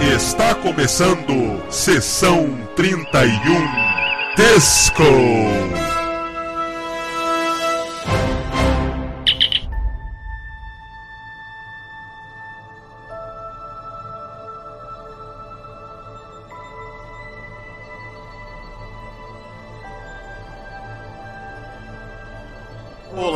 Está começando Sessão 31 Disco.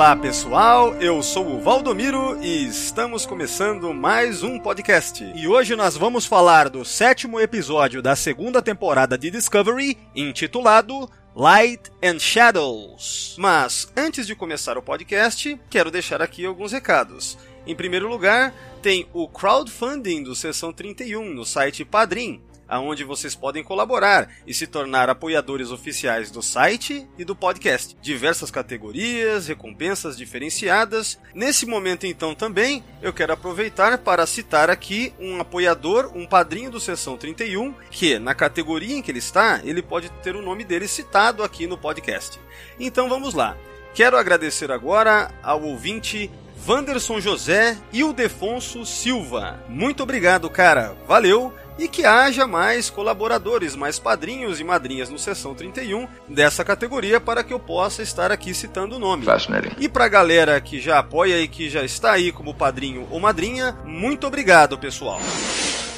Olá pessoal, eu sou o Valdomiro e estamos começando mais um podcast. E hoje nós vamos falar do sétimo episódio da segunda temporada de Discovery, intitulado Light and Shadows. Mas antes de começar o podcast, quero deixar aqui alguns recados. Em primeiro lugar, tem o crowdfunding do Sessão 31 no site Padrim aonde vocês podem colaborar e se tornar apoiadores oficiais do site e do podcast. Diversas categorias, recompensas diferenciadas. Nesse momento, então, também eu quero aproveitar para citar aqui um apoiador, um padrinho do Sessão 31, que na categoria em que ele está, ele pode ter o nome dele citado aqui no podcast. Então vamos lá. Quero agradecer agora ao ouvinte Vanderson José e o Defonso Silva. Muito obrigado, cara. Valeu e que haja mais colaboradores, mais padrinhos e madrinhas no Sessão 31 dessa categoria para que eu possa estar aqui citando o nome. E para a galera que já apoia e que já está aí como padrinho ou madrinha, muito obrigado, pessoal.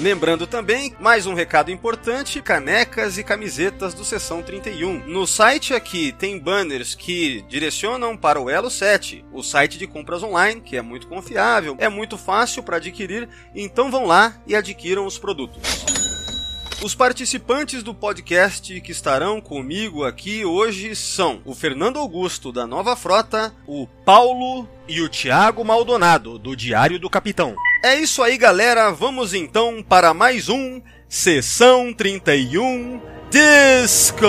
Lembrando também, mais um recado importante: canecas e camisetas do Sessão 31. No site aqui tem banners que direcionam para o Elo 7, o site de compras online, que é muito confiável, é muito fácil para adquirir, então vão lá e adquiram os produtos. Os participantes do podcast que estarão comigo aqui hoje são o Fernando Augusto, da Nova Frota, o Paulo e o Tiago Maldonado, do Diário do Capitão. É isso aí, galera. Vamos então para mais um Sessão 31 Disco!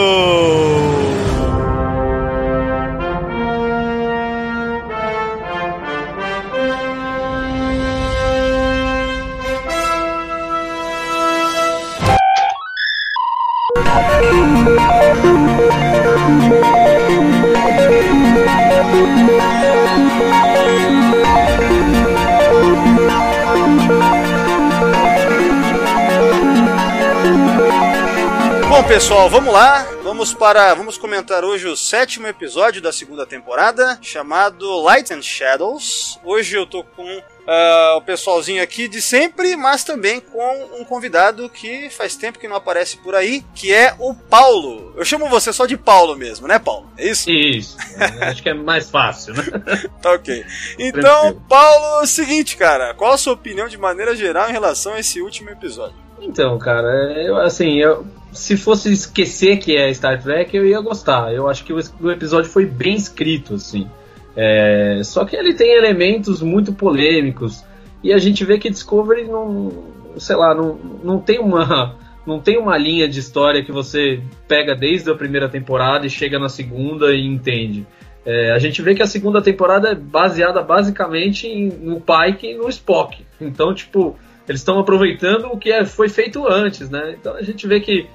Bom, pessoal, vamos lá. Vamos para, vamos comentar hoje o sétimo episódio da segunda temporada, chamado Light and Shadows. Hoje eu tô com uh, o pessoalzinho aqui de sempre, mas também com um convidado que faz tempo que não aparece por aí, que é o Paulo. Eu chamo você só de Paulo mesmo, né, Paulo? É isso? Isso. Acho que é mais fácil, né? tá ok. Então, Tranquilo. Paulo, é o seguinte, cara, qual a sua opinião de maneira geral em relação a esse último episódio? Então, cara, eu, assim, eu, se fosse esquecer que é Star Trek, eu ia gostar. Eu acho que o, episódio foi bem escrito, assim. É, só que ele tem elementos muito polêmicos e a gente vê que Discovery não, sei lá, não, não tem uma não tem uma linha de história que você pega desde a primeira temporada e chega na segunda e entende. É, a gente vê que a segunda temporada é baseada basicamente em, no Pike e no Spock. Então, tipo, eles estão aproveitando o que é, foi feito antes, né? Então a gente vê que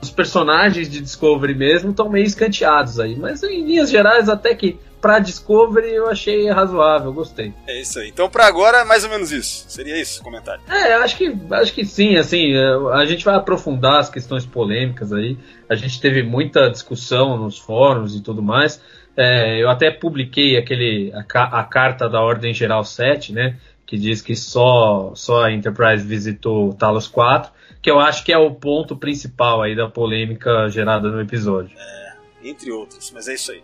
os personagens de Discovery mesmo estão meio escanteados aí. Mas em linhas gerais, até que pra Discovery eu achei razoável, gostei. É isso aí. Então pra agora é mais ou menos isso. Seria isso o comentário. É, acho que, acho que sim, assim, é, a gente vai aprofundar as questões polêmicas aí. A gente teve muita discussão nos fóruns e tudo mais. É, eu até publiquei aquele a, a carta da Ordem Geral 7, né? Que diz que só, só a Enterprise visitou Talos 4, que eu acho que é o ponto principal aí da polêmica gerada no episódio. É, entre outros, mas é isso aí.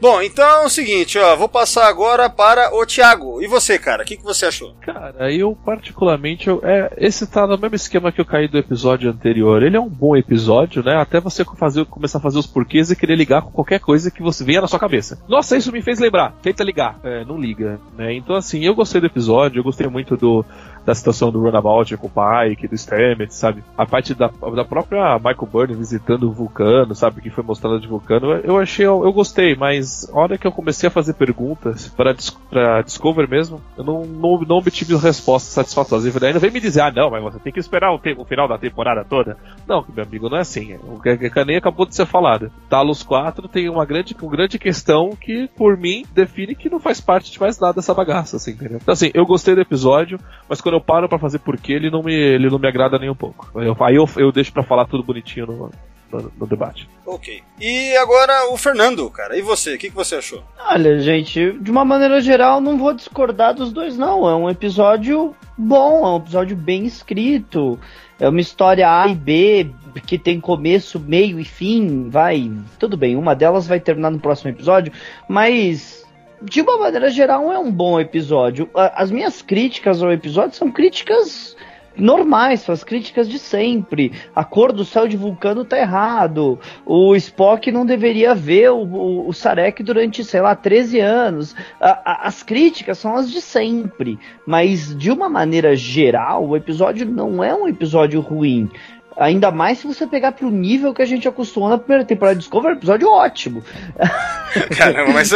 Bom, então é o seguinte, ó, vou passar agora para o Thiago. E você, cara, o que, que você achou? Cara, eu particularmente, eu, é, esse tá no mesmo esquema que eu caí do episódio anterior. Ele é um bom episódio, né? Até você fazer, começar a fazer os porquês e querer ligar com qualquer coisa que você venha na sua cabeça. Nossa, isso me fez lembrar. Tenta ligar. É, não liga, né? Então, assim, eu gostei do episódio, eu gostei muito do, da situação do Runabout com o Pike, do Stamets, sabe? A parte da, da própria Michael Burney visitando o Vulcano, sabe? Que foi mostrada de Vulcano. Eu achei, eu, eu gostei mas a hora que eu comecei a fazer perguntas para pra Discover mesmo, eu não, não, não obtive respostas satisfatórias. E ainda vem me dizer, ah não, mas você tem que esperar o, o final da temporada toda. Não, meu amigo, não é assim. O que nem acabou de ser falado. Talos 4 tem uma grande, uma grande questão que, por mim, define que não faz parte de mais nada dessa bagaça, assim, entendeu? Então assim, eu gostei do episódio, mas quando eu paro para fazer porquê, ele não me, ele não me agrada nem um pouco. Eu, aí eu, eu deixo para falar tudo bonitinho no, no, no, debate. Ok. E agora o Fernando, cara. E você? O que, que você achou? Olha, gente, de uma maneira geral, não vou discordar dos dois, não. É um episódio bom, é um episódio bem escrito. É uma história A e B que tem começo, meio e fim. Vai, tudo bem. Uma delas vai terminar no próximo episódio, mas de uma maneira geral é um bom episódio. As minhas críticas ao episódio são críticas normais, são as críticas de sempre. A cor do céu de Vulcano tá errado. O Spock não deveria ver o, o, o Sarek durante, sei lá, 13 anos. A, a, as críticas são as de sempre. Mas, de uma maneira geral, o episódio não é um episódio ruim. Ainda mais se você pegar pro nível que a gente acostumou na primeira temporada de Discovery, episódio ótimo. Caramba, mas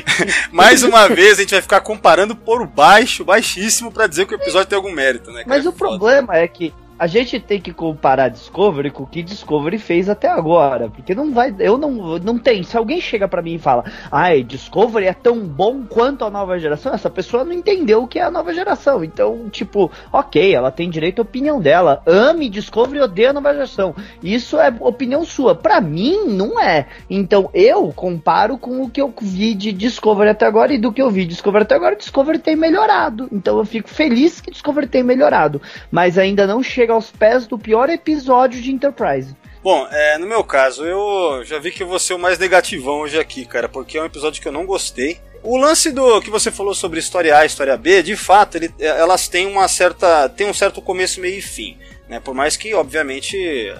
mais uma vez a gente vai ficar comparando por baixo, baixíssimo, para dizer que o episódio tem algum mérito, né? Mas o problema é que a gente tem que comparar Discovery com o que Discovery fez até agora, porque não vai, eu não, não tem. Se alguém chega para mim e fala, ai, Discovery é tão bom quanto a nova geração, essa pessoa não entendeu o que é a nova geração. Então, tipo, ok, ela tem direito à opinião dela. Ame Discovery, odeia a nova geração. Isso é opinião sua. Para mim, não é. Então, eu comparo com o que eu vi de Discovery até agora e do que eu vi de Discovery até agora, Discovery tem melhorado. Então, eu fico feliz que Discovery tem melhorado, mas ainda não chega chega aos pés do pior episódio de Enterprise. Bom, é, no meu caso, eu já vi que eu vou ser o mais negativão hoje aqui, cara, porque é um episódio que eu não gostei. O lance do que você falou sobre história A e história B, de fato, ele, é, elas têm uma certa. tem um certo começo, meio e fim. Né? Por mais que, obviamente,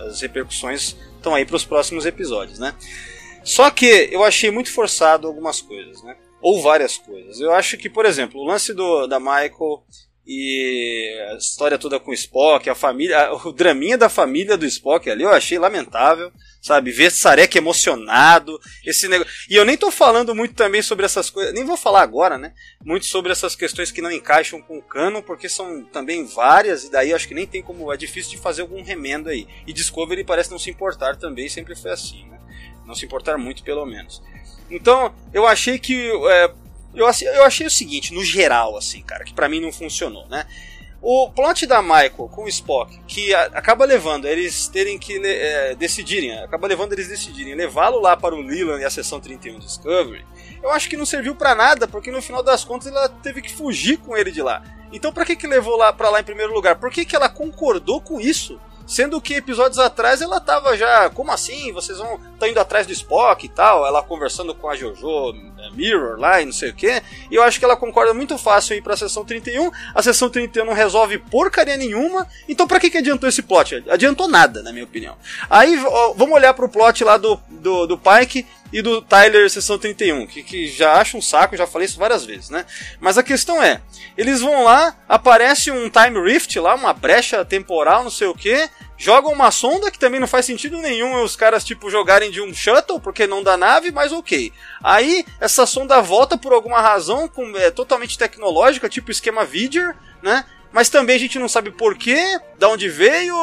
as repercussões estão aí para os próximos episódios, né? Só que eu achei muito forçado algumas coisas, né? Ou várias coisas. Eu acho que, por exemplo, o lance do, da Michael e a história toda com o Spock, a família, o draminha da família do Spock ali eu achei lamentável, sabe? Ver Sarek emocionado, esse negócio. E eu nem tô falando muito também sobre essas coisas, nem vou falar agora, né? Muito sobre essas questões que não encaixam com o canon, porque são também várias, e daí acho que nem tem como. É difícil de fazer algum remendo aí. E Discovery parece não se importar também, sempre foi assim, né? Não se importar muito, pelo menos. Então, eu achei que é, eu, eu achei o seguinte, no geral, assim, cara, que para mim não funcionou, né? O plot da Michael com o Spock, que acaba levando eles terem que é, decidirem, acaba levando eles decidirem levá-lo lá para o Leland e a sessão 31 Discovery, eu acho que não serviu para nada, porque no final das contas ela teve que fugir com ele de lá. Então, para que que levou lá para lá em primeiro lugar? Por que que ela concordou com isso? Sendo que episódios atrás ela tava já, como assim? Vocês vão tá indo atrás do Spock e tal, ela conversando com a Jojo é, Mirror lá e não sei o que. E eu acho que ela concorda muito fácil aí pra sessão 31. A sessão 31 não resolve porcaria nenhuma. Então pra que, que adiantou esse plot? Adiantou nada, na minha opinião. Aí ó, vamos olhar pro plot lá do, do, do Pike e do Tyler Sessão 31, que, que já acho um saco, já falei isso várias vezes, né? Mas a questão é, eles vão lá, aparece um time rift lá, uma brecha temporal, não sei o que, jogam uma sonda que também não faz sentido nenhum os caras tipo jogarem de um shuttle porque não dá nave, mas ok. Aí essa sonda volta por alguma razão com, é, totalmente tecnológica, tipo esquema Vidger, né? Mas também a gente não sabe porquê, da onde veio,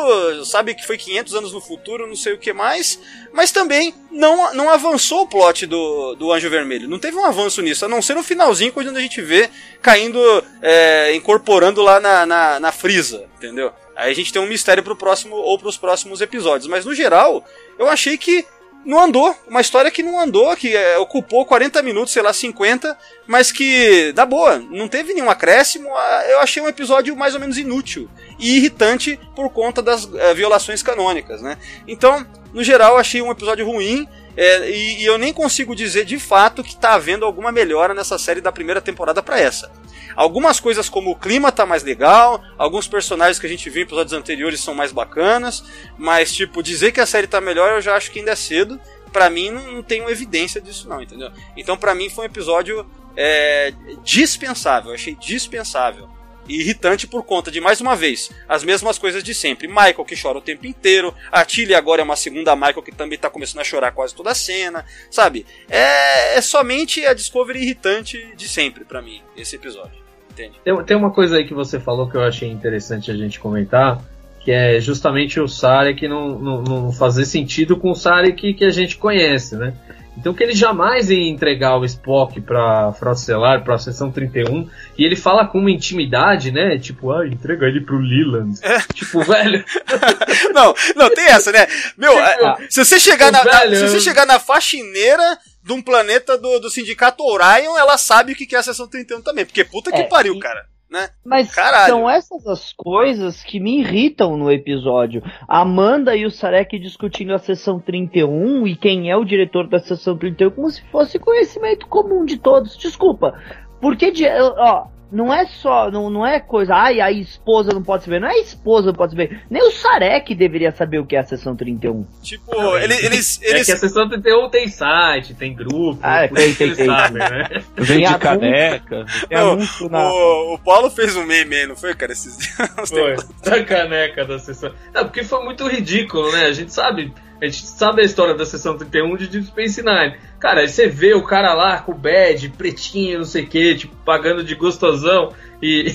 sabe que foi 500 anos no futuro, não sei o que mais, mas também não, não avançou o plot do, do Anjo Vermelho, não teve um avanço nisso, a não ser no finalzinho, quando a gente vê caindo, é, incorporando lá na, na, na frisa, entendeu? Aí a gente tem um mistério pro próximo ou pros próximos episódios, mas no geral, eu achei que não andou. Uma história que não andou, que é, ocupou 40 minutos, sei lá, 50, mas que, da boa, não teve nenhum acréscimo. Ah, eu achei um episódio mais ou menos inútil e irritante por conta das é, violações canônicas, né? Então, no geral, achei um episódio ruim. É, e, e, eu nem consigo dizer de fato que está havendo alguma melhora nessa série da primeira temporada para essa. Algumas coisas como o clima tá mais legal, alguns personagens que a gente viu em episódios anteriores são mais bacanas, mas tipo, dizer que a série tá melhor eu já acho que ainda é cedo. Pra mim não, não tenho evidência disso não, entendeu? Então pra mim foi um episódio é, dispensável, achei dispensável e irritante por conta de, mais uma vez, as mesmas coisas de sempre. Michael que chora o tempo inteiro, a Tilly agora é uma segunda Michael que também tá começando a chorar quase toda a cena, sabe? É, é somente a Discovery irritante de sempre para mim, esse episódio. Tem, tem uma coisa aí que você falou que eu achei interessante a gente comentar, que é justamente o Sarek não, não, não fazer sentido com o Sarek que a gente conhece, né? Então que ele jamais ia entregar o Spock pra Frota Estelar, pra Seção 31, e ele fala com uma intimidade, né? Tipo, ah, entrega ele pro Leland. É. Tipo, velho. Não, não, tem essa, né? Meu, Tipo, a- se você chegar na, na- velho, se você chegar na faxineira de um planeta do, do sindicato Orion, ela sabe o que é a seção 31 também. Porque puta que É, pariu, e- cara. Né? Mas Caralho. são essas as coisas que me irritam no episódio. Amanda e o Sarek discutindo a sessão 31 e quem é o diretor da sessão 31 como se fosse conhecimento comum de todos. Desculpa. Porque, ó, não é só, não, não é coisa, ai, a esposa não pode saber. Não é a esposa não pode saber. Nem o Sarek deveria saber o que é a sessão 31. Tipo, ele- eles. É eles que a Seção 31 tem site, tem grupo, Ah, por tem, tem, tem. sabem, né? Vende caneca. Tem Não, na. o, o Paulo fez um meme aí, não foi, cara? Esses dias. Foi, da caneca da sessão. Não, porque foi muito ridículo, né? A gente sabe, a gente sabe a história da sessão 31 de Deep Space Nine. Cara, aí você vê o cara lá com o badge, pretinho, não sei o que, tipo, pagando de gostosão e.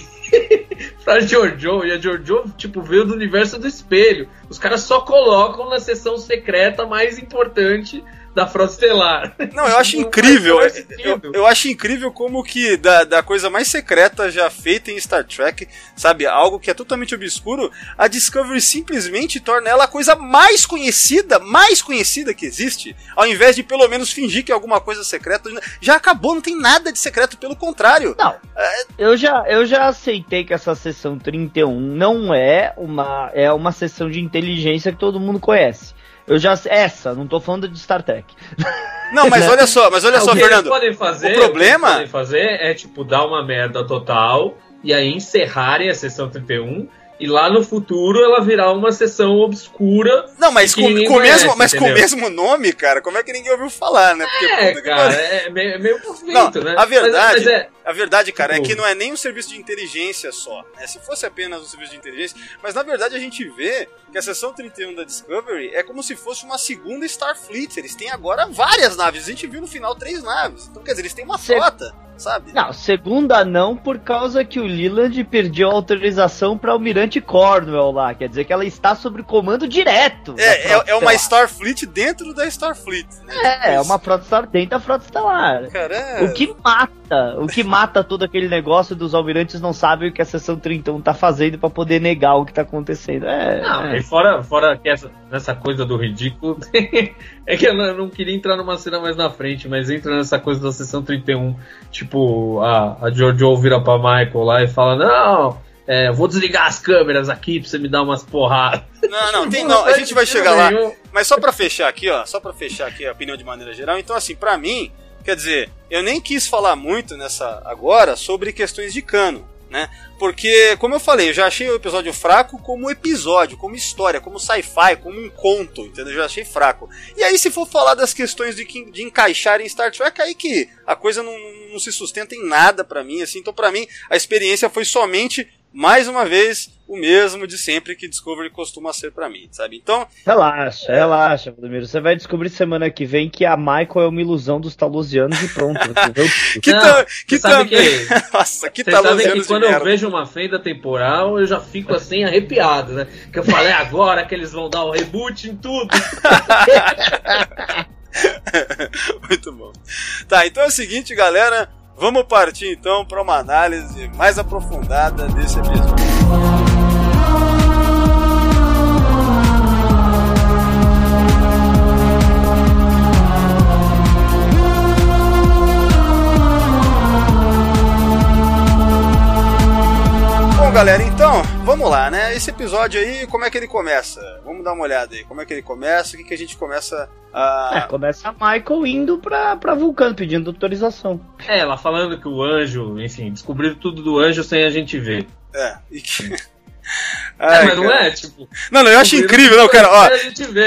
pra Giorgio, e a Giorgio, tipo, veio do universo do espelho. Os caras só colocam na sessão secreta mais importante da Frota Estelar. Não, eu acho Não incrível. Eu, eu acho incrível como que da, da coisa mais secreta já feita em Star Trek, sabe? Algo que é totalmente obscuro, a Discovery simplesmente torna ela a coisa mais conhecida, mais conhecida que existe, ao invés de pelo menos fingir que é alguma coisa secreta. Já acabou, não tem nada de secreto, pelo contrário. Não, eu já, eu já aceitei que essa sessão 31 não é uma, é uma sessão de inteligência que todo mundo conhece. Eu já essa, não tô falando de Star Trek. Não, mas olha só, mas olha só, o que Fernando. Eles podem fazer, o problema- que eles podem fazer é, tipo, dar uma merda total e aí encerrarem a sessão 31 e lá no futuro ela virar uma sessão obscura. Não, mas com, com o mesmo, mas com o mesmo nome, cara, como é que ninguém ouviu falar, né? Porque É, cara, é meio, é meio conflito, né? a verdade- Mas, mas é, A verdade, cara, é Tipo- que não é nem um serviço de inteligência só. Né? Se fosse apenas um serviço de inteligência, mas na verdade a gente vê que a seção 31 da Discovery é como se fosse uma segunda Starfleet. Eles têm agora várias naves. A gente viu no final três naves. Então, quer dizer, eles têm uma frota, sabe? Não, segunda não, por causa que o Leland perdeu a autorização para Almirante Cornwell lá. Quer dizer que ela está sob comando direto. É, é, é uma. Starfleet dentro da Starfleet. Né? É, é uma frota estelar dentro da frota estelar. Cara, é... O que mata, o que mata todo aquele negócio dos almirantes não sabem o que a seção 31 tá fazendo pra poder negar o que tá acontecendo. É, Não, é. e fora, fora que essa, nessa coisa do ridículo, é que eu não, queria entrar numa cena mais na frente, mas entra nessa coisa da sessão 31. Tipo, a, a Jojo vira pra Michael lá e fala: Não, é, vou desligar as câmeras aqui pra você me dar umas porradas. Não, não, tem não. A gente vai chegar lá. Mas só pra fechar aqui, ó, só pra fechar aqui a opinião de maneira geral. Então, assim, pra mim, quer dizer, eu nem quis falar muito nessa agora sobre questões de cano, né? Porque, como eu falei, eu já achei o episódio fraco como episódio, como história, como sci-fi, como um conto, entendeu? Eu já achei fraco. E aí, se for falar das questões de, de encaixar em Star Trek, aí que a coisa não, não se sustenta em nada pra mim, assim. Então, pra mim, a experiência foi somente, mais uma vez, o mesmo de sempre que Discovery costuma ser pra mim, sabe? Então, Relaxa, relaxa, Vladimir. Você vai descobrir semana que vem que a Michael é uma ilusão dos talosianos e pronto. que, Não, tam- que Você sabe também. que, Nossa, que talosianos que de quando eu merda. vejo uma fenda temporal, eu já fico assim arrepiado, né? Que eu falei "É agora que eles vão dar o reboot em tudo. Muito bom. Tá, então é o seguinte, galera. Vamos partir então para uma análise mais aprofundada desse episódio. Bom, galera, então, vamos lá, né? Esse episódio aí, como é que ele começa? Vamos dar uma olhada aí. Como é que ele começa? O que, que a gente começa a. É, começa a Michael indo pra, pra Vulcano pedindo autorização. É, ela falando que o anjo, enfim, descobriram tudo do anjo sem a gente ver. É, e que... É, Ai, mas não é, tipo. Não, não, eu acho incrível, não, cara, ó.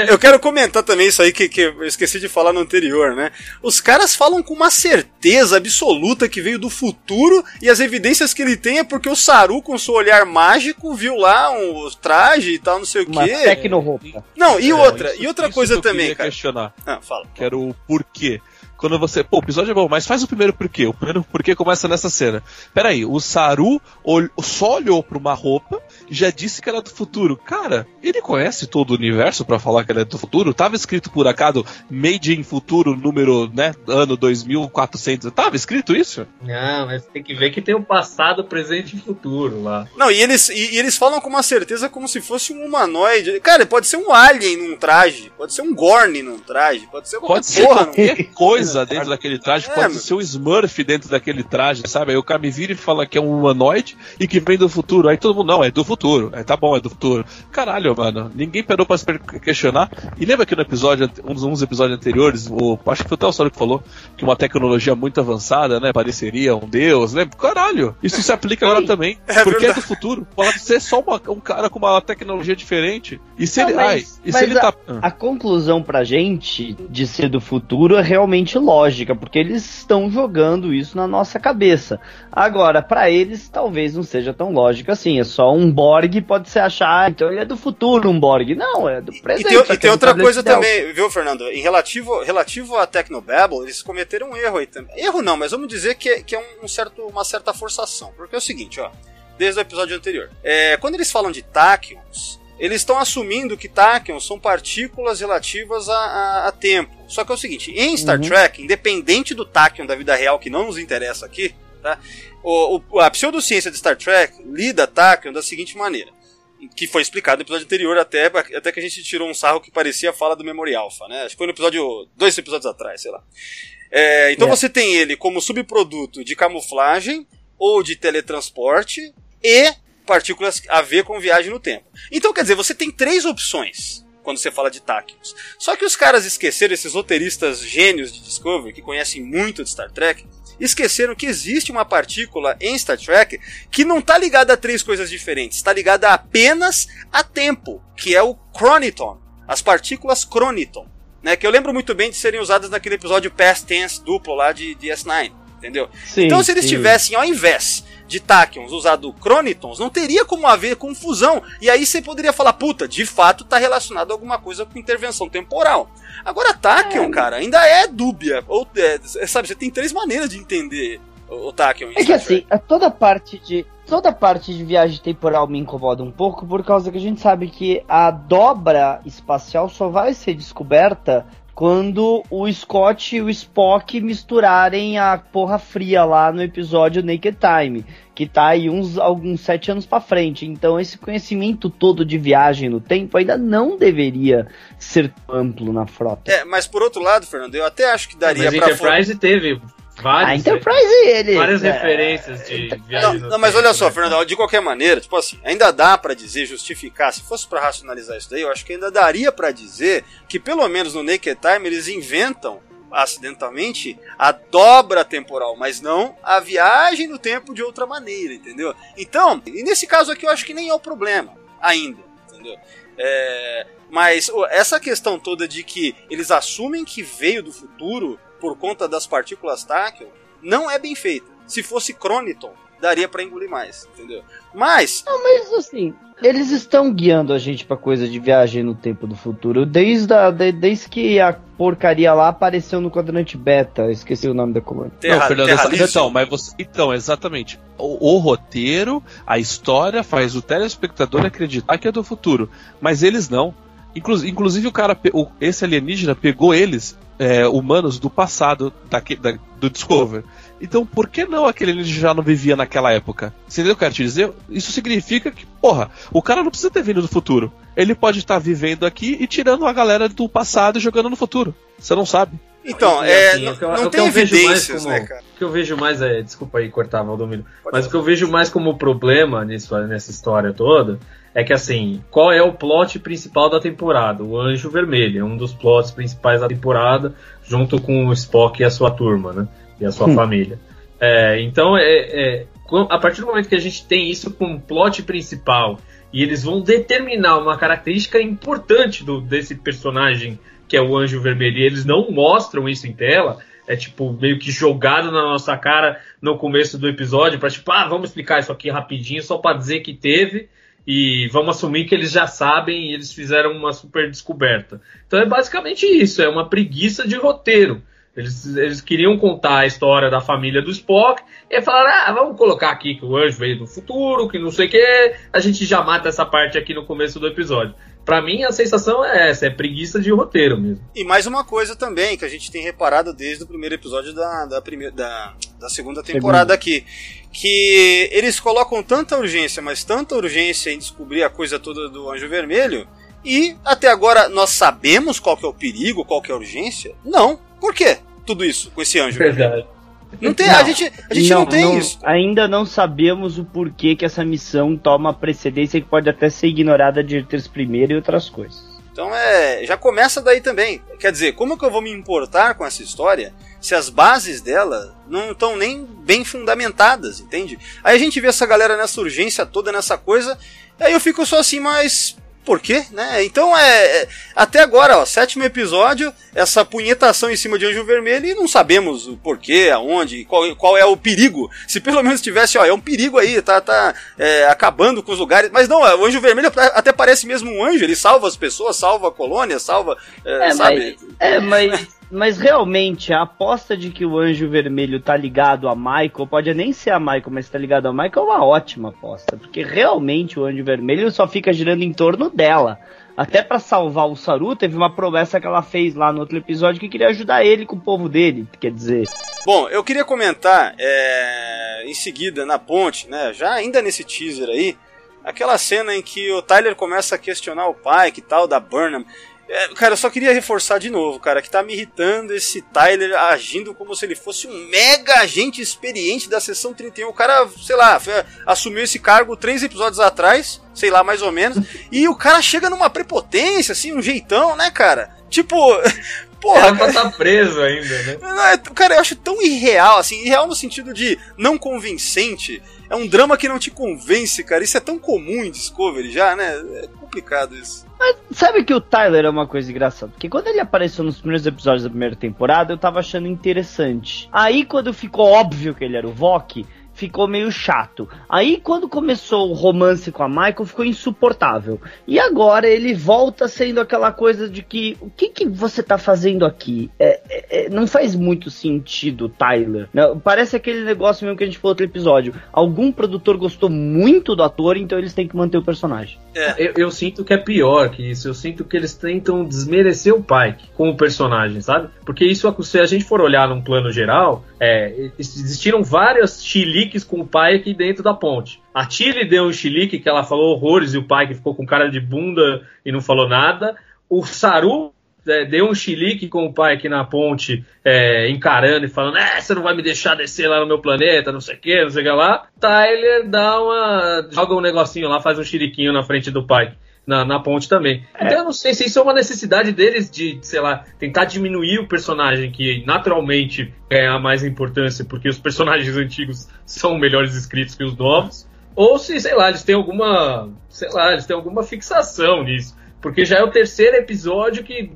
Eu quero comentar também isso aí que, que eu esqueci de falar no anterior, né? Os caras falam com uma certeza absoluta que veio do futuro e as evidências que ele tem é porque o Saru, com seu olhar mágico, viu lá um traje e tal, não sei o Uma quê. tecno-roupa. Não, e É, outra, isso- e outra isso coisa que eu também, cara. questionar. Ah, fala. que era o porquê. Quando você. Pô, o episódio é bom, mas faz o primeiro porquê. O primeiro porquê começa nessa cena. Peraí, o Saru ol- só olhou pra uma roupa já disse que era do futuro. Cara, ele conhece todo o universo para falar que ele é do futuro? Tava escrito por acaso Made in Futuro, número, né, ano 2400. Tava escrito isso? Não, mas tem que ver que tem o passado, presente e futuro lá. Não, e eles, e, e eles falam com uma certeza como se fosse um humanoide. Cara, pode ser um alien num traje, pode ser um Gorn num traje, pode ser Pode ser porra, qualquer coisa dentro daquele traje, É, pode meu. ser um Smurf dentro daquele traje, sabe? Aí o cara me vira e fala que é um humanoide e que vem do futuro. Aí todo mundo, não, é do futuro. É, tá bom, é do futuro. Caralho, mano, ninguém parou pra se questionar. E lembra que no episódio, uns, uns episódios anteriores, o, acho que foi até o Solo que falou que uma tecnologia muito avançada, né, pareceria um deus, né? Caralho, isso se aplica agora também. É porque é verdade. do futuro. Pode ser só uma- um cara com uma tecnologia diferente. E se Não, ele. mas- ai, e se ele a- tá. A conclusão pra gente de ser do futuro é realmente lógica, porque eles estão jogando isso na nossa cabeça. Agora, pra eles, talvez não seja tão lógico assim. É só um Borg, pode se achar, então ele é do futuro, um Borg. Não, é do E presente. tem, e tem é do outra coisa também, viu, Fernando? Em relativo, relativo a Tecnobabble, eles cometeram um erro aí também. Erro não, mas vamos dizer que é, que é um, certo, uma certa forçação. Porque é o seguinte, ó. Desde o episódio anterior. É, quando eles falam de táquions, eles estão assumindo que táquions são partículas relativas a, a- a tempo. Só que é o seguinte, em Star Uhum. Trek, independente do táquion da vida real, que não nos interessa aqui, tá? O, o- a pseudociência de Star Trek lida táquion da seguinte maneira que foi explicado no episódio anterior, até, até que a gente tirou um sarro que parecia a fala do Memory Alpha, né? Acho que foi no episódio. dois episódios atrás, sei lá. É, então É. você tem ele como subproduto de camuflagem ou de teletransporte e partículas a ver com viagem no tempo. Então, quer dizer, você tem três opções quando você fala de táquios. Só que os caras esqueceram, esses roteiristas gênios de Discovery, que conhecem muito de Star Trek, esqueceram que existe uma partícula em Star Trek que não está ligada a três coisas diferentes, está ligada apenas a tempo, que é o Chroniton, as partículas Chroniton, né, que eu lembro muito bem de serem usadas naquele episódio Past Tense duplo lá de DS9, entendeu? Sim, então, se eles sim. tivessem, ao invés de Tachyons usado Chronitons, não teria como haver confusão. E aí você poderia falar, puta, de fato tá relacionado a alguma coisa com intervenção temporal. Agora, Tachyon, cara, ainda é dúbia. Ou, é, sabe, você tem três maneiras de entender o, Tachyon. É que assim, toda parte de toda parte de viagem temporal me incomoda um pouco por causa que a gente sabe que a dobra espacial só vai ser descoberta quando o Scott e o Spock misturarem a porra fria lá no episódio Naked Time, que tá aí uns alguns sete anos pra frente. Então esse conhecimento todo de viagem no tempo ainda não deveria ser amplo na frota. É, mas por outro lado, Fernando, eu até acho que daria Mas pra. Enterprise teve a vários, Enterprise ele várias é, referências de Não, viagem no não, mas olha só, né? Fernando, de qualquer maneira, tipo assim, ainda dá pra dizer, justificar, se fosse pra racionalizar isso daí, eu acho que ainda daria pra dizer que pelo menos no Naked Time eles inventam acidentalmente a dobra temporal, mas não a viagem no tempo de outra maneira, entendeu? Então, e nesse caso aqui eu acho que nem é o problema ainda, entendeu? É, mas essa questão toda de que eles assumem que veio do futuro por conta das partículas Tachyon não é bem feita. Se fosse Chroniton, daria pra engolir mais, entendeu? Mas, Mas assim, eles estão guiando a gente pra coisa de viagem no tempo do futuro desde, a, de- desde que a porcaria lá apareceu no quadrante beta. Eu esqueci o nome da colônia. terra, não, Fernando, terra essa- então, mas você, então, exatamente. O, o roteiro, a história faz o telespectador acreditar que é do futuro, mas eles não. Inclu- inclusive o cara, o- esse alienígena pegou eles, é, humanos do passado daque- da- do Discover. Então, por que não aquele alienígena já não vivia naquela época? Você entendeu o que eu quero te dizer? Isso significa que, porra, o cara não precisa ter vindo do futuro. Ele pode estar vivendo aqui e tirando a galera do passado e jogando no futuro. Você não sabe. Então, é, assim, não, tem eu vejo mais evidências, como- né, cara? O que eu vejo mais é. Desculpa aí cortar, Valdomiro. Pode Mas falar. o que eu vejo mais como problema nisso, nessa história toda é que assim, qual é o plot principal da temporada? O Anjo Vermelho, é um dos plots principais da temporada, junto com o Spock e a sua turma, né? E a sua Hum. família. É, então, é, é, a partir do momento que a gente tem isso como plot principal e eles vão determinar uma característica importante do, desse personagem que é o Anjo Vermelho e eles não mostram isso em tela, é tipo meio que jogado na nossa cara no começo do episódio para tipo, ah, vamos explicar isso aqui rapidinho só para dizer que teve e vamos assumir que eles já sabem e eles fizeram uma super descoberta. Então é basicamente isso, é uma preguiça de roteiro. Eles, eles queriam contar a história da família do Spock e falaram: ah, vamos colocar aqui que o anjo veio do futuro, que não sei o que, a gente já mata essa parte aqui no começo do episódio. Pra mim, a sensação é essa, é preguiça de roteiro mesmo. E mais uma coisa também, que a gente tem reparado desde o primeiro episódio da, da, primeira, da, da segunda temporada aqui. Que eles colocam tanta urgência, mas tanta urgência em descobrir a coisa toda do Anjo Vermelho, e até agora nós sabemos qual que é o perigo, qual que é a urgência? Não. Por quê? Tudo isso com esse anjo? Verdade. Não tem, a gente, a gente não, tem isso. Ainda não sabemos o porquê que essa missão toma precedência que pode até ser ignorada de Dirters primeiro e outras coisas. Então é, já começa daí também. Quer dizer, como que eu vou me importar com essa história se as bases dela não estão nem bem fundamentadas, entende? Aí a gente vê essa galera nessa urgência toda, nessa coisa, aí eu fico só assim, mas por quê, né? Então é, é, até agora, ó, sétimo episódio, essa punhetação em cima de Anjo Vermelho e não sabemos o porquê, aonde, qual, qual é o perigo. Se pelo menos tivesse, ó, é um perigo aí, tá, tá é, acabando com os lugares. Mas não, o Anjo Vermelho até parece mesmo um anjo, ele salva as pessoas, salva a colônia, salva, é, é sabe? Mas, é, mas mas realmente, a aposta de que o Anjo Vermelho tá ligado a Michael, pode nem ser a Michael, mas tá ligado a Michael é uma ótima aposta. Porque realmente o Anjo Vermelho só fica girando em torno dela. Até para salvar o Saru, teve uma promessa que ela fez lá no outro episódio que queria ajudar ele com o povo dele, quer dizer. Bom, eu queria comentar é, em seguida, na ponte, né? Já ainda nesse teaser aí, aquela cena em que o Tyler começa a questionar o pai, que tal, da Burnham. É, cara, eu só queria reforçar de novo, cara, que tá me irritando esse Tyler agindo como se ele fosse um mega agente experiente da sessão 31. O cara, sei lá, assumiu esse cargo três episódios atrás, sei lá, mais ou menos, e o cara chega numa prepotência, assim, um jeitão, né, cara? Tipo, Porra, Era pra tá preso ainda, né? É, cara, eu acho tão irreal, assim, irreal no sentido de não convincente. É um drama que não te convence, cara. Isso é tão comum em Discovery já, né? É complicado isso. Mas sabe que o Tyler é uma coisa engraçada? Porque quando ele apareceu nos primeiros episódios da primeira temporada, eu tava achando interessante. Aí, quando ficou óbvio que ele era o Vok, ficou meio chato. Aí quando começou o romance com a Michael, ficou insuportável. E agora ele volta sendo aquela coisa de que o que, que você tá fazendo aqui? É, é, é não faz muito sentido, Tyler. Não, parece aquele negócio mesmo que a gente falou outro episódio. Algum produtor gostou muito do ator, então eles têm que manter o personagem. É. Eu, eu, sinto que é pior que isso. Eu sinto que eles tentam desmerecer o Pike como personagem, sabe? Porque isso, se a gente for olhar num plano geral, é, existiram várias chiliques com o Pike dentro da ponte. A Tilly deu um chilique que ela falou horrores e o Pike ficou com cara de bunda e não falou nada. O Saru é, deu um chilique com o pai aqui na ponte, é, encarando e falando: É, você não vai me deixar descer lá no meu planeta, não sei o que, não sei o que lá. Tyler dá uma. joga um negocinho lá, faz um chiliquinho na frente do pai. Na, na ponte também. É. Então eu não sei se isso é uma necessidade deles de, sei lá, tentar diminuir o personagem que naturalmente ganha mais importância, porque os personagens antigos são melhores escritos que os novos. Ou se, sei lá, eles têm alguma. Sei lá, eles têm alguma fixação nisso. Porque já é o terceiro episódio que,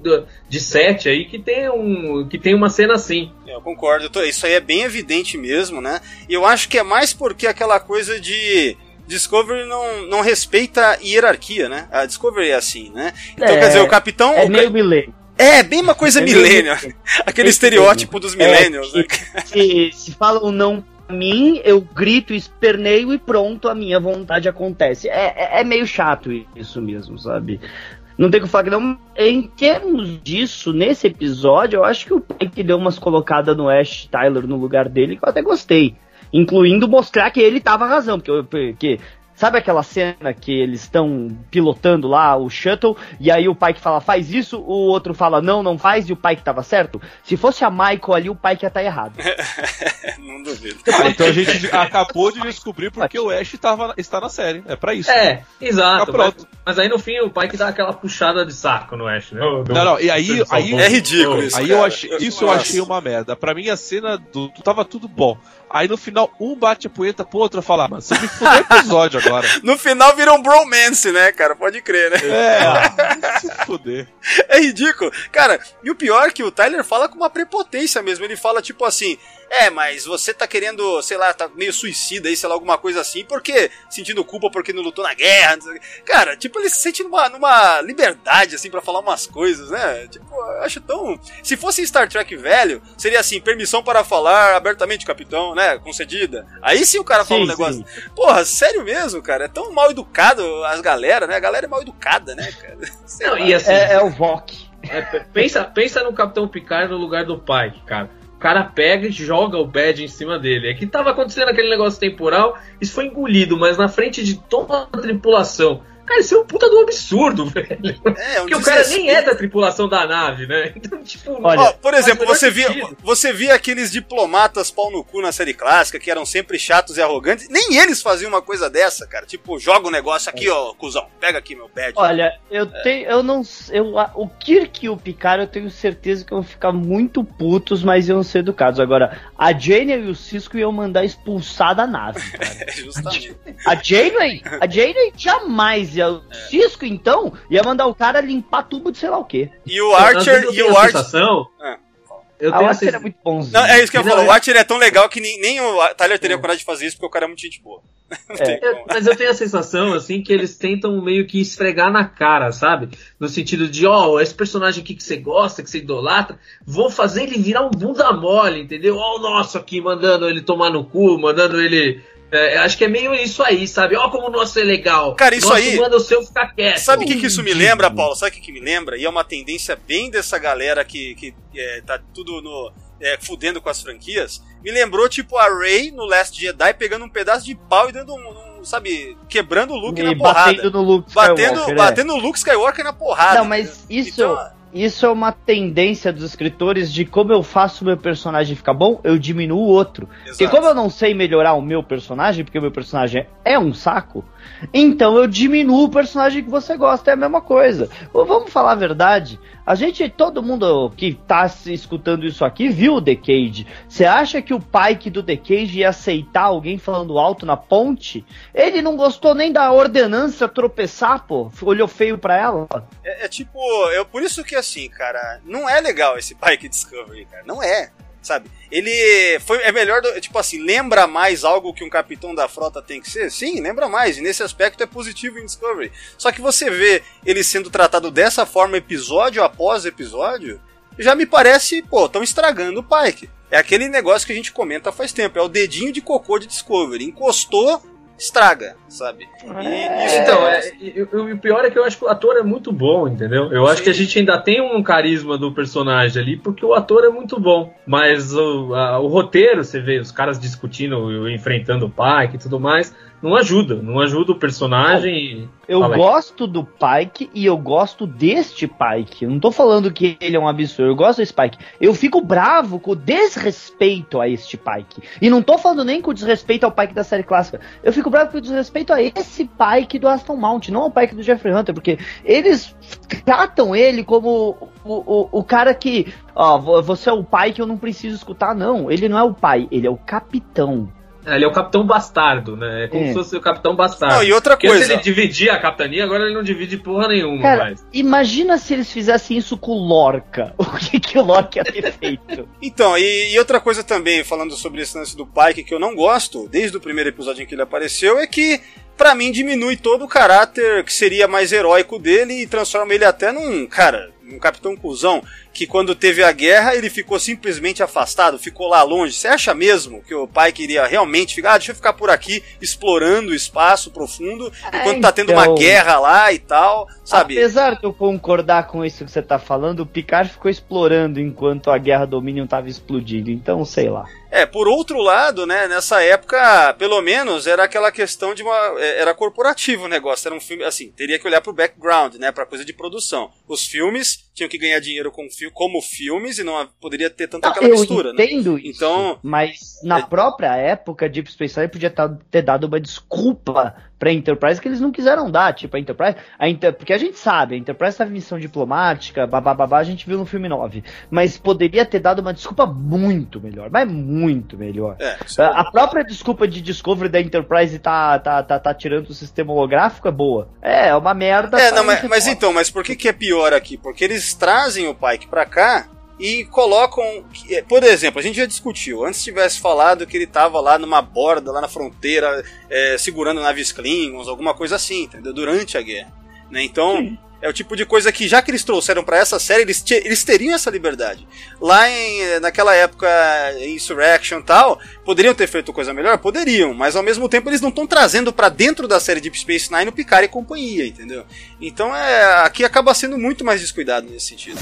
de sete aí que tem, um, que tem uma cena assim. Eu concordo, isso aí é bem evidente mesmo, né? E eu acho que é mais porque aquela coisa de. Discovery não, não respeita a hierarquia, né? A Discovery é assim, né? Então, é, quer dizer, o capitão. É meio milênio. É, bem uma coisa é milênio. Aquele estereótipo dos millennials. É, né? se, se falam não mim, eu grito, esperneio e pronto, a minha vontade acontece. É, é, é, meio chato isso mesmo, sabe? Não tem que falar que não. Em termos disso, nesse episódio, eu acho que o Pike deu umas colocadas no Ash Tyler no lugar dele que eu até gostei. Incluindo mostrar que ele tava razão, porque, porque Sabe aquela cena que eles estão pilotando lá o shuttle e aí o pai que fala faz isso, o outro fala não, não faz e o pai que tava certo? Se fosse a Michael ali, o pai que ia estar tá errado. não duvido. Ah, então a gente acabou de descobrir porque o Ash tava, está na série. É para isso. É, exato. Mas, mas, aí no fim o pai que dá aquela puxada de saco no Ash, né? não, não, e aí, aí é ridículo isso. Aí eu achei, isso eu achei uma merda. Para mim a cena do tava tudo bom. Aí no final, um bate a punheta pro outro e fala, ah, mano, você me fudeu o episódio agora. no final vira um bromance, né, cara? Pode crer, né? É, se fuder. É ridículo. Cara, e o pior é que o Tyler fala com uma prepotência mesmo. Ele fala tipo assim: é, mas você tá querendo, sei lá, tá meio suicida aí, sei lá, alguma coisa assim, porque sentindo culpa porque não lutou na guerra. Cara, tipo, ele se sente numa, numa liberdade, assim, para falar umas coisas, né? Tipo, eu acho tão. Se fosse Star Trek velho, seria assim, permissão para falar abertamente, capitão, né? Concedida. Aí sim o cara fala sim, um negócio. Sim. Porra, sério mesmo, cara? É tão mal educado as galera, né? A galera é mal educada, né, cara? Não, e assim, é, é o VOC. É, pensa, pensa no Capitão Picard no lugar do pai, cara. Cara pega e joga o badge em cima dele. É que tava acontecendo aquele negócio temporal, isso foi engolido, mas na frente de toda a tripulação Cara, isso é um puta do absurdo, velho. É, um Porque o cara nem é da tripulação da nave, né? Então, tipo. Olha, ó, por exemplo, você via, você via aqueles diplomatas pau no cu na série clássica, que eram sempre chatos e arrogantes. Nem eles faziam uma coisa dessa, cara. Tipo, joga o um negócio aqui, ó, cuzão. Pega aqui meu badge. Olha, eu é. tenho. Eu não. Eu, o Kirk e o Picard, eu tenho certeza que vão ficar muito putos, mas iam ser educados. Agora, a Janeway e o Cisco iam mandar expulsar da nave. Cara. Justamente. A Janeway, a Janeway jamais fazia o Cisco, então, ia mandar o cara limpar tubo de sei lá o quê. E o Archer e o Archer. Ah. Eu tenho a Archer é muito bonzinho. Não, é isso que eu falo. É... O Archer é tão legal que nem, nem o Tyler teria é. coragem de fazer isso porque o cara é muito gente boa. É. mas eu tenho a sensação, assim, que eles tentam meio que esfregar na cara, sabe? No sentido de, ó, oh, esse personagem aqui que você gosta, que você idolatra, vou fazer ele virar um bunda mole, entendeu? Ó, o nosso aqui mandando ele tomar no cu, mandando ele é, acho que é meio isso aí, sabe? Ó, como o nosso é legal. Cara, isso nosso aí. manda o seu ficar quieto. Sabe o que, que isso me lembra, Paulo? Sabe o que, que me lembra? E é uma tendência bem dessa galera que, que é, tá tudo no. É, fudendo com as franquias. Me lembrou, tipo, a Rey no Last Jedi pegando um pedaço de pau e dando um, um sabe, quebrando o Luke e na porrada. Batendo no Luke Skywalker. Batendo, é. batendo o Luke Skywalker na porrada. Não, mas isso. Então, isso é uma tendência dos escritores de como eu faço o meu personagem ficar bom, eu diminuo o outro. Exato. Porque como eu não sei melhorar o meu personagem, porque o meu personagem é um saco, então eu diminuo o personagem que você gosta, é a mesma coisa. Vamos falar a verdade. A gente, todo mundo que tá escutando isso aqui, viu o The Cage. Você acha que o Pike do The Cage ia aceitar alguém falando alto na ponte? Ele não gostou nem da ordenança tropeçar, pô. Olhou feio pra ela. É, é tipo, é por isso que assim, cara, não é legal esse Pike Discovery, cara. Não é sabe? Ele foi é melhor, tipo assim, lembra mais algo que um capitão da frota tem que ser? Sim, lembra mais. E nesse aspecto é positivo em Discovery. Só que você vê ele sendo tratado dessa forma episódio após episódio, já me parece, pô, estão estragando o Pike. É aquele negócio que a gente comenta faz tempo, é o dedinho de cocô de Discovery. Encostou, estraga, sabe? É... Então, é, o pior é que eu acho que o ator é muito bom, entendeu? Eu Sim. acho que a gente ainda tem um carisma do personagem ali, porque o ator é muito bom. Mas o, a, o roteiro, você vê os caras discutindo, enfrentando o pai e tudo mais, não ajuda, não ajuda o personagem. Eu gosto do Pike e eu gosto deste Pike. Eu não tô falando que ele é um absurdo, eu gosto desse Pike. Eu fico bravo com o desrespeito a este Pike. E não tô falando nem com o desrespeito ao Pike da série clássica. Eu fico bravo com o desrespeito a esse Pike do Aston Mount, não ao Pike do Jeffrey Hunter, porque eles tratam ele como o, o, o cara que, ó, você é o pai que eu não preciso escutar, não. Ele não é o pai, ele é o capitão. É, ele é o capitão bastardo, né? É como é. se fosse o capitão bastardo. Não, e outra Porque coisa. Se ele dividia a capitania, agora ele não divide porra nenhuma Cara, mais. Imagina se eles fizessem isso com o Lorca. O que, que o Lorca ia ter feito? então, e, e, outra coisa também, falando sobre esse lance do Pike, que eu não gosto, desde o primeiro episódio em que ele apareceu, é que para mim diminui todo o caráter que seria mais heróico dele e transforma ele até num, cara, um capitão cuzão que quando teve a guerra ele ficou simplesmente afastado, ficou lá longe. Você acha mesmo que o pai queria realmente ficar, ah, deixa eu ficar por aqui explorando o espaço profundo enquanto é, tá tendo uma então. guerra lá e tal, sabe? Apesar de eu concordar com isso que você tá falando, o Picard ficou explorando enquanto a guerra Dominion tava explodindo, então sei lá. É, por outro lado, né, nessa época, pelo menos, era aquela questão de uma. É, era corporativo o negócio. Era um filme, assim, teria que olhar pro background, né, pra coisa de produção. Os filmes tinham que ganhar dinheiro com, como filmes e não poderia ter tanta aquela eu mistura, né? entendo né? Isso, então, mas na é... própria época, Deep Space Nine podia ter dado uma desculpa pra Enterprise que eles não quiseram dar, tipo, a Enterprise, a Inter, porque a gente sabe, a Enterprise estava em missão diplomática, babá, a gente viu no filme 9, mas poderia ter dado uma desculpa muito melhor, mas muito melhor. É, a, a própria desculpa de Discovery da Enterprise tá, tá, tá, tá tirando o sistema holográfico é boa. É, é uma merda. É, não, mas, mas então, mas por que que é pior aqui? Porque eles trazem o Pike pra cá e colocam. que- Por exemplo, a gente já discutiu. Antes tivesse falado que ele tava lá numa borda, lá na fronteira, é, segurando naves Klingons, alguma coisa assim, entendeu? Durante a guerra. Né? Então. É o tipo de coisa que, já que eles trouxeram pra essa série, eles, eles teriam essa liberdade. Lá em, naquela época, Insurrection e tal, poderiam ter feito coisa melhor? Poderiam, mas ao mesmo tempo eles não estão trazendo pra dentro da série Deep Space Nine o Picard e companhia, entendeu? Então é, aqui acaba sendo muito mais descuidado nesse sentido.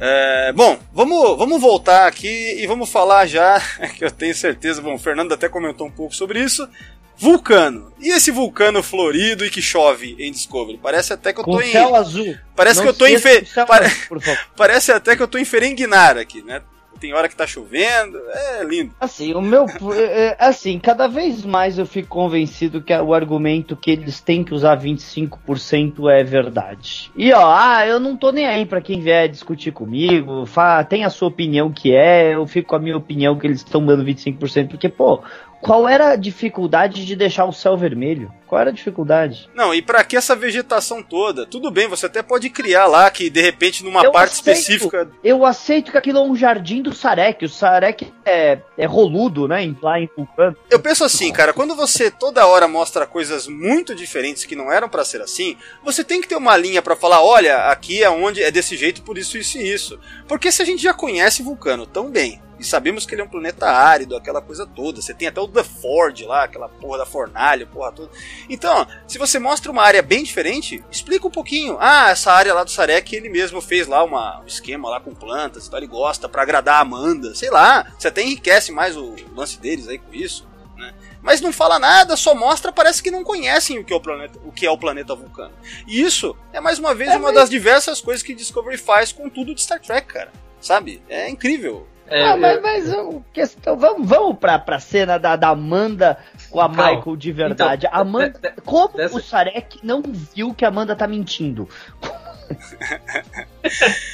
É, bom, vamos, vamos voltar aqui e vamos falar já, que eu tenho certeza, bom, o Fernando até comentou um pouco sobre isso. Vulcano. E esse vulcano florido e que chove em Discovery? Parece até que eu Com tô em. céu azul. Parece Não que eu tô em. Fe... pare-. Parece até que eu tô em Ferenguinar aqui, né? Tem hora que tá chovendo, é lindo. Assim, o meu. é, é, Assim, cada vez mais eu fico convencido que o argumento que eles têm que usar 25% é verdade. E ó, ah, eu não tô nem aí pra quem vier discutir comigo, tem a sua opinião que é, eu fico com a minha opinião que eles estão dando 25%, porque, pô, qual era a dificuldade de deixar o céu vermelho? Qual era a dificuldade? Não, e pra que essa vegetação toda? Tudo bem, você até pode criar lá que de repente numa Eu parte aceito. específica. Eu aceito que aquilo é um jardim do Sarek. O Sarek é, é roludo, né? Lá em Vulcano. Eu penso assim, cara, quando você toda hora mostra coisas muito diferentes que não eram pra ser assim, você tem que ter uma linha pra falar, olha, aqui é onde é desse jeito por isso isso e isso. Porque se a gente já conhece Vulcano tão bem, e sabemos que ele é um planeta árido, aquela coisa toda, você tem até o The Ford lá, aquela porra da fornalha, porra toda. Então, se você mostra uma área bem diferente, explica um pouquinho. Ah, essa área lá do Sarek, ele mesmo fez lá uma, um esquema lá com plantas, então ele gosta pra agradar a Amanda, sei lá. Você até enriquece mais o lance deles aí com isso, né? Mas não fala nada, só mostra, parece que não conhecem o que é o planeta, o que é o planeta Vulcano. E isso é mais uma vez É, uma mas- das diversas coisas que Discovery faz com tudo de Star Trek, cara. Sabe? É incrível. É, ah, mas, é- mas questão, vamos, vamos pra, pra cena da, da Amanda com a Calma. Michael de verdade. Então, Amanda, de- de- como dessa- o Sarek não viu que a Amanda tá mentindo?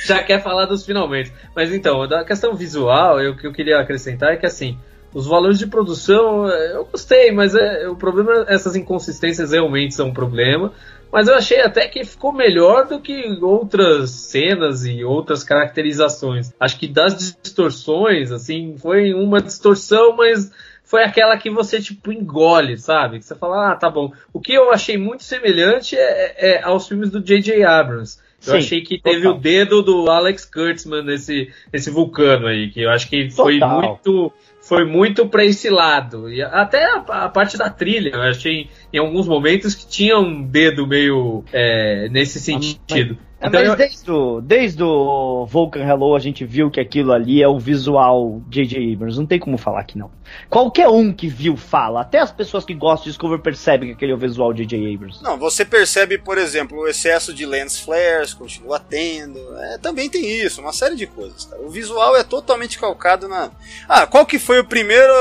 já quer falar dos finalmente. Mas então, da questão visual, eu- o que eu queria acrescentar é que assim, os valores de produção eh, eu gostei, mas é, o problema, essas inconsistências realmente são um problema. Mas eu achei até que ficou melhor do que outras cenas e outras caracterizações. Acho que das distorções, assim, foi uma distorção, mas foi aquela que você, tipo, engole, sabe? Que você fala, ah, tá bom. O que eu achei muito semelhante é, é aos filmes do J.J. Abrams. Eu Sim, achei que teve total. o dedo do Alex Kurtzman nesse, nesse vulcano aí, que eu acho que foi Total. muito foi muito para esse lado. E até a, a parte da trilha, eu achei em alguns momentos que tinha um dedo meio é, nesse sentido. É, Então mas eu- desde, o, desde o Vulcan Hello a gente viu que aquilo ali é o visual J.J. Abrams. Não tem como falar que não. Qualquer um que viu fala. Até as pessoas que gostam de Discovery percebem que aquele é o visual J.J. Abrams. Não, você percebe, por exemplo, o excesso de lens flares, continua tendo. É, também tem isso, uma série de coisas. Cara. O visual é totalmente calcado na. Ah, qual que foi o primeiro.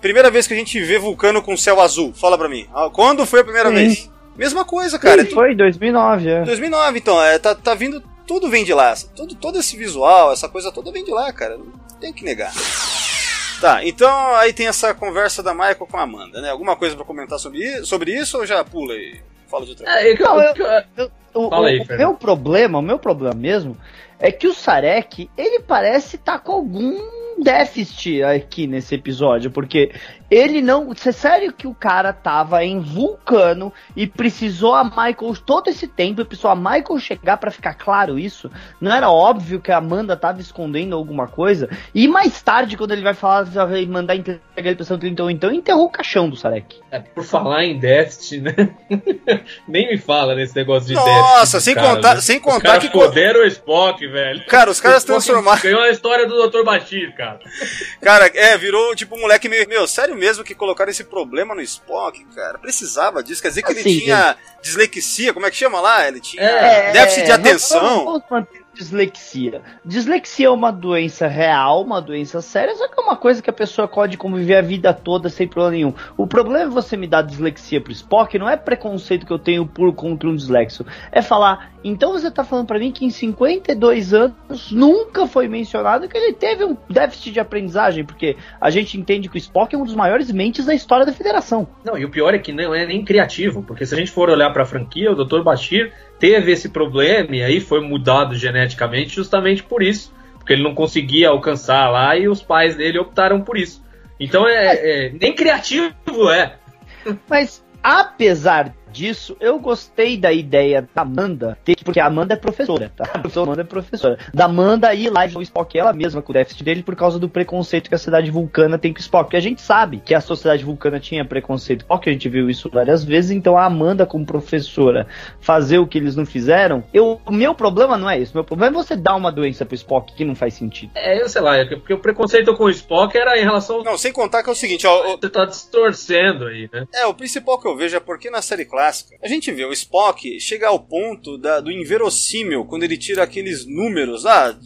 Primeira vez que a gente vê vulcano com céu azul? Fala pra mim. Ah, Quando foi a primeira Sim. vez? Mesma coisa, cara. Sim, foi em 2009, é. 2009, então, é, tá, tá vindo. Tudo vem de lá. Tudo, todo esse visual, essa coisa toda vem de lá, cara. Não tem que negar. Tá, então aí tem essa conversa da Michael com a Amanda, né? Alguma coisa pra comentar sobre, sobre isso ou já pula e fala de outra coisa? É, eu- Não, eu- eu- O, Fala aí, o- o meu problema, o meu problema mesmo, é que o Sarek, ele parece estar com algum déficit aqui nesse episódio, porque ele não. É sério que o cara tava em Vulcano e precisou a Michael todo esse tempo, e precisou a Michael chegar pra ficar claro isso. Não era óbvio que a Amanda tava escondendo alguma coisa. E mais tarde, quando ele vai falar, vai mandar entregar ele pra São então, então enterrou o caixão do Sarek. é, por falar em déficit, né? Nem me fala nesse negócio de Nossa, dos sem contar- né? sem Os contar caras que foderam o Spock, velho. Cara, os caras transformaram. Ganhou a história do Dr. Bashir, cara. Cara, é, virou tipo um moleque meio. Meu, sério mesmo que colocaram esse problema no Spock, cara? Precisava disso. Quer dizer que ele Assim, tinha dislexia, como é que chama lá? Ele tinha É, déficit de não- atenção. Vamos, vamos manter dislexia. Dislexia é uma doença real, uma doença séria, só que é uma coisa que a pessoa pode conviver a vida toda sem problema nenhum. O problema é você me dar dislexia pro Spock, não é preconceito que eu tenho por contra um dislexo. É falar, então você tá falando pra mim que em 52 anos nunca foi mencionado que ele teve um déficit de aprendizagem, porque a gente entende que o Spock é um dos maiores mentes da história da federação. Não, e o pior é que não é nem criativo, porque se a gente for olhar pra franquia, o Dr. Bashir teve esse problema e aí foi mudado geneticamente justamente por isso. porque ele não conseguia alcançar lá e os pais dele optaram por isso. Então é, é nem criativo é. Mas apesar disso, eu gostei da ideia da Amanda, porque a Amanda é professora, tá? A Amanda é professora. Da Amanda ir lá o Spock ela mesma com o déficit dele por causa do preconceito que a cidade vulcana tem com o Spock. Porque a gente sabe que a sociedade vulcana tinha preconceito com Spock, a gente viu isso várias vezes, então a Amanda como professora fazer o que eles não fizeram, eu, o meu problema não é isso. Meu problema é você dar uma doença pro Spock que não faz sentido. É, eu sei lá, é porque o preconceito com o Spock era em relação... Não, sem contar que é o seguinte, ó... Você tá distorcendo aí, né? É, o principal que eu vejo é porque na série clássica, a gente vê o Spock chegar ao ponto da, do inverossímil, quando ele tira aqueles números, ah,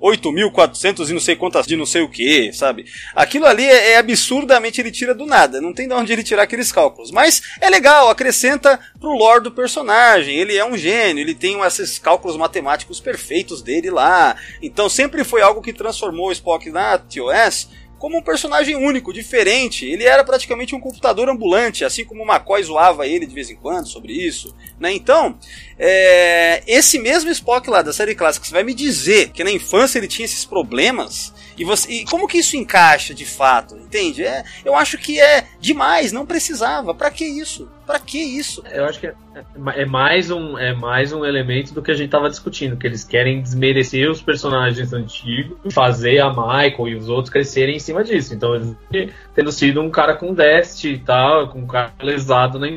8.400 e não sei quantas de não sei o que, sabe? Aquilo ali é, é, absurdamente, ele tira do nada, não tem de onde ele tirar aqueles cálculos. Mas é legal, acrescenta pro lore do personagem, ele é um gênio, ele tem esses cálculos matemáticos perfeitos dele lá. Então sempre foi algo que transformou o Spock na TOS como um personagem único, diferente. Ele era praticamente um computador ambulante, assim como o McCoy zoava ele de vez em quando sobre isso. Né? Então, é, esse mesmo Spock lá da série clássica, você vai me dizer que na infância ele tinha esses problemas e, você, e como que isso encaixa de fato? Entende? É, eu acho que é demais, não precisava. Para que isso? Para que isso? Eu acho que é, é, mais um, é mais um elemento do que a gente tava discutindo, que eles querem desmerecer os personagens antigos, fazer a Michael e os outros crescerem em cima disso. Então, tendo sido um cara com déficit e tal, com um cara lesado na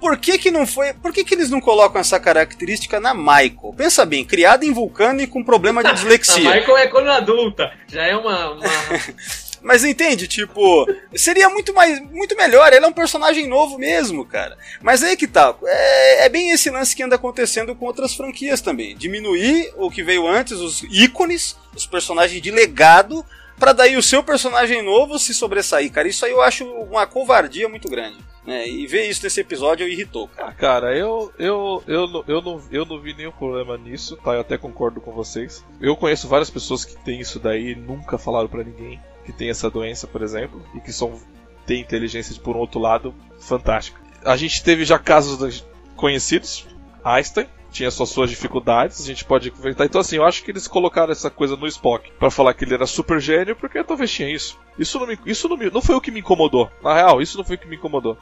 por que, que não foi. Por que, que eles não colocam essa característica na Michael? Pensa bem, criada em vulcano e com problema de dislexia. a Michael é quando adulta, já é uma... uma... Mas entende, tipo, seria muito mais, muito melhor. Ele é um personagem novo mesmo, cara. Mas aí que tá, é, é, bem esse lance que anda acontecendo com outras franquias também. Diminuir o que veio antes, os ícones, os personagens de legado, para daí o seu personagem novo se sobressair, cara. Isso aí eu acho uma covardia muito grande. Né? E ver isso nesse episódio irritou, cara. Ah, cara, eu, eu, eu, eu, não, eu não vi nenhum problema nisso, tá? Eu até concordo com vocês. Eu conheço várias pessoas que têm isso daí e nunca falaram para ninguém que tem essa doença, por exemplo, e que são têm inteligência por um outro lado fantástica. A gente teve já casos conhecidos, Einstein, tinha só suas dificuldades, a gente pode comentar. Então, assim, eu acho que eles colocaram essa coisa no Spock para falar que ele era super gênio, porque talvez tinha isso. Isso não, me, isso não, me, não foi o que me incomodou. Na real, isso não foi o que me incomodou.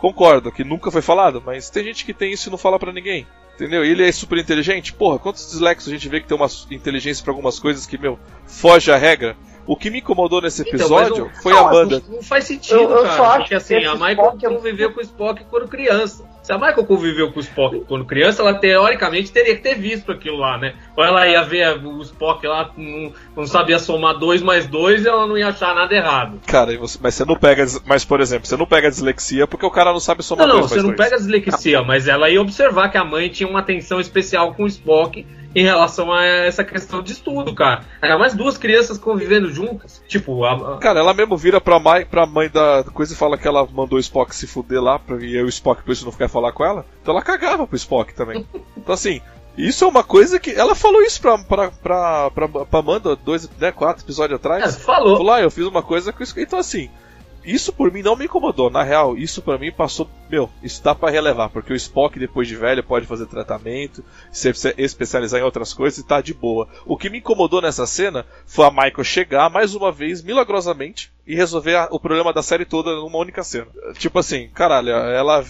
Concordo que nunca foi falado, mas tem gente que tem isso e não fala para ninguém. Entendeu? E ele é super inteligente. Porra, quantos dislexos a gente vê que tem uma inteligência para algumas coisas que, meu, foge à regra. O que me incomodou nesse então, episódio então, foi a Amanda. Não, não faz sentido, eu, eu cara. Porque assim, a Michael conviveu com o Spock quando criança. Se a Michael conviveu com o Spock quando criança, ela teoricamente teria que ter visto aquilo lá, né? Ou ela ia ver o Spock lá, não, não sabia somar 2 mais 2 e ela não ia achar nada errado. Cara, você, mas você não pega. Mas, por exemplo, você não pega a dislexia porque o cara não sabe somar 2 Não, não, você não dois. pega a dislexia, mas ela ia observar que a mãe tinha uma atenção especial com o Spock em relação a essa questão de estudo, cara. Era mais duas crianças convivendo juntas. Tipo, a. Cara, ela mesmo vira pra mãe, pra mãe da coisa e fala que ela mandou o Spock se fuder lá, pra, e o Spock por isso não quer falar com ela. Então ela cagava pro Spock também. Então assim, isso é uma coisa que. Ela falou isso pra, pra, pra, pra, pra Amanda dois, né, quatro episódios atrás. É, falou. Falou, ah, eu fiz uma coisa com isso. Então assim, isso por mim não me incomodou. Na real, isso para mim passou. Meu, isso dá para relevar, porque o Spock, depois de velho, pode fazer tratamento, se especializar em outras coisas e tá de boa. O que me incomodou nessa cena foi a Michael chegar mais uma vez, milagrosamente, e resolver o problema da série toda numa única cena. Tipo assim, caralho, ela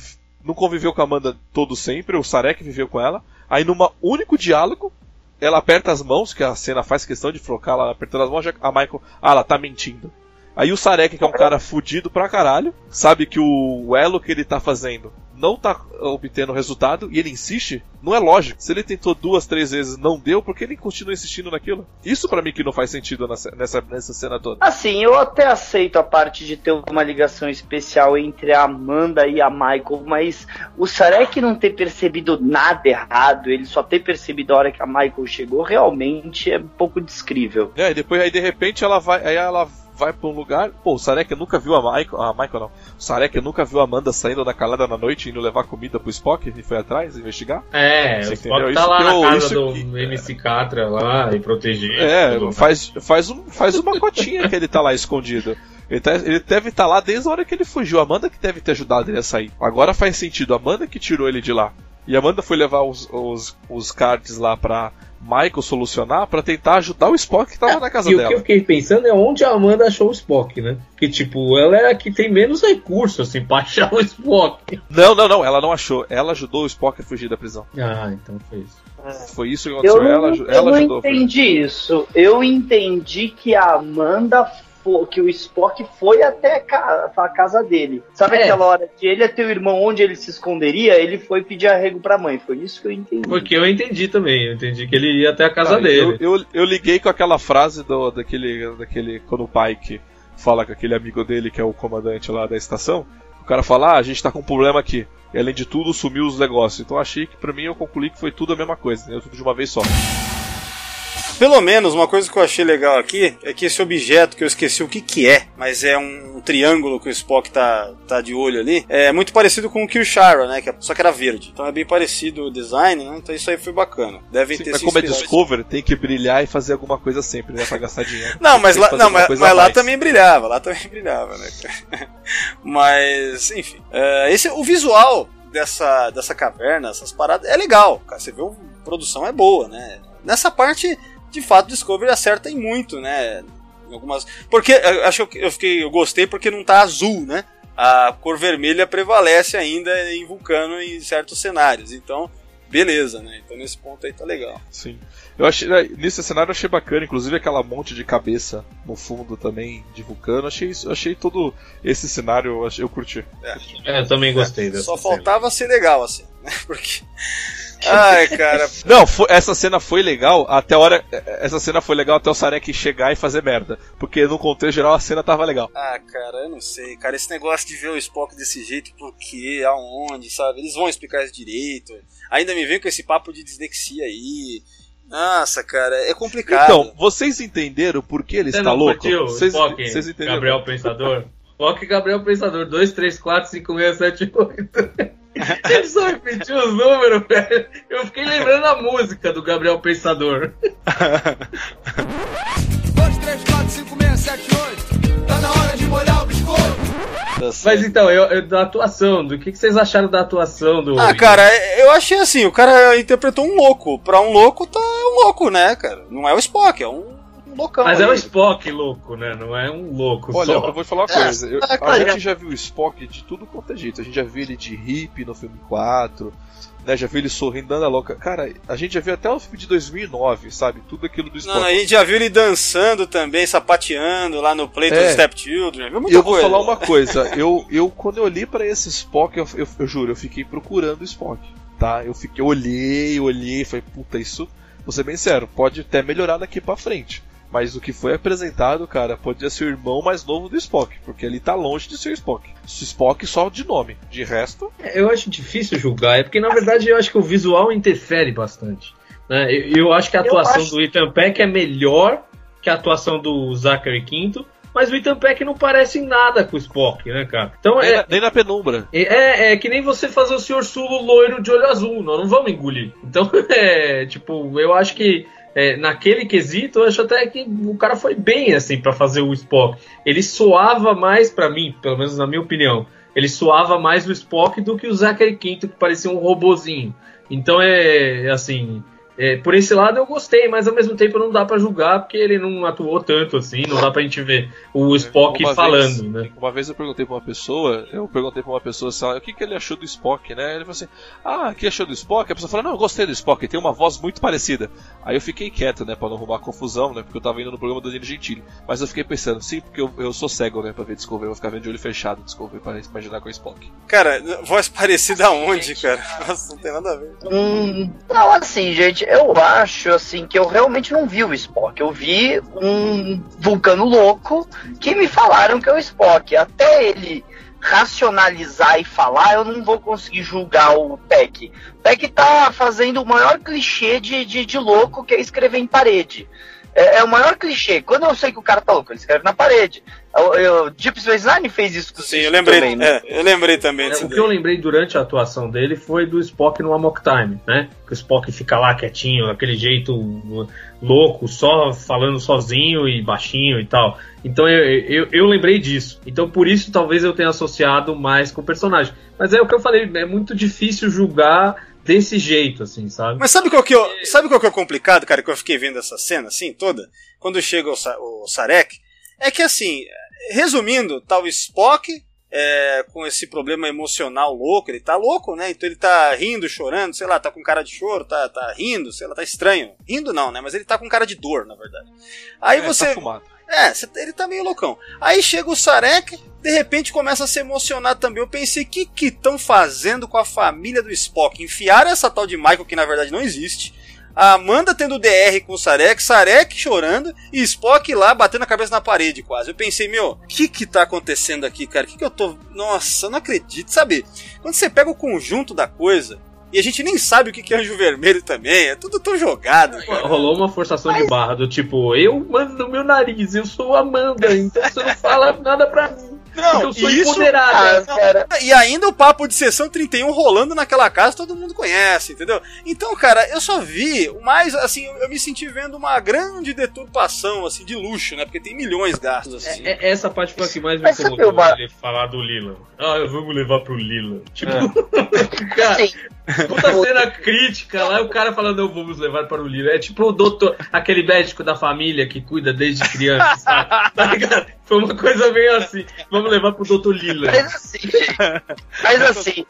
não conviveu com a Amanda todo sempre, o Sarek viveu com ela. Aí, num único diálogo, ela aperta as mãos, que a cena faz questão de focar ela apertando as mãos, a Michael, ah, ela tá mentindo. Aí o Sarek, que é um cara fudido pra caralho, sabe que o elo que ele tá fazendo não tá obtendo resultado e ele insiste, não é lógico. Se ele tentou duas, três vezes não deu, porque ele continua insistindo naquilo? Isso para mim que não faz sentido nessa, nessa, nessa cena toda. Assim, eu até aceito a parte de ter uma ligação especial entre a Amanda e a Michael, mas o Sarek não ter percebido nada errado, ele só ter percebido a hora que a Michael chegou, realmente é um pouco descrível. É, e depois aí de repente ela vai, aí ela vai pra um lugar. Pô, o Sarek nunca viu a Michael. A Michael não. O Sarek nunca viu a Amanda saindo na calada na noite indo levar comida pro Spock e foi atrás investigar? É, Você o Spock entendeu? tá isso lá na eu, casa do que, MC Catra lá e proteger. É, faz, faz, um, faz uma cotinha que ele tá lá escondido. Ele, tá, ele deve estar tá lá desde a hora que ele fugiu. A Amanda que deve ter ajudado ele a sair. Agora faz sentido. A Amanda que tirou ele de lá. E a Amanda foi levar os, os, os cards lá pra, Michael solucionar para tentar ajudar o Spock que tava na casa e dela. o que eu fiquei pensando é onde a Amanda achou o Spock, né? Que tipo, ela é a que tem menos recursos, assim, pra achar o Spock. Não, não, não, ela não achou. Ela ajudou o Spock a fugir da prisão. Ah, então foi isso. Foi isso que aconteceu. Eu não, ela, eu ela não ajudou. fugir. entendi isso. Eu entendi que a Amanda fo- que o Spock foi até ca- a casa dele. Sabe É. aquela hora que ele é teu irmão onde ele se esconderia? Ele foi pedir arrego pra mãe. Foi isso que eu entendi. Porque eu entendi também, eu entendi que ele ia até a casa Cara, dele. Eu, eu, eu liguei com aquela frase do, daquele, daquele. Quando o Pike fala com aquele amigo dele, que é o comandante lá da estação. O cara fala: Ah, a gente tá com um problema aqui. E além de tudo, sumiu os negócios. Então achei que pra mim eu concluí que foi tudo a mesma coisa, entendeu? Tudo de uma vez só. Pelo menos, uma coisa que eu achei legal aqui é que esse objeto, que eu esqueci o que que é, mas é um triângulo que o Spock tá, tá de olho ali, é muito parecido com o Kirshara, né? que é- só que era verde. Então é bem parecido o design, né? Então isso aí foi bacana. Devem Sim, ter mas como é inspirado. Discover, tem que brilhar e fazer alguma coisa sempre, né? Pra gastar dinheiro. Não, mas lá, não, mas, mas lá também brilhava, lá também brilhava, né? mas, enfim. é, esse, o visual dessa, dessa caverna, essas paradas, é legal, cara. Você vê, a produção é boa, né? Nessa parte, de fato, Discovery acerta em muito, né? Em algumas. Porque eu acho que eu fiquei. Eu gostei porque não tá azul, né? A cor vermelha prevalece ainda em Vulcano em certos cenários. Então, beleza, né? Então nesse ponto aí tá legal. Sim. Eu achei, né, nesse cenário eu achei bacana, inclusive aquela monte de cabeça no fundo também de vulcano. Achei, isso- achei todo esse cenário, eu, achei, eu curti. É, eu também gostei dessa Só cena. faltava ser legal, assim, né? Porque. Ai, cara. Não, foi- essa cena foi legal até a hora. Essa cena foi legal até o Sarek chegar e fazer merda. Porque no contexto geral a cena tava legal. Ah, cara, eu não sei, cara. Esse negócio de ver o Spock desse jeito, por quê? Aonde, sabe? Eles vão explicar isso direito. Ainda me vem com esse papo de dislexia aí. Nossa, cara, é complicado. Então, vocês entenderam por que ele Você está não louco? curtiu Vocês, Spock, vocês entenderam? Gabriel Pensador? Spock Gabriel Pensador, 2, 3, 4, 5, 6, 7, 8. Ele só repetiu os números, velho. Eu fiquei lembrando a música do Gabriel Pensador. 2, 3, 4, 5, 6, 7, 8. Tá na hora de molhar o biscoito. Tá Mas então, eu, eu- da atuação, do que, que vocês acharam da atuação do. Ah, cara, eu achei assim, o cara interpretou um louco. Pra um louco, tá um louco, né, cara? Não é o Spock, é um, um loucão. Mas é o Spock louco, né? Não é um louco Olha, só. eu vou te falar uma coisa. Eu- ah, a gente já viu o Spock de tudo quanto é jeito. A gente já viu ele de hippie no filme 4. Né, já viu ele sorrindo, dando a louca. Cara, a gente já viu até o filme de 2009, sabe? Tudo aquilo do Spock. Não, a gente já viu ele dançando também, sapateando lá no Play É. do Stepchildren. Viu muita Eu vou coisa. falar uma coisa, eu, eu quando eu olhei pra esse Spock, eu, eu, eu juro, eu fiquei procurando o Spock, tá? Eu fiquei, eu olhei, olhei, falei, puta, isso, vou ser bem sério, pode até melhorar daqui pra frente. Mas o que foi apresentado, cara, podia ser o irmão mais novo do Spock, porque ele tá longe de ser o Spock. Spock só de nome, de resto, Eu acho difícil julgar, é porque na verdade eu acho que o visual interfere bastante. Né? Eu, eu acho que a atuação acho- do Ethan Peck é melhor que a atuação do Zachary Quinto, mas o Ethan Peck não parece em nada com o Spock, né, cara? Então nem, é, na, nem na penumbra. é, é que nem você fazer o Sr. Sulo loiro de olho azul, nós não vamos engolir. Então, é, tipo, eu acho que é, naquele quesito, eu acho até que o cara foi bem, assim, pra fazer o Spock. Ele soava mais, pra mim, pelo menos na minha opinião, ele soava mais o Spock do que o Zachary Quinto, que parecia um robozinho. Então, é assim... é, por esse lado eu gostei, mas ao mesmo tempo não dá pra julgar porque ele não atuou tanto assim, não dá pra gente ver o Spock Uma falando, vez, né? Uma vez eu perguntei pra uma pessoa, eu perguntei pra uma pessoa assim, o que, que ele achou do Spock, né? Ele falou assim, ah, o que achou do Spock? A pessoa falou, não, eu gostei do Spock, tem uma voz muito parecida. Aí eu fiquei quieto, né, pra não arrumar confusão, né, porque eu tava indo no programa do Danilo Gentili. Mas eu fiquei pensando, sim, porque eu, eu sou cego, né, pra ver Discovery, eu vou ficar vendo de olho fechado Discovery pra imaginar com o Spock. Cara, voz parecida aonde, cara? Nossa, não tem nada a ver. Hum, não, assim, gente, eu acho assim que eu realmente não vi o Spock. Eu vi um vulcano louco que me falaram que é o Spock. Até ele racionalizar e falar, eu não vou conseguir julgar o Peck. Peck tá fazendo o maior clichê de, de, de louco que é escrever em parede. É, é o maior clichê. Quando eu sei que o cara tá louco, ele escreve na parede. Eu, eu, Deep Space Nine fez isso com o Sim, eu lembrei. também, né? é, eu lembrei também É, disso o que daí. eu lembrei durante a atuação dele foi do Spock no Amok Time, né? Que o Spock fica lá quietinho, aquele jeito louco, só falando sozinho e baixinho e tal. Então eu, eu, eu lembrei disso. Então por isso talvez eu tenha associado mais com o personagem. Mas é o que eu falei, é muito difícil julgar desse jeito, assim, sabe? Mas sabe qual que é, sabe qual que é o complicado, cara, que eu fiquei vendo essa cena assim toda, quando chega o, Sa o Sarek, é que assim, resumindo, tá o Spock é, com esse problema emocional louco, ele tá louco, né? Então ele tá rindo, chorando, sei lá, tá com cara de choro, tá, tá rindo, sei lá, tá estranho. Rindo não, né? Mas ele tá com cara de dor, na verdade. Aí É, você. tá fumado. É, ele tá meio loucão. Aí chega o Sarek, de repente começa a se emocionar também. Eu pensei, o que que estão fazendo com a família do Spock? Enfiaram essa tal de Michael, que na verdade não existe. A Amanda tendo DR com o Sarek, Sarek chorando e Spock lá batendo a cabeça na parede quase. Eu pensei, meu, o que que tá acontecendo aqui, cara? O que que eu tô. Nossa, eu não acredito. Sabe, quando você pega o conjunto da coisa e a gente nem sabe o que que é anjo vermelho também, é tudo tão jogado. cara. Rolou uma forçação de barra do tipo, eu mando no meu nariz, eu sou Amanda, então você não fala nada pra mim. Porque eu sou isso- empoderada. Ah, cara, E ainda o papo de sessão 31 rolando naquela casa, todo mundo conhece, entendeu? Então, cara, eu só vi, o mais, assim, eu, eu me senti vendo uma grande deturpação, assim, de luxo, né? Porque tem milhões gastos, assim. É- é- essa parte foi a que mais me incomodou, uma- ele falar do Lila. Ah, vamos levar pro Lila. Tipo, É. cara, assim, puta cena crítica lá, e o cara falando, não, vamos levar para o Lila. É tipo o doutor, aquele médico da família que cuida desde criança, sabe? Tá ligado? Foi uma coisa meio assim, vamos levar pro doutor Lila. Mas assim, gente, mas assim,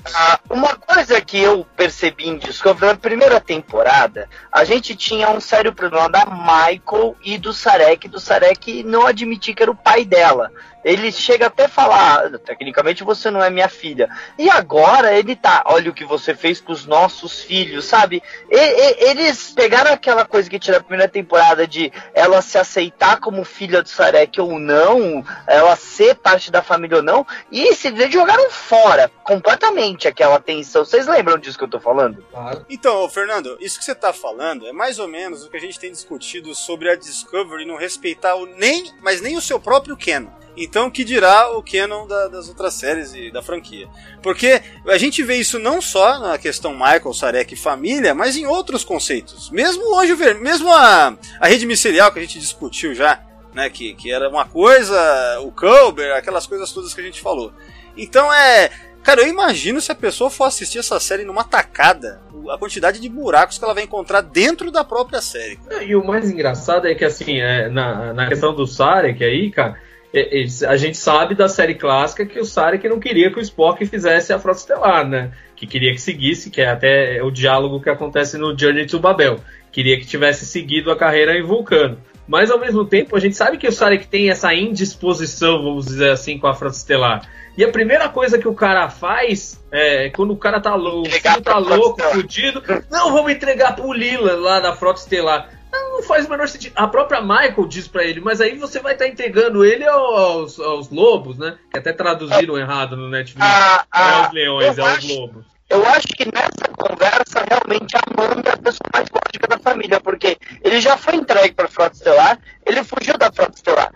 uma coisa que eu percebi em Discovery, na primeira temporada, a gente tinha um sério problema da Michael e do Sarek, do Sarek não admitir que era o pai dela. Ele chega até a falar, "Ah, tecnicamente você não é minha filha. E agora ele tá, olha o que você fez com os nossos filhos, sabe? E- e- eles pegaram aquela coisa que tinha na primeira temporada de ela se aceitar como filha do Sarek ou não, ela ser parte da família ou não, e simplesmente jogaram fora completamente aquela tensão. Vocês lembram disso que eu tô falando? Então, Fernando, isso que você tá falando é mais ou menos o que a gente tem discutido sobre a Discovery não respeitar o nem, mas nem o seu próprio canon. Então, que dirá o canon da- das outras séries e da franquia? Porque a gente vê isso não só na questão Michael, Sarek e família, mas em outros conceitos. Mesmo Vermelho, mesmo a, a rede micelial que a gente discutiu já, né, que, que era uma coisa, o Culber, aquelas coisas todas que a gente falou. Então é. Cara, eu imagino se a pessoa for assistir essa série numa tacada, a quantidade de buracos que ela vai encontrar dentro da própria série. cara. E o mais engraçado é que, assim, é, na, na questão do Sarek aí, cara, é- a gente sabe da série clássica que o Sarek não queria que o Spock fizesse a Frota Estelar, né? Que queria que seguisse, que é até o diálogo que acontece no Journey to Babel. Queria que tivesse seguido a carreira em Vulcano. Mas, ao mesmo tempo, a gente sabe que o Sarek tem essa indisposição, vamos dizer assim, com a Frota Estelar. E a primeira coisa que o cara faz, é, quando o cara tá louco, o filho tá louco, fudido, não, vamos entregar pro Lila lá da Frota Estelar. Não, faz o menor sentido. A própria Michael diz pra ele, mas aí você vai estar entregando ele aos, aos lobos, né? Que até traduziram errado no Netflix. Ah, não é ah, os leões, é os acho- lobos. Eu acho que nessa conversa, realmente, a Amanda é a pessoa mais lógica da família, porque ele já foi entregue para a Frota Estelar, ele fugiu da Frota Estelar.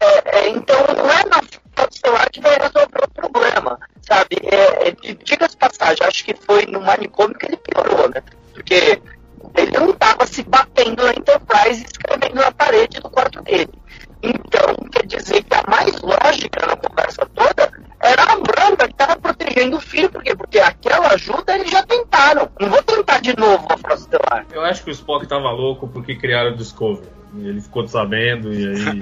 É, é, então, não é na Frota Estelar que vai resolver o problema, sabe? É, é, Diga-se passagem, acho que foi no manicômio que ele piorou, né? Porque ele não estava se batendo na Enterprise e escrevendo na parede do quarto dele. Então, quer dizer que a mais lógica na conversa toda era a Amanda que estava protegendo o filho, por quê? Porque aquela ajuda eles já tentaram. Não vou tentar de novo a Frota Estelar. Eu acho que o Spock tava louco porque criaram o Discovery. E ele ficou sabendo e aí.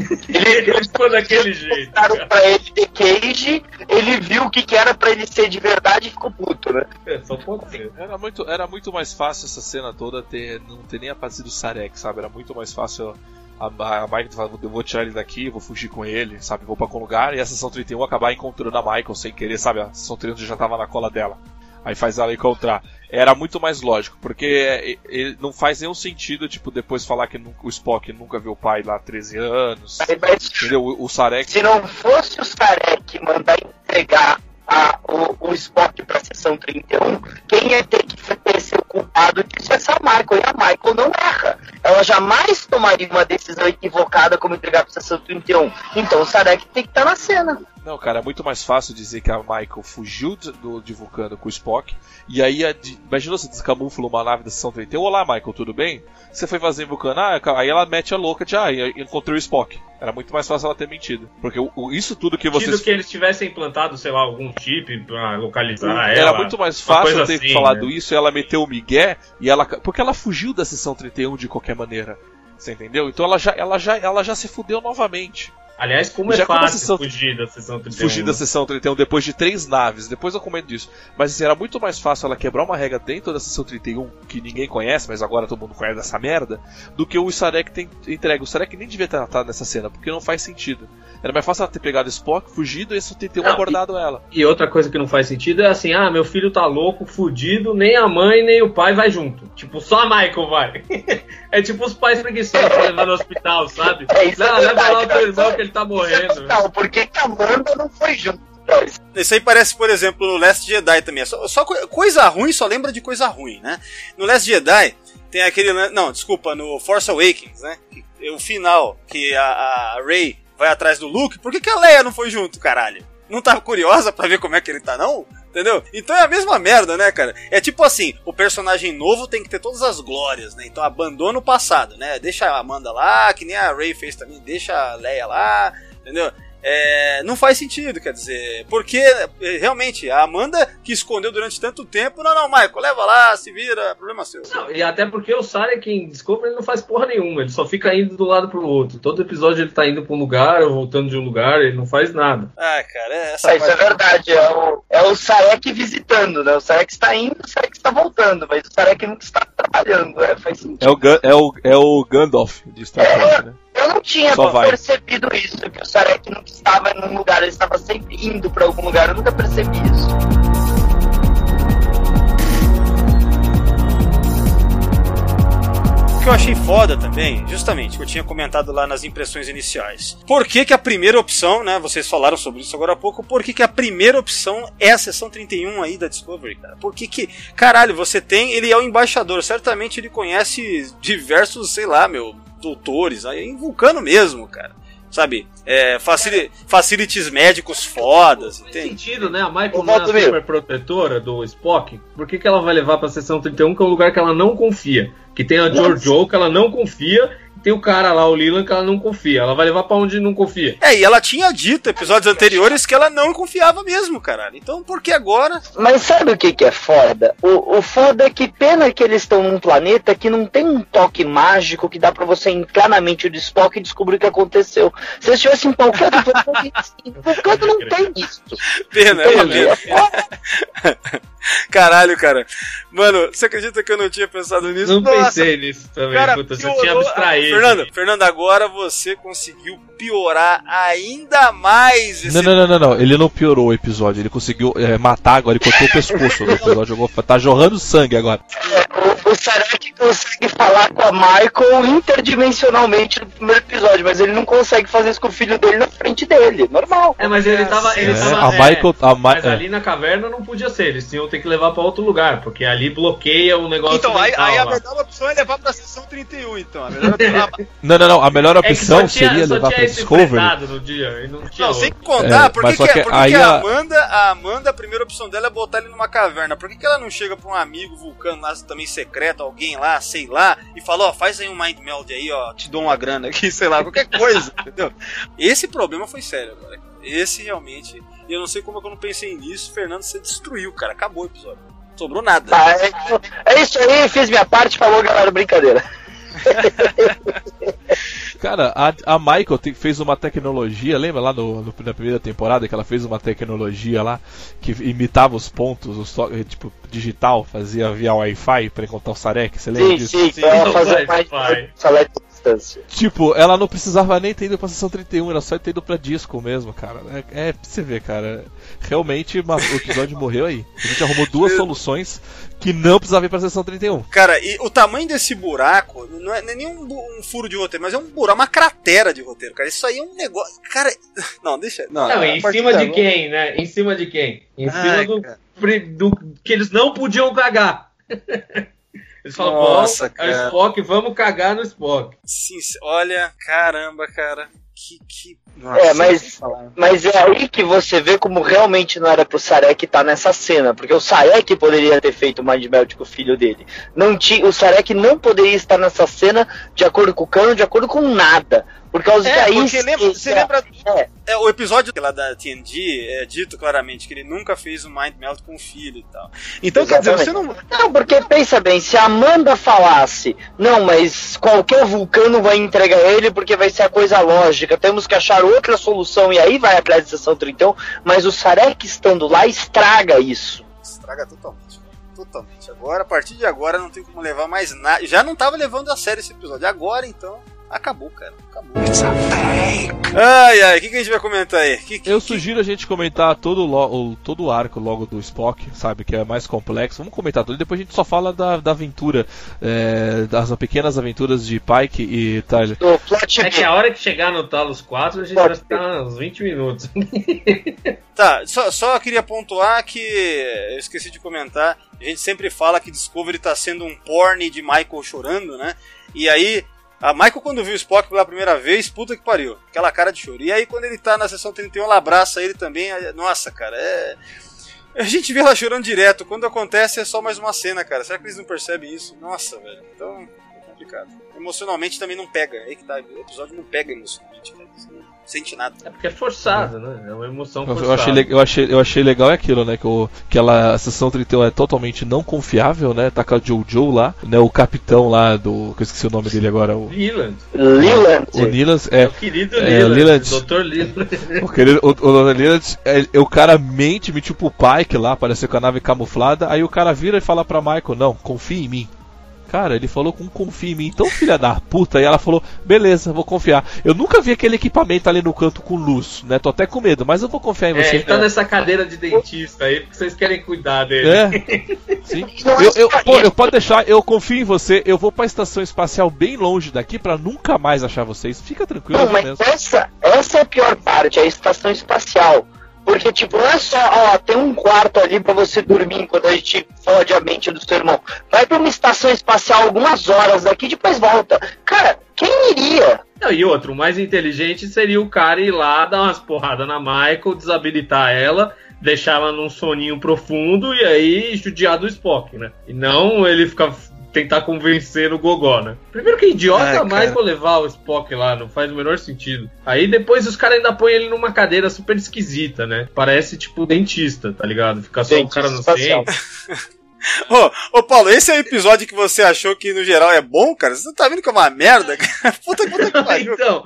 Ele, ele ficou daquele jeito. cara. pra ele The Cage, ele viu o que, que era pra ele ser de verdade e ficou puto, né? É, só pode ser. Era muito, era muito mais fácil essa cena toda ter, não ter nem aparecido o Sarek, sabe? Era muito mais fácil a, a Michael falar, eu vou tirar ele daqui, vou fugir com ele, sabe? Vou pra algum lugar e a sessão 31 acabar encontrando a Michael sem querer, sabe? A sessão 31 já tava na cola dela. Aí faz ela encontrar. Era muito mais lógico, porque é, ele não faz nenhum sentido, tipo, depois falar que o Spock nunca viu o pai lá há 13 anos. Mas, mas Entendeu? O, o Sarek. se não fosse o Sarek mandar entregar a- o, o Spock pra sessão 31, quem ia ter que ter ser o culpado disso é essa Michael. E a Michael não erra. Ela jamais tomaria uma decisão equivocada como entregar pra sessão 31. Então o Sarek tem que estar na cena. Não, cara, é muito mais fácil dizer que a Michael fugiu de, do, de Vulcano com o Spock. E aí, a, de, imagina você descamufla uma nave da Sessão 31. Olá, Michael, tudo bem? Você foi fazer em Vulcano? Ah, aí ela mete a louca de, ah, encontrei o Spock. Era muito mais fácil ela ter mentido. Porque o, o, isso tudo que vocês. Tido que eles tivessem implantado, sei lá, algum chip pra localizar Era ela. muito mais fácil ter assim, falado né? isso e ela meteu o Miguel e ela. Porque ela fugiu da Sessão 31 de qualquer maneira. Você entendeu? Então ela já, ela já, ela já se fudeu novamente. Aliás, como Já é como a fácil sessão- fugir da sessão 31. Fugir da sessão 31 depois de três naves, depois eu comento disso. Mas assim, era muito mais fácil ela quebrar uma regra dentro da sessão 31, que ninguém conhece, mas agora todo mundo conhece essa merda, do que o Sarek tem entregue. O Sarek nem devia ter estado nessa cena, porque não faz sentido. Era mais fácil ela ter pegado Spock, fugido e sessão 31 Não, abordado ela. E outra coisa que não faz sentido é assim, ah, meu filho tá louco, fudido, nem a mãe nem o pai vai junto. Tipo, só a Michael vai. é tipo os pais preguiçosos levar no hospital, sabe? É, isso é Não, leva verdade, lá o teu irmão que ele tá morrendo. Não, por que que a Amanda não foi junto? Isso aí parece, por exemplo, no Last Jedi também. É Só, só co- coisa ruim só lembra de coisa ruim, né? No Last Jedi tem aquele. Não, desculpa, no Force Awakens, né? Que- O final, que a, a Rey vai atrás do Luke. Por que, que a Leia não foi junto, caralho? Não tava curiosa pra ver como é que ele tá, não? Entendeu? Então é a mesma merda, né, cara? É tipo assim, o personagem novo tem que ter todas as glórias, né? Então abandona o passado, né? Deixa a Amanda lá, que nem a Rey fez também, deixa a Leia lá, entendeu? É, não faz sentido, quer dizer, porque é, realmente a Amanda que escondeu durante tanto tempo, não, não, Michael, leva lá, se vira, problema seu. Não, e até porque o Sarek em Discovery ele não faz porra nenhuma, ele só fica indo do lado pro outro. Todo episódio ele tá indo pra um lugar ou voltando de um lugar, ele não faz nada. Ah, cara, é essa Ah, isso é verdade, é o, é o Sarek visitando, né? O Sarek está indo, o Sarek está voltando, mas o Sarek não está trabalhando, é, faz sentido. É o, é o, é o Gandalf de Star Trek, né? Eu não tinha Só vai. percebido isso, que o Sarek não estava num lugar, ele estava sempre indo para algum lugar, eu nunca percebi isso. Eu achei foda também, justamente, que eu tinha comentado lá nas impressões iniciais. Por que, que a primeira opção, né? Vocês falaram sobre isso agora há pouco, por que, que a primeira opção é a sessão 31 aí da Discovery, cara? Por que que. Caralho, você tem. Ele é o embaixador, certamente ele conhece diversos, sei lá, meu, doutores, aí em vulcano mesmo, cara. Sabe? É, facili facilities médicos fodas, Faz entende? sentido, né? A Michael não é super protetora do Spock. Por que, que ela vai levar pra sessão 31, que é um lugar que ela não confia? Que tem a Giorgio, que ela não confia, tem o cara lá, o Leland, que ela não confia. Ela vai levar pra onde não confia. É, e ela tinha dito episódios anteriores que ela não confiava mesmo, caralho. Então por que agora? Mas sabe o que, que é foda? O, o foda é que pena que eles estão num planeta que não tem um toque mágico que dá pra você entrar na mente do Spock e descobrir o que aconteceu. Se eles tivessem em qualquer outro planeta, em Vulcano não tem isso. Pena, é uma Entende? pena. Caralho, cara. Mano, você acredita que eu não tinha pensado nisso? Não Nossa, pensei nisso também, Cara, puta, você piorou- tinha abstraído. Fernando, Fernando, agora você conseguiu piorar ainda mais esse Não, não, não, não, não. Ele não piorou o episódio. Ele conseguiu é, matar agora. Ele cortou o pescoço do episódio. Jogou, tá jorrando sangue agora. O, o Sarek consegue falar com a Michael interdimensionalmente no primeiro episódio, mas ele não consegue fazer isso com o filho dele na frente dele. Normal. É, mas ele tava. Ele É, tava a Michael- a Mi- mas é. ali na caverna não podia ser. Eles tinham que levar pra outro lugar, porque ali bloqueia o negócio. Então, aí, mental aí a lá. Melhor opção é levar pra sessão 31, então. A melhor opção- Não, não, não. A melhor É opção tinha- seria levar pra Discovery. no dia, não tinha Não, sem contar, É, por que, que, que aí que a a- Amanda, a Amanda, a primeira opção dela é botar ele numa caverna? Por que, que ela não chega pra um amigo vulcano lá, também secreto, alguém lá, sei lá, e fala, ó, faz aí um mind meld aí, ó, te dou uma grana aqui, sei lá, qualquer coisa, entendeu? Esse problema foi sério agora. Esse realmente, e eu não sei como é que eu não pensei nisso, Fernando, você destruiu, cara, acabou o episódio. Sobrou nada. Tá, é, é isso aí, fiz minha parte, falou galera, brincadeira. Cara, a, a Michael te- fez uma tecnologia, lembra lá no, no- na primeira temporada que ela fez uma tecnologia lá que imitava os pontos, os to- eh, tipo digital, fazia via Wi-Fi pra encontrar o Sarek, você lembra Sim, disso? sim, Sim, ela não fazer distância. Tipo, ela não precisava nem ter ido pra sessão 31, era só ter ido pra disco mesmo, cara. É, é pra você ver, cara. Realmente ma- o episódio morreu aí. A gente arrumou duas soluções que não precisava ir pra sessão 31. Cara, e o tamanho desse buraco não é, não é nem um, um furo de roteiro, mas é um buraco, uma cratera de roteiro, cara. Isso aí é um negócio. Cara, não, deixa. Não, Não, em cima de quem, né? Em cima de quem? Em Ai, cima do, do que eles não podiam cagar. Eles falam, Nossa, é cara. o Spock, vamos cagar no Spock. Sim, olha, caramba, cara. Que. que... É, mas, mas é aí que você vê como realmente não era pro Sarek estar nessa cena, porque o Sarek poderia ter feito o Mind Melt com o filho dele. Não tinha, o Sarek não poderia estar nessa cena de acordo com o cano, de acordo com nada. Por causa É, porque lembra, você lembra. É. É, o episódio lá da TNG é dito claramente que ele nunca fez um Mind Melt com o filho e tal. Então, quer dizer, você não. Não, porque pensa bem, se a Amanda falasse, não, mas qualquer vulcano vai entregar ele porque vai ser a coisa lógica, temos que achar outra solução, e aí vai atrás de sessão 31, mas o Sarek estando lá estraga isso. Estraga totalmente. Totalmente. Agora, a partir de agora, não tem como levar mais nada. Já não tava levando a sério esse episódio. Agora, então, acabou, cara. Acabou. Ai, ai, o que, que a gente vai comentar aí? Que, que, Eu que- sugiro a gente comentar todo o, todo o arco logo do Spock, sabe? Que é mais complexo. Vamos comentar tudo. Depois a gente só fala da, da aventura, é, das pequenas aventuras de Pike e Tyler. É que a hora que chegar no Talos 4, a gente vai ficar uns 20 minutos. Tá, só, só queria pontuar que eu esqueci de comentar. A gente sempre fala que Discovery tá sendo um porn de Michael chorando, né? E aí, a Michael, quando viu o Spock pela primeira vez, puta que pariu, aquela cara de choro. E aí, quando ele tá na sessão 31, ela abraça ele também. Nossa, cara, é. A gente vê ela chorando direto. Quando acontece, é só mais uma cena, cara. Será que eles não percebem isso? Nossa, velho. Então, é complicado. Emocionalmente também não pega. É aí que tá. O episódio não pega emocionalmente, cara. Sente nada. É porque é forçado, né? É uma emoção Eu, forçada. eu achei, eu, achei, eu achei legal é aquilo, né? Que, o, que ela, a sessão 31 é totalmente não confiável, né? Tá com a Jojo lá, né? O capitão lá do. Que eu esqueci o nome dele agora. O, Leland. Leland. o Nilas. É É, o querido É, Leland. Leland. Dr. Leland. O, querido, o, o Leland, é, é o cara mente, mentiu pro Pike lá, apareceu com a nave camuflada, aí o cara vira e fala pra Michael, não, confia em mim. Cara, ele falou com confia em mim, então filha da puta, e ela falou, beleza, vou confiar. Eu nunca vi aquele equipamento ali no canto com luz, né? Tô até com medo, mas eu vou confiar em É, você. ele tá nessa cadeira de dentista aí, porque vocês querem cuidar dele. É, sim. Eu, eu, pô, eu pode deixar, eu confio em você, eu vou pra estação espacial bem longe daqui pra nunca mais achar vocês. Fica tranquilo Não, mas mesmo. essa, essa é a pior parte, a estação espacial. Porque, tipo, não é só, ó, tem um quarto ali pra você dormir enquanto a gente fode a mente do seu irmão. Vai pra uma estação espacial algumas horas daqui, depois volta. Cara, quem iria? Não, e outro, o mais inteligente seria o cara ir lá, dar umas porradas na Michael, desabilitar ela, deixar ela num soninho profundo e aí judiar do Spock, né? E não ele ficar tentar convencer o Gogó, né? Primeiro que é idiota Ai, cara. mais pra levar o Spock lá, não faz o menor sentido. Aí depois os caras ainda põem ele numa cadeira super esquisita, né? Parece tipo dentista, tá ligado? Fica só o Dentista cara no centro. Ô, ô Paulo, esse é o episódio que você achou que no geral é bom, cara? Você não tá vendo que é uma merda? cara? Puta que puta que pariu. então,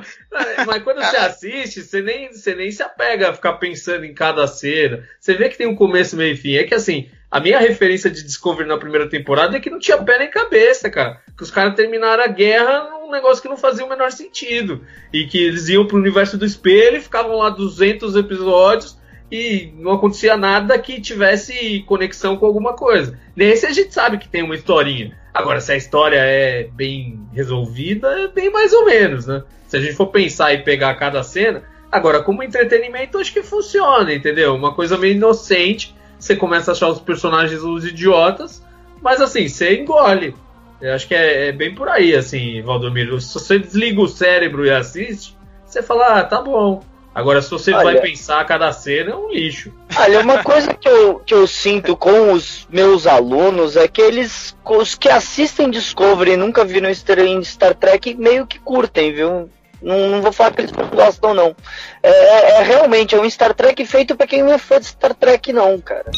mas quando você assiste, você nem, você nem se apega a ficar pensando em cada cena. Você vê que tem um começo, meio e fim. É que assim, a minha referência de Discovery na primeira temporada é que não tinha pé nem cabeça, cara. Que os caras terminaram a guerra num negócio que não fazia o menor sentido. E que eles iam pro universo do espelho e ficavam lá 200 episódios e não acontecia nada que tivesse conexão com alguma coisa. Nesse a gente sabe que tem uma historinha. Agora, se a história é bem resolvida, é bem mais ou menos, né? Se a gente for pensar e pegar cada cena. Agora, como entretenimento, acho que funciona, entendeu? Uma coisa meio inocente. Você começa a achar os personagens os idiotas, mas assim, você engole. Eu acho que é, é bem por aí, assim, Valdomiro. Se você desliga o cérebro e assiste, você fala, ah, tá bom. Agora, se você Olha. vai pensar cada cena, é um lixo. Olha, uma coisa que eu, que eu sinto com os meus alunos é que eles, os que assistem Discovery e nunca viram Star, em Star Trek, meio que curtem, viu? Não, não vou falar que eles não gostam, não. É, é- é realmente é um Star Trek feito pra quem não é fã de Star Trek, não, cara.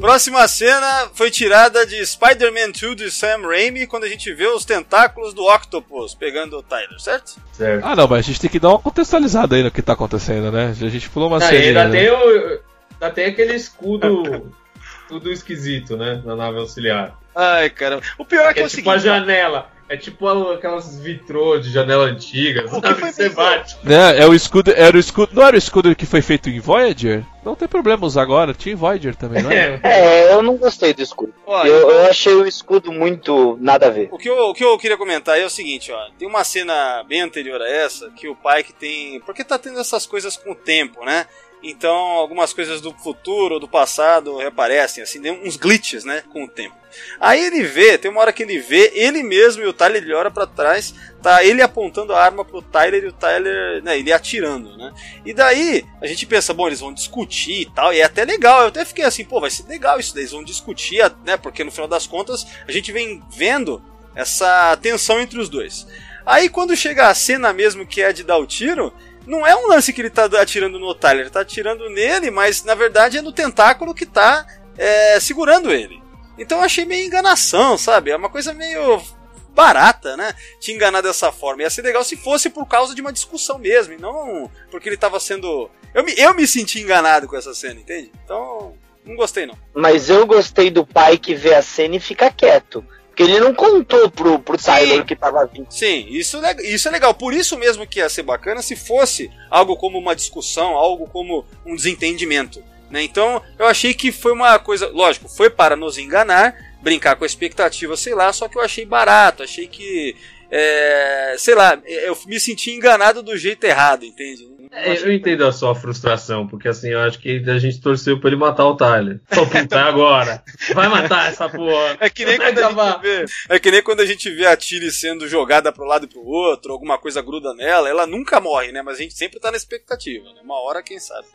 Próxima cena foi tirada de Spider-Man 2 de Sam Raimi, quando a gente vê os tentáculos do Octopus pegando o Tyler, certo? Certo. Ah, não, mas a gente tem que dar uma contextualizada aí no que tá acontecendo, né? A gente pulou uma Ah, cena. ainda, né? tem o, ainda tem aquele escudo tudo esquisito, né? Na nave auxiliar. Ai, caramba. O pior é que é, é o tipo a seguinte. janela. É tipo aquelas vitrô de janela antiga. O que sabe? foi Você bate. Né, é o escudo, era o escudo, não era o escudo que foi feito em Voyager? Não tem problema usar agora, tinha em Voyager também, não é? É. É, eu não gostei do escudo. Ó, Eu, então- eu achei o escudo muito nada a ver. O que, eu, o que eu queria comentar é o seguinte, ó. Tem uma cena bem anterior a essa que o Pike tem. Porque tá tendo essas coisas com o tempo, né? Então, algumas coisas do futuro do passado reaparecem, assim, uns glitches, né, com o tempo. Aí ele vê, tem uma hora que ele vê, ele mesmo e o Tyler, ele olha para trás, tá ele apontando a arma pro Tyler e o Tyler, né, ele atirando, né? E daí a gente pensa, bom, eles vão discutir e tal, e é até legal. Eu até fiquei assim, pô, vai ser legal isso eles vão discutir, né? Porque no final das contas a gente vem vendo essa tensão entre os dois. Aí quando chega a cena mesmo que é de dar o tiro, não é um lance que ele tá atirando no Tyler, ele tá atirando nele, mas na verdade é no tentáculo que tá é, segurando ele. Então eu achei meio enganação, sabe? É uma coisa meio barata, né? Te enganar dessa forma. Ia ser legal se fosse por causa de uma discussão mesmo, e não porque ele tava sendo. Eu me, eu me senti enganado com essa cena, entende? Então, não gostei não. Mas eu gostei do pai que vê a cena e fica quieto. Porque ele não contou pro, pro Tyler que tava vindo. Sim, isso, isso é legal. Por isso mesmo que ia ser bacana se fosse algo como uma discussão, algo como um desentendimento. Né? Então, eu achei que foi uma coisa. Lógico, foi para nos enganar, brincar com a expectativa, sei lá, só que eu achei barato, achei que. É, sei lá, eu me senti enganado do jeito errado, entende? É, eu entendo a sua frustração, porque assim, eu acho que a gente torceu pra ele matar o Tyler. Só puta, agora. Vai matar essa porra. É que, nem quando a gente vê, é que nem quando a gente vê a Tilly sendo jogada pro lado e pro outro, alguma coisa gruda nela, ela nunca morre, né? Mas a gente sempre tá na expectativa, né? Uma hora, quem sabe.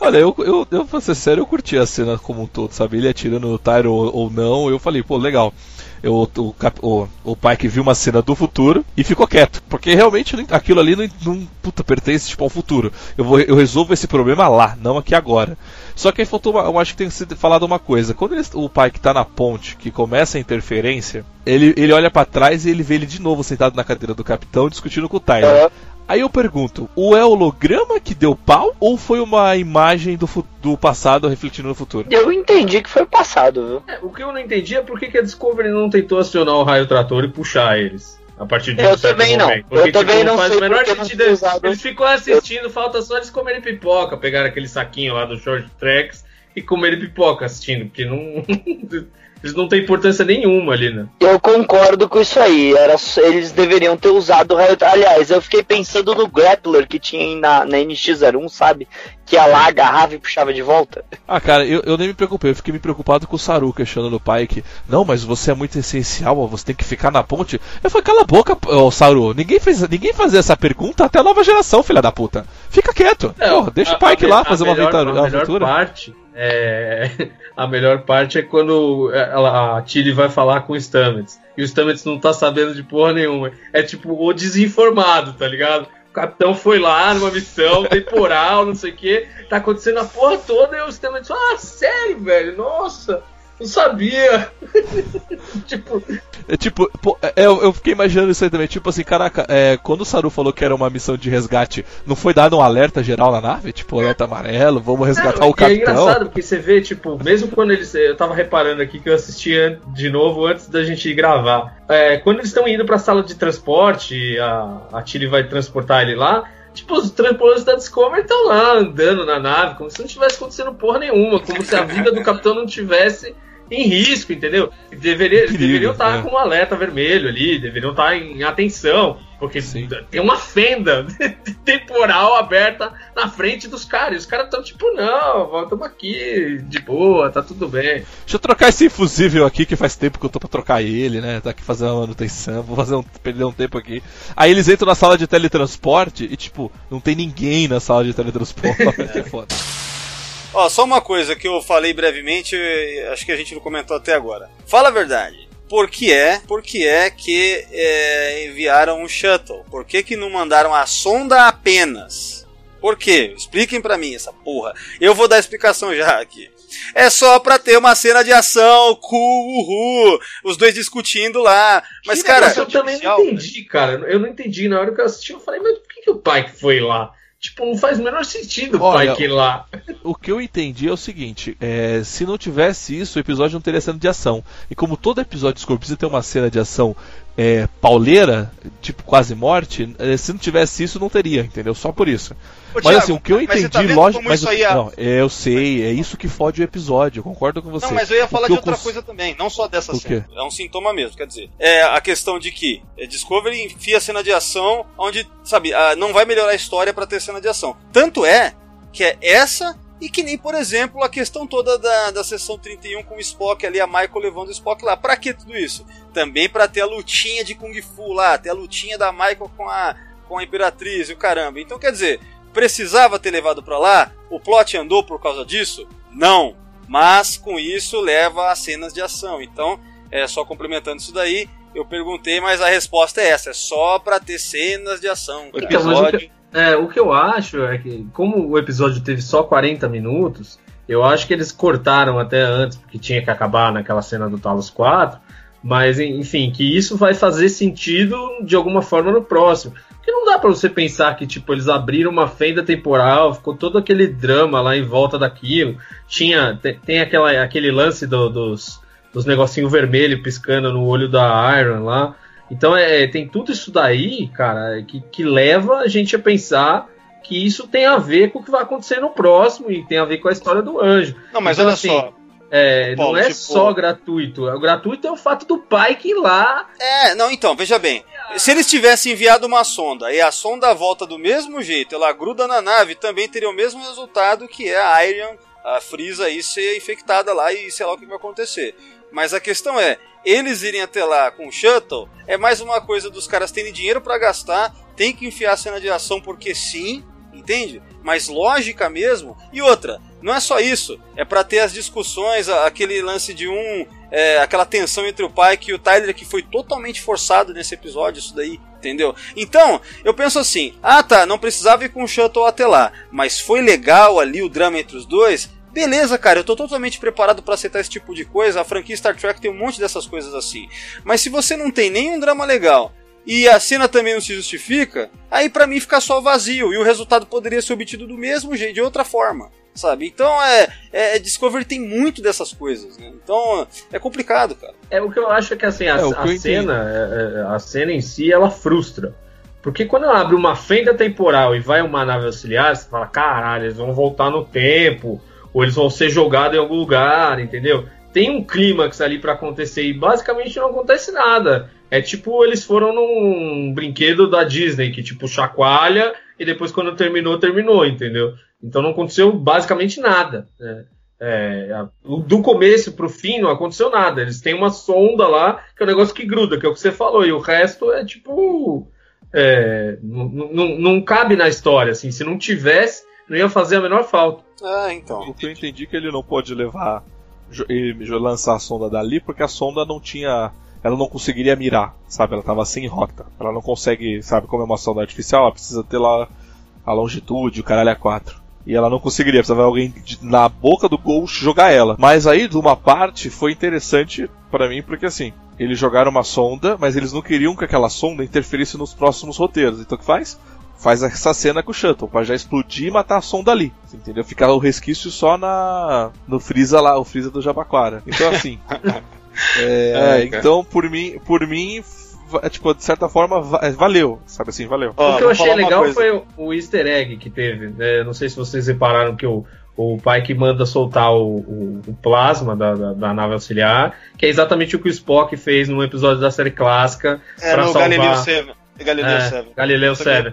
Olha, eu, eu, eu vou ser sério, eu curti a cena como um todo, sabe? Ele atirando no Tyler ou, ou não, eu falei, pô, legal eu, o, o, o, pai que viu uma cena do futuro e ficou quieto. Porque realmente aquilo ali não, não puta, pertence tipo, ao futuro. Eu, vou, eu resolvo esse problema lá, não aqui agora. Só que aí faltou uma, eu acho que tem que ser falado uma coisa. Quando ele, o pai que está na ponte, que começa a interferência, ele, ele olha para trás e ele vê ele de novo sentado na cadeira do capitão discutindo com o Tyler. Aí eu pergunto, o é holograma que deu pau ou foi uma imagem do, do passado refletindo no futuro? Eu entendi que foi o passado, viu? É, o que eu não entendi é por que, que a Discovery não tentou acionar o raio trator e puxar eles. A partir de eu um também não. Porque, eu tipo, também não faz sei o menor sentido. Eles, eles ficam assistindo, eu... falta só eles comerem pipoca, pegar aquele saquinho lá do Short Tracks e comerem pipoca assistindo, porque não. Eles não têm importância nenhuma ali, né? Eu concordo com isso aí. Era, eles deveriam ter usado o raio. Aliás, eu fiquei pensando no Grappler que tinha na, na NX01, sabe? Que ia lá, agarrava e puxava de volta. Ah, cara, eu, eu nem me preocupei. Eu fiquei me preocupado com o Saru questionando o pai que. Não, mas você é muito essencial, você tem que ficar na ponte. Eu falei, cala a boca, ô Saru. Ninguém, fez, ninguém fazia essa pergunta até a nova geração, filha da puta. Fica quieto. É, Porra, deixa a, o pai que lá fazer uma aventura. A melhor parte é, a melhor parte é quando ela, a Tilly vai falar com o Stamets. E o Stamets não tá sabendo de porra nenhuma. É tipo o desinformado, tá ligado? O capitão foi lá numa missão temporal, não sei o que. Tá acontecendo a porra toda e o Stamets, ah, sério, velho? Nossa! Não sabia! tipo. É, tipo, pô, é, eu, eu, fiquei imaginando isso aí também. Tipo assim, caraca, é, quando o Saru falou que era uma missão de resgate, não foi dado um alerta geral na nave? Tipo, alerta amarelo, vamos resgatar o capitão. É engraçado, porque você vê, tipo, mesmo quando eles. Eu tava reparando aqui que eu assistia de novo antes da gente gravar. É, quando eles estão indo pra sala de transporte, a, a Tilly vai transportar ele lá. Tipo, os tripulantes da Discovery estão lá andando na nave, como se não tivesse acontecendo porra nenhuma, como se a vida do capitão não tivesse em risco, entendeu? Deveria, deveriam estar é. com um alerta vermelho ali, deveriam estar em atenção, porque Sim. tem uma fenda temporal aberta na frente dos caras. E os caras estão tipo, não, estamos aqui de boa, tá tudo bem. Deixa eu trocar esse infusível aqui, que faz tempo que eu tô pra trocar ele, né? Tá aqui fazendo uma manutenção, vou fazer um, perder um tempo aqui. Aí eles entram na sala de teletransporte e, tipo, não tem ninguém na sala de teletransporte. é foda. Ó, só uma coisa que eu falei brevemente, acho que a gente não comentou até agora. Fala a verdade. Por que é, por que é que é, enviaram um shuttle? Por que, que não mandaram a sonda apenas? Por quê? Expliquem para mim essa porra. Eu vou dar a explicação já aqui. É só pra ter uma cena de ação, cool, uhul, os dois discutindo lá. Mas, que cara. Eu também não entendi, cara. Eu não entendi. Na hora que eu assisti, eu falei, mas por que, que o pai foi lá? Tipo, não faz o menor sentido o pai que ir lá. O que eu entendi é o seguinte: é, se não tivesse isso, o episódio não teria cena de ação. E como todo episódio de Scorpion precisa ter uma cena de ação é, pauleira, tipo quase morte, é, se não tivesse isso, não teria, entendeu? Só por isso. Ô, mas Thiago, assim, o que eu entendi, tá lógico, mas o, ia... não, é, eu sei, é isso que fode o episódio, concordo com você. Não, mas eu ia falar de outra cons... coisa também, não só dessa o cena. Quê? É um sintoma mesmo, quer dizer. É a questão de que é, Discovery enfia cena de ação onde, sabe, não vai melhorar a história para ter cena de ação. Tanto é que é essa e que nem, por exemplo, a questão toda da, da sessão 31 com o Spock ali, a Michael levando o Spock lá. Pra que tudo isso? Também para ter a lutinha de Kung Fu lá, ter a lutinha da Michael com a, com a Imperatriz e o caramba. Então, quer dizer, precisava ter levado para lá? O plot andou por causa disso? Não. Mas com isso leva a cenas de ação. Então, é só complementando isso daí, eu perguntei, mas a resposta é essa: é só para ter cenas de ação. O episódio. É, o que eu acho é que, como o episódio teve só 40 minutos, eu acho que eles cortaram até antes, porque tinha que acabar naquela cena do Talos 4. Mas, enfim, que isso vai fazer sentido de alguma forma no próximo. Porque não dá para você pensar que, tipo, eles abriram uma fenda temporal, ficou todo aquele drama lá em volta daquilo. Tinha, tem, tem aquela, aquele lance do, dos, dos negocinhos vermelhos piscando no olho da Iron lá. Então é, tem tudo isso daí, cara, que, que leva a gente a pensar que isso tem a ver com o que vai acontecer no próximo e tem a ver com a história do anjo. Não, mas então, olha assim, só. É, Paulo, não é tipo- só gratuito. O gratuito é o fato do pai que ir lá. É, não, então, veja bem. Se eles tivessem enviado uma sonda e a sonda volta do mesmo jeito, ela gruda na nave, também teria o mesmo resultado que é a Iron, a Frieza aí ser infectada lá e sei lá o que vai acontecer. Mas a questão é, eles irem até lá com o shuttle é mais uma coisa dos caras terem dinheiro pra gastar, tem que enfiar a cena de ação porque sim, entende? Mas lógica mesmo. E outra, não é só isso, é pra ter as discussões, aquele lance de um, é, aquela tensão entre o pai e o Tyler que foi totalmente forçado nesse episódio, isso daí, entendeu? Então, eu penso assim, ah tá, não precisava ir com o shuttle até lá, mas foi legal ali o drama entre os dois. Beleza, cara, eu tô totalmente preparado pra aceitar esse tipo de coisa. A franquia Star Trek tem um monte dessas coisas assim. Mas se você não tem nenhum drama legal e a cena também não se justifica, aí pra mim fica só vazio e o resultado poderia ser obtido do mesmo jeito, de outra forma, sabe? Então é, é Discovery tem muito dessas coisas, né? Então é complicado, cara. É o que eu acho é que assim, a, É, a cena, é, é, a cena em si, ela frustra. Porque quando ela abre uma fenda temporal e vai uma nave auxiliar, você fala, caralho, eles vão voltar no tempo, ou eles vão ser jogados em algum lugar, entendeu? Tem um clímax ali pra acontecer e basicamente não acontece nada. É tipo, eles foram num brinquedo da Disney, que tipo, chacoalha e depois quando terminou, terminou, entendeu? Então não aconteceu basicamente nada. né? É, do começo pro fim não aconteceu nada. Eles têm uma sonda lá, que é um negócio que gruda, que é o que você falou, e o resto é tipo. é, não, não- não cabe na história, assim. Se não tivesse, não ia fazer a menor falta. Ah, então. O que eu entendi é que ele não pode levar e lançar a sonda dali porque a sonda não tinha. Ela não conseguiria mirar, sabe? Ela tava sem rota. Ela não consegue, sabe, como é uma sonda artificial, ela precisa ter lá a longitude, o caralho é 4. E ela não conseguiria, precisava alguém de- na boca do gol jogar ela. Mas aí, de uma parte, foi interessante pra mim, porque assim, eles jogaram uma sonda, mas eles não queriam que aquela sonda interferisse nos próximos roteiros. Então o que faz? Faz essa cena com o Shuttle, pra já explodir e matar a sonda ali. você Entendeu? Ficar o resquício só na. no Freeza lá, o Freeza do Jabaquara. Então assim. é, cara. então por mim, por mim, tipo, de certa forma, va- valeu. Sabe assim, valeu. Ó, o que eu achei legal coisa. foi o, o easter egg que teve. né? Não sei se vocês repararam que o, o pai que manda soltar o, o- o plasma da, da- da nave auxiliar, que é exatamente o que o Spock fez num episódio da série clássica. É pra no salvar- Galileu 7. Galileu É, 7. Galileu 7.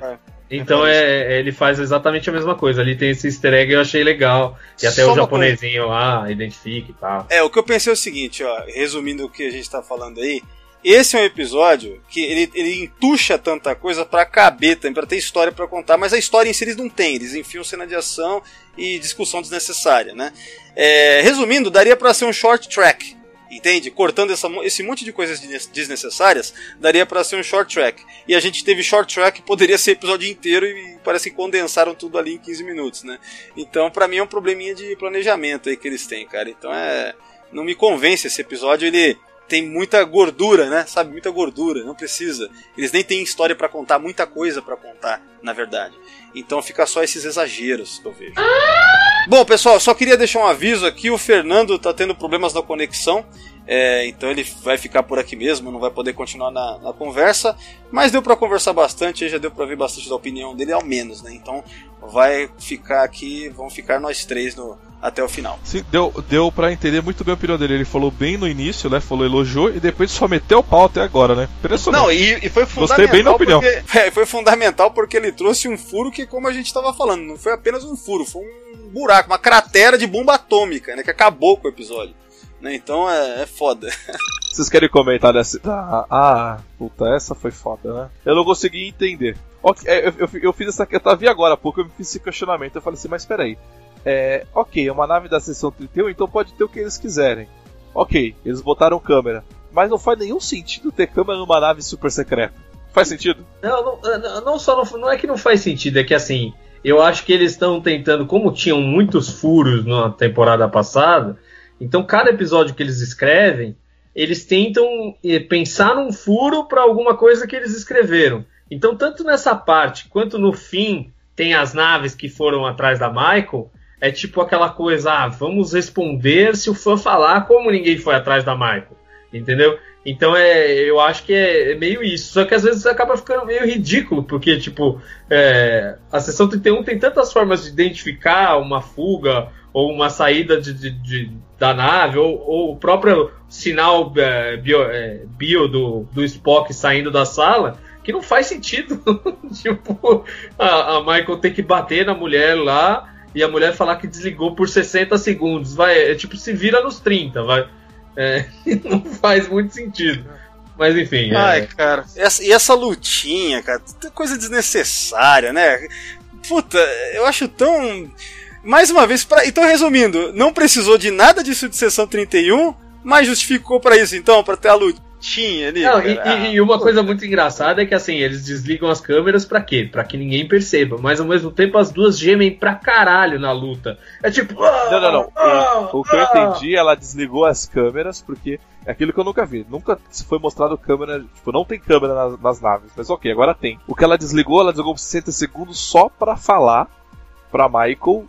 Então é, ele faz exatamente a mesma coisa. Ali tem esse easter egg eu achei legal. E até Só o japonesinho lá identifica e tal. É, o que eu pensei é o seguinte, ó, resumindo o que a gente tá falando aí, esse é um episódio que ele, ele entuxa tanta coisa pra caber também, pra ter história pra contar, mas a história em si eles não têm, eles enfiam cena de ação e discussão desnecessária, né? É, resumindo, daria pra ser um short track, entende? Cortando essa, esse monte de coisas desne- desnecessárias, daria pra ser um short track. E a gente teve short track, poderia ser episódio inteiro e parece que condensaram tudo ali em 15 minutos, né? Então, pra mim é um probleminha de planejamento aí que eles têm, cara. Então é não me convence esse episódio, ele tem muita gordura, né? Sabe, muita gordura, não precisa. Eles nem têm história pra contar, muita coisa pra contar, na verdade. Então fica só esses exageros que eu vejo. Bom, pessoal, só queria deixar um aviso aqui, o Fernando tá tendo problemas na conexão. é, então ele vai ficar por aqui mesmo, não vai poder continuar na, na conversa. Mas deu pra conversar bastante, já deu pra ver bastante da opinião dele, ao menos, né? Então vai ficar aqui, vão ficar nós três no, até o final. Sim, deu, deu pra entender muito bem a opinião dele. Ele falou bem no início, né? Falou, elogiou e depois só meteu o pau até agora, né? Impressionante. Não, e, e foi fundamental. Gostei bem da opinião. Porque, é, foi fundamental porque ele trouxe um furo que, como a gente estava falando, não foi apenas um furo, foi um buraco, uma cratera de bomba atômica, né? Que acabou com o episódio. Né, então é, é foda. Vocês querem comentar dessa. Ah, ah, puta, essa foi foda, né? Eu não consegui entender. Ok, é, eu, eu, eu fiz essa. Eu tava agora há pouco, eu fiz esse questionamento. Eu falei assim, mas peraí. É, ok, é uma nave da seção 31, então pode ter o que eles quiserem. Ok, eles botaram câmera. Mas não faz nenhum sentido ter câmera numa nave super secreta. Faz sentido? Não, não, não só não, não é que não faz sentido, é que assim, eu acho que eles estão tentando, como tinham muitos furos na temporada passada, então cada episódio que eles escrevem, eles tentam eh, pensar num furo para alguma coisa que eles escreveram. Então, tanto nessa parte quanto no fim, tem as naves que foram atrás da Michael. É tipo aquela coisa, ah, vamos responder se o fã falar como ninguém foi atrás da Michael. Entendeu? Então é, eu acho que é, é meio isso. Só que às vezes acaba ficando meio ridículo, porque, tipo, é, a sessão 31 tem tantas formas de identificar uma fuga ou uma saída de, de, de da nave, ou, ou, o próprio sinal é, bio, é, bio do, do Spock saindo da sala, que não faz sentido. tipo, a, a, Michael tem que bater na mulher lá e a mulher falar que desligou por 60 segundos. Vai, é, tipo, se vira nos 30, vai. É, não faz muito sentido. Mas enfim. É. Ai, é... cara. Essa, e essa lutinha, cara, coisa desnecessária, né? Puta, eu acho tão. Mais uma vez, pra... então resumindo, não precisou de nada disso de sessão 31, mas justificou para isso então, para ter a luta ali. Não, e, e, uma coisa muito engraçada é que assim, eles desligam as câmeras para quê? Para que ninguém perceba. Mas ao mesmo tempo as duas gemem pra caralho na luta. É tipo. Ah, não, não, não. Ah, o, o, que eu entendi, ela desligou as câmeras porque é aquilo que eu nunca vi. Nunca se foi mostrado câmera. Tipo, não tem câmera nas, nas naves. Mas ok, agora tem. O que ela desligou, ela desligou por 60 segundos só para falar pra Michael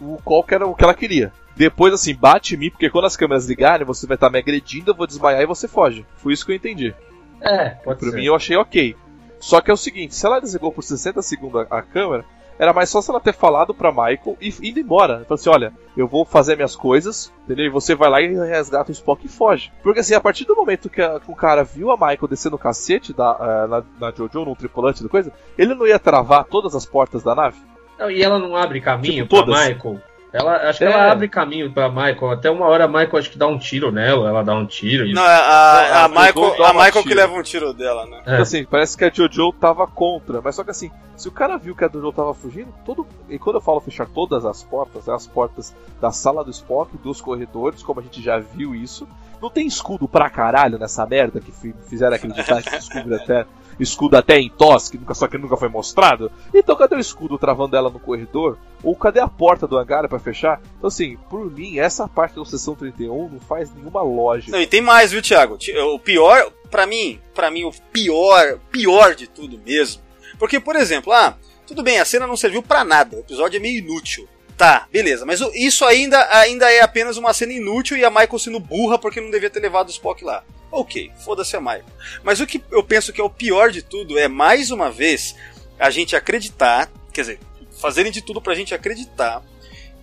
o qual que era o que ela queria. Depois, assim, bate em mim, porque quando as câmeras ligarem, você vai estar me agredindo, eu vou desmaiar e você foge. Foi isso que eu entendi. É, pode Pra ser. mim eu achei ok. Só que é o seguinte, se ela desligou por 60 segundos a, a câmera, era mais só se ela ter falado pra Michael e indo embora. Falou assim, olha, eu vou fazer minhas coisas, entendeu? E você vai lá e resgata o Spock e foge. Porque assim, a partir do momento que, a, que o cara viu a Michael descendo o cacete da, uh, na, na Jojo, num tripulante da coisa, ele não ia travar todas as portas da nave? Não, e ela não abre caminho tipo, pra Michael? Ela, acho que é. ela abre caminho pra Michael. Até uma hora a Michael acho que dá um tiro nela, ela dá um tiro. E... Não, a, a, a Michael, a Michael que leva um tiro dela, né? É. Assim, parece que a Jojo tava contra, mas só que assim, se o cara viu que a Jojo tava fugindo, todo. E quando eu falo fechar todas as portas, é as portas da sala do Spock, dos corredores, como a gente já viu isso. Não tem escudo pra caralho nessa merda que fizeram acreditar que escudo até escudo até em tos, que nunca, só que nunca foi mostrado. Então cadê o escudo travando ela no corredor? Ou cadê a porta do hangar para fechar? Então assim, por mim, essa parte da sessão 31 não faz nenhuma lógica. Não, e tem mais, viu, Thiago? O pior, para mim, para mim o pior, pior de tudo mesmo. Porque, por exemplo, ah, tudo bem, a cena não serviu para nada, o episódio é meio inútil. Tá, beleza, mas isso ainda, ainda é apenas uma cena inútil e a Michael sendo burra porque não devia ter levado o Spock lá. Ok, foda-se a Michael. Mas o que eu penso que é o pior de tudo é, mais uma vez, a gente acreditar, quer dizer, fazerem de tudo pra gente acreditar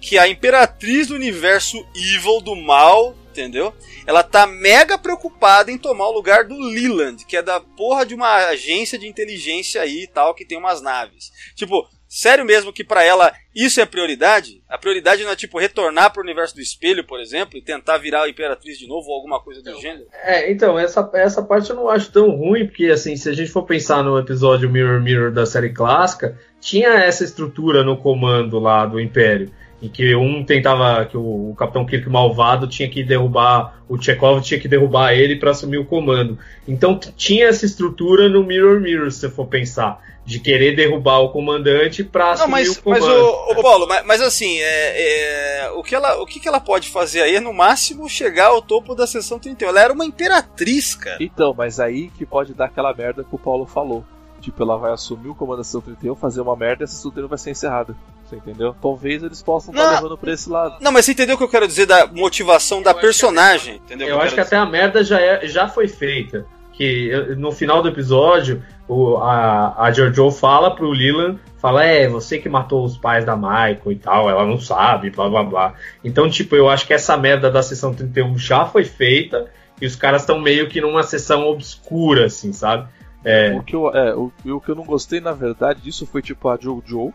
que a imperatriz do universo evil, do mal, entendeu? Ela tá mega preocupada em tomar o lugar do Leland, que é da porra de uma agência de inteligência aí e tal, que tem umas naves. Tipo, Sério mesmo que para ela isso é prioridade? A prioridade não é tipo retornar pro universo do espelho, por exemplo, e tentar virar a imperatriz de novo ou alguma coisa do gênero? É, então, essa, essa parte eu não acho tão ruim, porque assim, se a gente for pensar no episódio Mirror Mirror da série clássica, tinha essa estrutura no comando lá do Império. Em que um tentava, que o, o Capitão Kirk malvado tinha que derrubar, o Chekhov tinha que derrubar ele para assumir o comando. Então tinha essa estrutura no Mirror Mirror, se você for pensar de querer derrubar o comandante para assumir mas, o comando. Mas, o, o Paulo, mas, mas assim, é, é, o, que ela, o que, que ela pode fazer aí é, no máximo, chegar ao topo da sessão 31. Ela era uma imperatriz, cara. Então, mas aí que pode dar aquela merda que o Paulo falou. Tipo, ela vai assumir o comando da sessão 31, fazer uma merda e a sessão 31 vai ser encerrada. Você entendeu? Talvez eles possam estar tá levando pra esse lado. Não, mas você entendeu o que eu quero dizer da motivação da personagem, entendeu? Eu, eu acho que dizer. até a merda já, é, já foi feita que eu- no final do episódio o, a, a Jojo fala pro Leland, fala, é, você que matou os pais da Michael e tal, ela não sabe, blá blá blá. Então, tipo, eu acho que essa merda da sessão 31 já foi feita e os caras estão meio que numa sessão obscura, assim, sabe? É, O que, eu, é, o, o que eu não gostei, na verdade, disso foi tipo a Jojo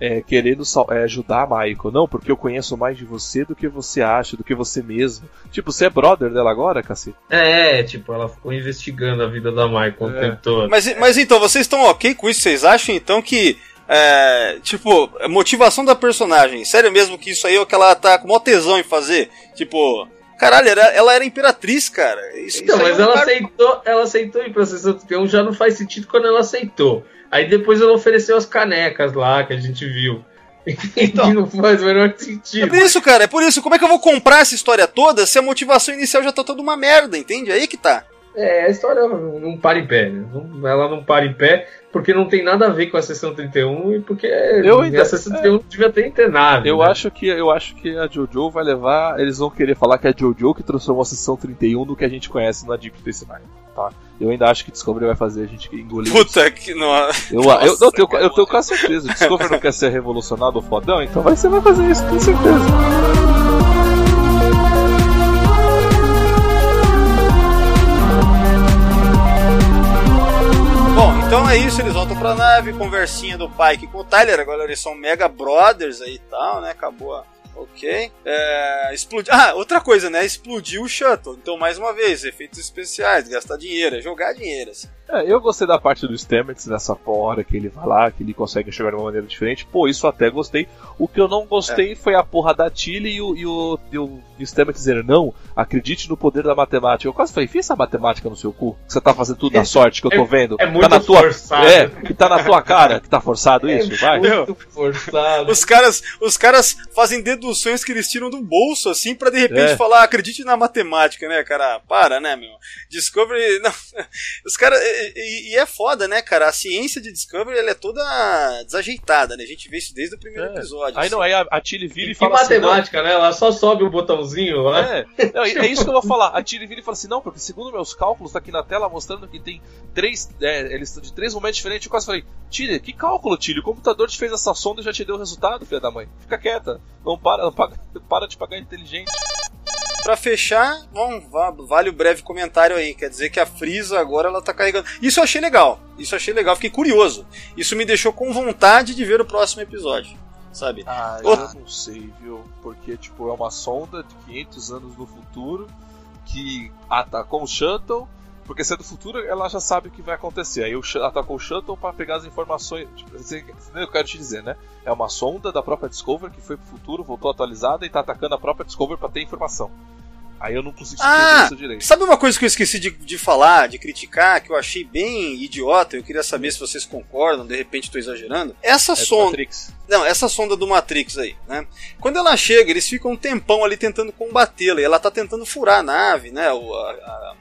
é, querendo sal- é, ajudar a Michael. Não, porque eu conheço mais de você do que você acha, do que você mesmo. Tipo, você é brother dela agora, cacete? é, tipo, ela ficou investigando a vida da Michael o É. tempo todo. Mas, mas então, vocês estão ok com isso? Vocês acham então que. É, tipo, motivação da personagem, sério mesmo que isso aí é o que ela tá com maior tesão em fazer? Tipo, caralho, era- ela era imperatriz, cara. Isso, Então, isso mas é ela cara- aceitou, ela aceitou ir pra sessão 31, já não faz sentido quando ela aceitou. Aí depois ela ofereceu as canecas lá que a gente viu. Então. Não faz o menor É sentido. por isso, cara, é por isso. Como é que eu vou comprar essa história toda se a motivação inicial já tá toda uma merda, entende? Aí que tá. É, a história não não para em pé, né? Não- ela não para em pé porque não tem nada a ver com a sessão 31 e porque Eu ainda- a sessão 31 não devia ter internado. Eu né? acho que eu acho que a Jojo vai levar. Eles vão querer falar que é a Jojo que transformou a sessão 31 no que a gente conhece na Deep Space Nine. Tá? Eu ainda acho que Discovery vai fazer a gente engolir. isso. Puta que. Não... Eu, eu, eu, tenho, eu tenho quase certeza. Discovery não quer ser revolucionado ou fodão, então vai ser, vai fazer isso, com certeza. Então é isso, eles voltam pra nave, conversinha do Pike com o Tyler, agora eles são mega brothers aí e tal, né? Acabou a. Ok. É, explodi... Ah, outra coisa, né? Explodiu o shuttle. Então, mais uma vez, efeitos especiais, gastar dinheiro, é jogar dinheiro. Assim. É, eu gostei da parte do Stamets nessa hora que ele vai lá, que ele consegue enxergar de uma maneira diferente. Pô, isso até gostei. O que eu não gostei foi a porra da Tilly e o, e o, e o, Stamets dizendo, não, acredite no poder da matemática. Eu quase falei, fiz essa matemática no seu cu? Que você tá fazendo tudo na sorte que eu tô vendo. é muito tá na tua, forçado. É, que tá na tua cara, que tá forçado isso, vai. Muito forçado. Os caras, os caras fazem deduções que eles tiram do bolso, assim, pra de repente É. falar, acredite na matemática, né, cara? Para, né, meu? Discovery. Não. Os caras. E, é foda, né, cara? A ciência de Discovery ela é toda desajeitada, né? A gente vê isso desde o primeiro É. episódio. Aí assim. não, aí a, a Tilly vira e E fala assim, não, matemática, né? Ela só sobe o botãozinho lá. É, não, é isso que eu vou falar. A Tilly vira e fala assim: não, porque segundo meus cálculos, tá aqui na tela mostrando que tem três. É, eles estão de três momentos diferentes. Eu quase falei: Tilly, que cálculo, Tilly? O computador te fez essa sonda e já te deu o resultado, filha da mãe. Fica quieta. Não para, não paga- para de pagar inteligente. Pra fechar, bom, va- vale o breve comentário aí. Quer dizer que a Frieza agora ela tá carregando. Isso eu achei legal. Isso eu achei legal, fiquei curioso. Isso me deixou com vontade de ver o próximo episódio. Sabe? Ah, Oh. eu não sei, viu? Porque, tipo, é uma sonda de 500 anos no futuro que atacou o shuttle. Porque se é do futuro, ela já sabe o que vai acontecer. Aí atacou o shuttle para pegar as informações. Tipo, você- entendeu o que eu quero te dizer, né? É uma sonda da própria Discovery que foi pro futuro, voltou atualizada e tá atacando a própria Discovery para ter informação. Aí eu não consigo Ah, isso direito. Sabe uma coisa que eu esqueci de, de falar, de criticar, que eu achei bem idiota? Eu queria saber se vocês concordam, de repente estou exagerando. Essa É sonda. Matrix. Não, essa sonda do Matrix aí, né? Quando ela chega, eles ficam um tempão ali tentando combatê-la. E ela tá tentando furar a nave, né? O, a, a-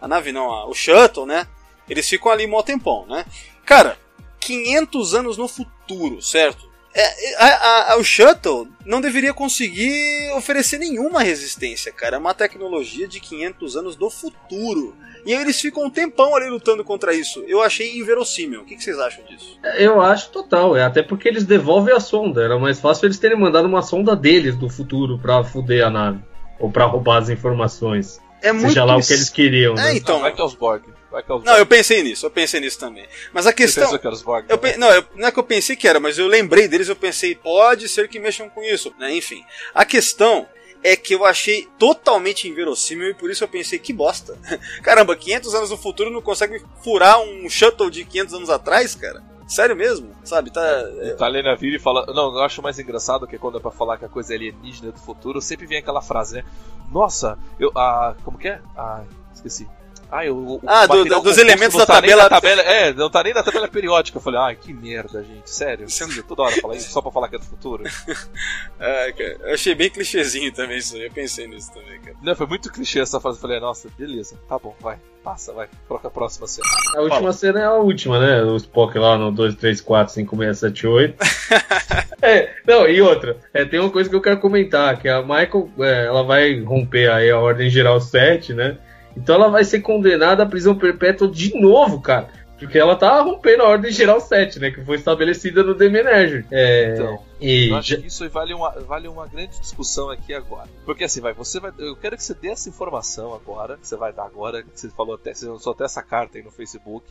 a nave não, a- o shuttle, né? Eles ficam ali mó tempão, né? Cara, 500 anos no futuro, certo? É, a- a- a- o shuttle não deveria conseguir oferecer nenhuma resistência, cara. É uma tecnologia de 500 anos do futuro. E aí eles ficam um tempão ali lutando contra isso. Eu achei inverossímil. O que que vocês acham disso? Eu acho total, é até porque eles devolvem a sonda. Era mais fácil eles terem mandado uma sonda deles do futuro pra fuder a nave. Ou pra roubar as informações. É Seja lá o que eles queriam, É, né? então. Não, vai que é os Borg. Vai que é os Não, Borg. eu pensei nisso, eu pensei nisso também. Mas a Você questão. pensou que era os Borg? Eu pe- Não, eu- não é que eu pensei que era, mas eu lembrei deles, eu pensei, pode ser que mexam com isso, né? Enfim. A questão é que eu achei totalmente inverossímil e por isso eu pensei, que bosta. Caramba, 500 anos no futuro não consegue furar um shuttle de 500 anos atrás, cara? Sério mesmo? Sabe, tá. é- Tá lendo a vira e fala. Não, eu acho mais engraçado que quando é pra falar que a coisa é alienígena do futuro, sempre vem aquela frase, né? Nossa, eu. Ah, como que é? Ah, esqueci. Ah, eu, o Ah, do- do- dos elementos não da tá nem tabela- tabela. É, não tá nem na tabela periódica. Eu falei, ai, que merda, gente. Sério, precisa toda hora falar isso só pra falar que é do futuro. é, cara, eu achei bem clichêzinho também isso aí, eu pensei nisso também, cara. Não, foi muito clichê essa frase. Eu falei, nossa, beleza, tá bom, vai, passa, vai. Troca a próxima cena. A última cena é a última, né? O Spock lá no 2, 3, 4, 5, 6, 7, 8. é, não, e outra. É, tem uma coisa que eu quero comentar, que a Michael, é, ela vai romper aí a ordem geral 7, né? Então ela vai ser condenada à prisão perpétua de novo, cara. Porque ela tá rompendo a ordem geral 7, né? Que foi estabelecida no The Manager. É, Então, e Eu acho que isso vale uma, vale uma grande discussão aqui agora. Porque assim, vai, você vai. Eu quero que você dê essa informação agora, que você vai dar agora, que você falou até, você lançou até essa carta aí no Facebook.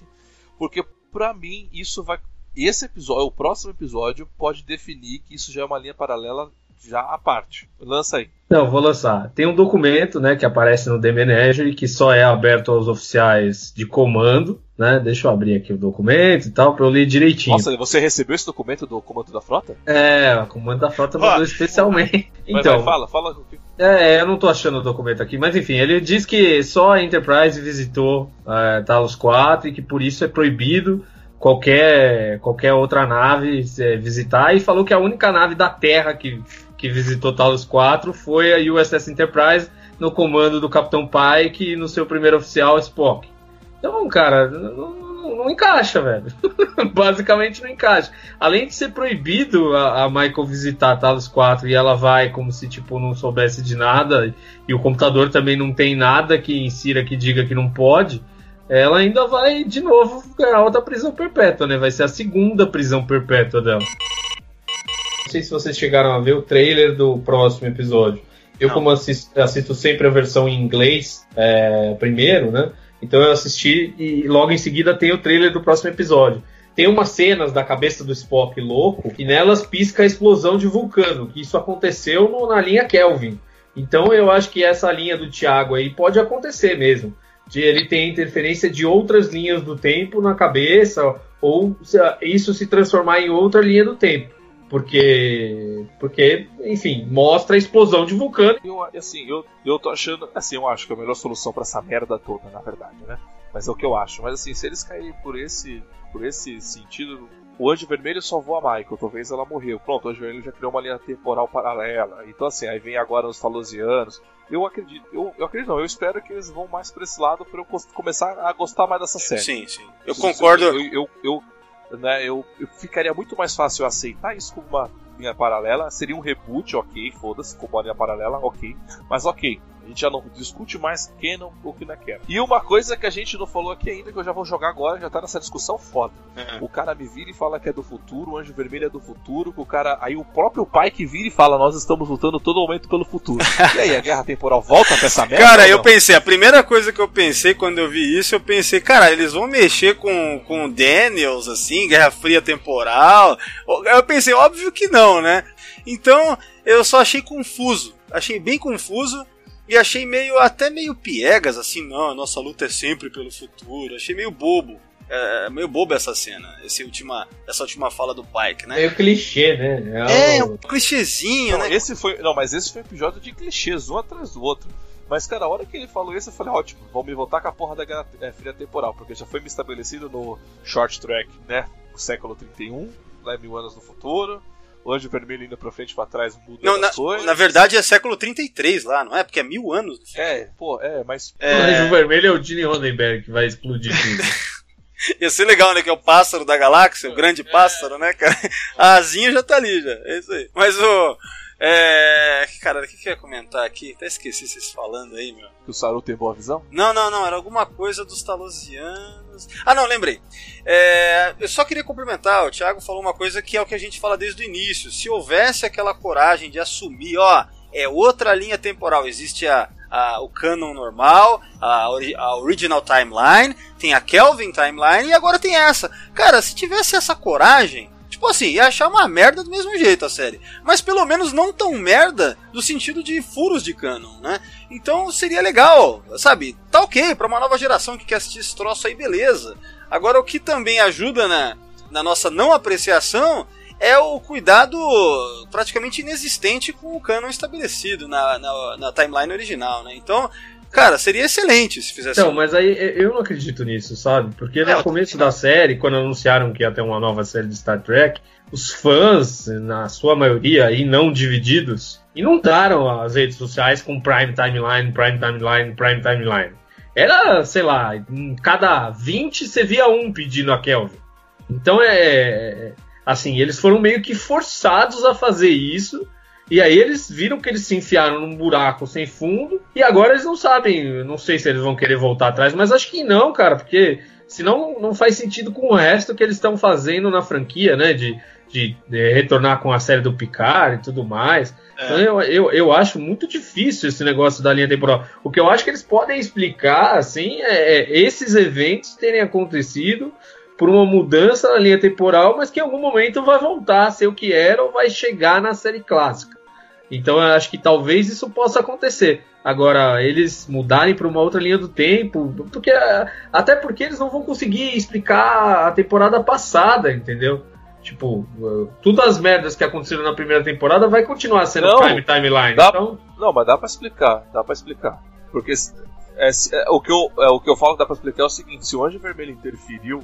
Porque pra mim isso vai. Esse episódio, o próximo episódio, pode definir que isso já é uma linha paralela já à parte. Lança aí. Não, vou lançar. Tem um documento, né, que aparece no The Manager que só é aberto aos oficiais de comando, né? Deixa eu abrir aqui o documento e tal para eu ler direitinho. Nossa, você recebeu esse documento do comando da frota? É, o comando da frota mandou Ó. especialmente. Vai, Então, vai, fala, fala. que- É, eu não tô achando o documento aqui, mas enfim, ele diz que só a Enterprise visitou é, Talos 4 e que por isso é proibido qualquer, qualquer outra nave é, visitar e falou que a única nave da Terra que, que visitou Talos 4 foi a USS Enterprise no comando do Capitão Pike e no seu primeiro oficial Spock. Então, cara, não, não- não encaixa, velho. Basicamente não encaixa. Além de ser proibido a, a Michael visitar Talos 4 e ela vai como se tipo não soubesse de nada e o computador também não tem nada que insira que diga que não pode, ela ainda vai de novo ganhar outra prisão perpétua, né? Vai ser a segunda prisão perpétua dela. Sei se vocês chegaram a ver o trailer do próximo episódio. Eu, Não. como assisto, assisto sempre a versão em inglês é, primeiro, né? Então eu assisti e logo em seguida tem o trailer do próximo episódio. Tem umas cenas da cabeça do Spock louco e nelas pisca a explosão de vulcano, que isso aconteceu no- na linha Kelvin. Então eu acho que essa linha do Thiago aí pode acontecer mesmo. De ele ter interferência de outras linhas do tempo na cabeça, ou se- isso se transformar em outra linha do tempo. Porque, porque, enfim, mostra a explosão de vulcano. Eu, assim, eu, eu tô achando. Assim, eu acho que é a melhor solução pra essa merda toda, na verdade, né? Mas é o que eu acho. Mas assim, se eles caírem por esse, por esse sentido, o Anjo Vermelho salvou a Michael. Talvez ela morreu. Pronto, o Anjo Vermelho já criou uma linha temporal paralela. Então, assim, aí vem agora os Talosianos. Eu acredito, eu, eu acredito não, eu espero que eles vão mais pra esse lado pra eu começar a gostar mais dessa série. Sim, sim. Eu Isso- concordo. Eu, eu, eu, né, eu, eu ficaria muito mais fácil aceitar isso como uma linha paralela. Seria um reboot, ok, foda-se, como uma linha paralela, ok. Mas ok, a gente já não discute mais canon ou que não é canon. E uma coisa que a gente não falou aqui ainda, que eu já vou jogar agora, já tá nessa discussão foda. É. O cara me vira e fala que é do futuro, o Anjo Vermelho é do futuro, o cara. Aí o próprio pai que vira e fala, nós estamos lutando todo momento pelo futuro. E aí, a guerra temporal volta pra essa merda? Cara, eu pensei, a primeira coisa que eu pensei quando eu vi isso, eu pensei, cara, eles vão mexer com, com o Daniels, assim, Guerra Fria temporal. Eu pensei, óbvio que não, né? Então, eu só achei confuso. Achei bem confuso e achei meio, até meio piegas, assim, não, a nossa luta é sempre pelo futuro. Achei meio bobo. É, meio bobo essa cena, esse última, essa última fala do Pike, né? Meio clichê, né? É, o- um clichêzinho, Não, né? esse foi, não, mas esse foi um episódio de clichês, um atrás do outro. Mas, cara, a hora que ele falou isso, eu falei, ótimo, vão me voltar com a porra da Guerra é, Fria Temporal, porque já foi me estabelecido no short track, né? O século 31, lá mil anos no futuro. O Anjo Vermelho indo pra frente e pra trás muda Não, na, coisas. na verdade é século 33 lá, não é? Porque é mil anos. É, pô, é, mas. O Anjo Vermelho é o Gene Roddenberry que vai explodir tudo. Ia ser legal, né? Que é o pássaro da galáxia, o grande pássaro, né, cara? A asinha já tá ali, já. É isso aí. Mas o. É. Cara, o que, que eu ia comentar aqui? Até esqueci vocês falando aí, meu. Que o Saru tem boa visão? Não, não, não. Era alguma coisa dos Talosianos. Ah, não, lembrei. É, eu só queria complementar. O Thiago falou uma coisa que é o que a gente fala desde o início. Se houvesse aquela coragem de assumir, ó, é outra linha temporal. Existe a, a- o canon normal, a, a original timeline, tem a Kelvin timeline e agora tem essa. Cara, se tivesse essa coragem. Tipo assim, ia achar uma merda do mesmo jeito a série. Mas pelo menos não tão merda no sentido de furos de canon, né? Então seria legal, sabe? Tá ok, pra uma nova geração que quer assistir esse troço aí, beleza. Agora o que também ajuda na, na nossa não apreciação é o cuidado praticamente inexistente com o canon estabelecido na, na, na timeline original, né? Então, cara, seria excelente se fizesse Então, mas aí eu não acredito nisso, sabe? Porque É, no começo da série, quando anunciaram que ia ter uma nova série de Star Trek, os fãs, na sua maioria, e não divididos, inundaram as redes sociais com Prime Timeline, Prime Timeline, Prime Timeline. Era, sei lá, em cada 20 você via um pedindo a Kelvin. Então é. Assim, eles foram meio que forçados a fazer isso. E aí eles viram que eles se enfiaram num buraco sem fundo e agora eles não sabem, não sei se eles vão querer voltar atrás, mas acho que não, cara, porque senão não faz sentido com o resto que eles estão fazendo na franquia, né? De, de, de, retornar com a série do Picard e tudo mais. É. Então eu, eu, eu acho muito difícil esse negócio da linha temporal. O que eu acho que eles podem explicar, assim, é, é esses eventos terem acontecido por uma mudança na linha temporal, mas que em algum momento vai voltar a ser o que era ou vai chegar na série clássica. Então eu acho que talvez isso possa acontecer. Agora, eles mudarem para uma outra linha do tempo, porque até porque eles não vão conseguir explicar a temporada passada, entendeu? Tipo, todas as merdas que aconteceram na primeira temporada vai continuar sendo não, time timeline. Dá, então... Não, mas dá para explicar, dá para explicar. Porque é, é, o, que eu, é, o que eu falo que dá pra explicar é o seguinte: se o Anjo Vermelho interferiu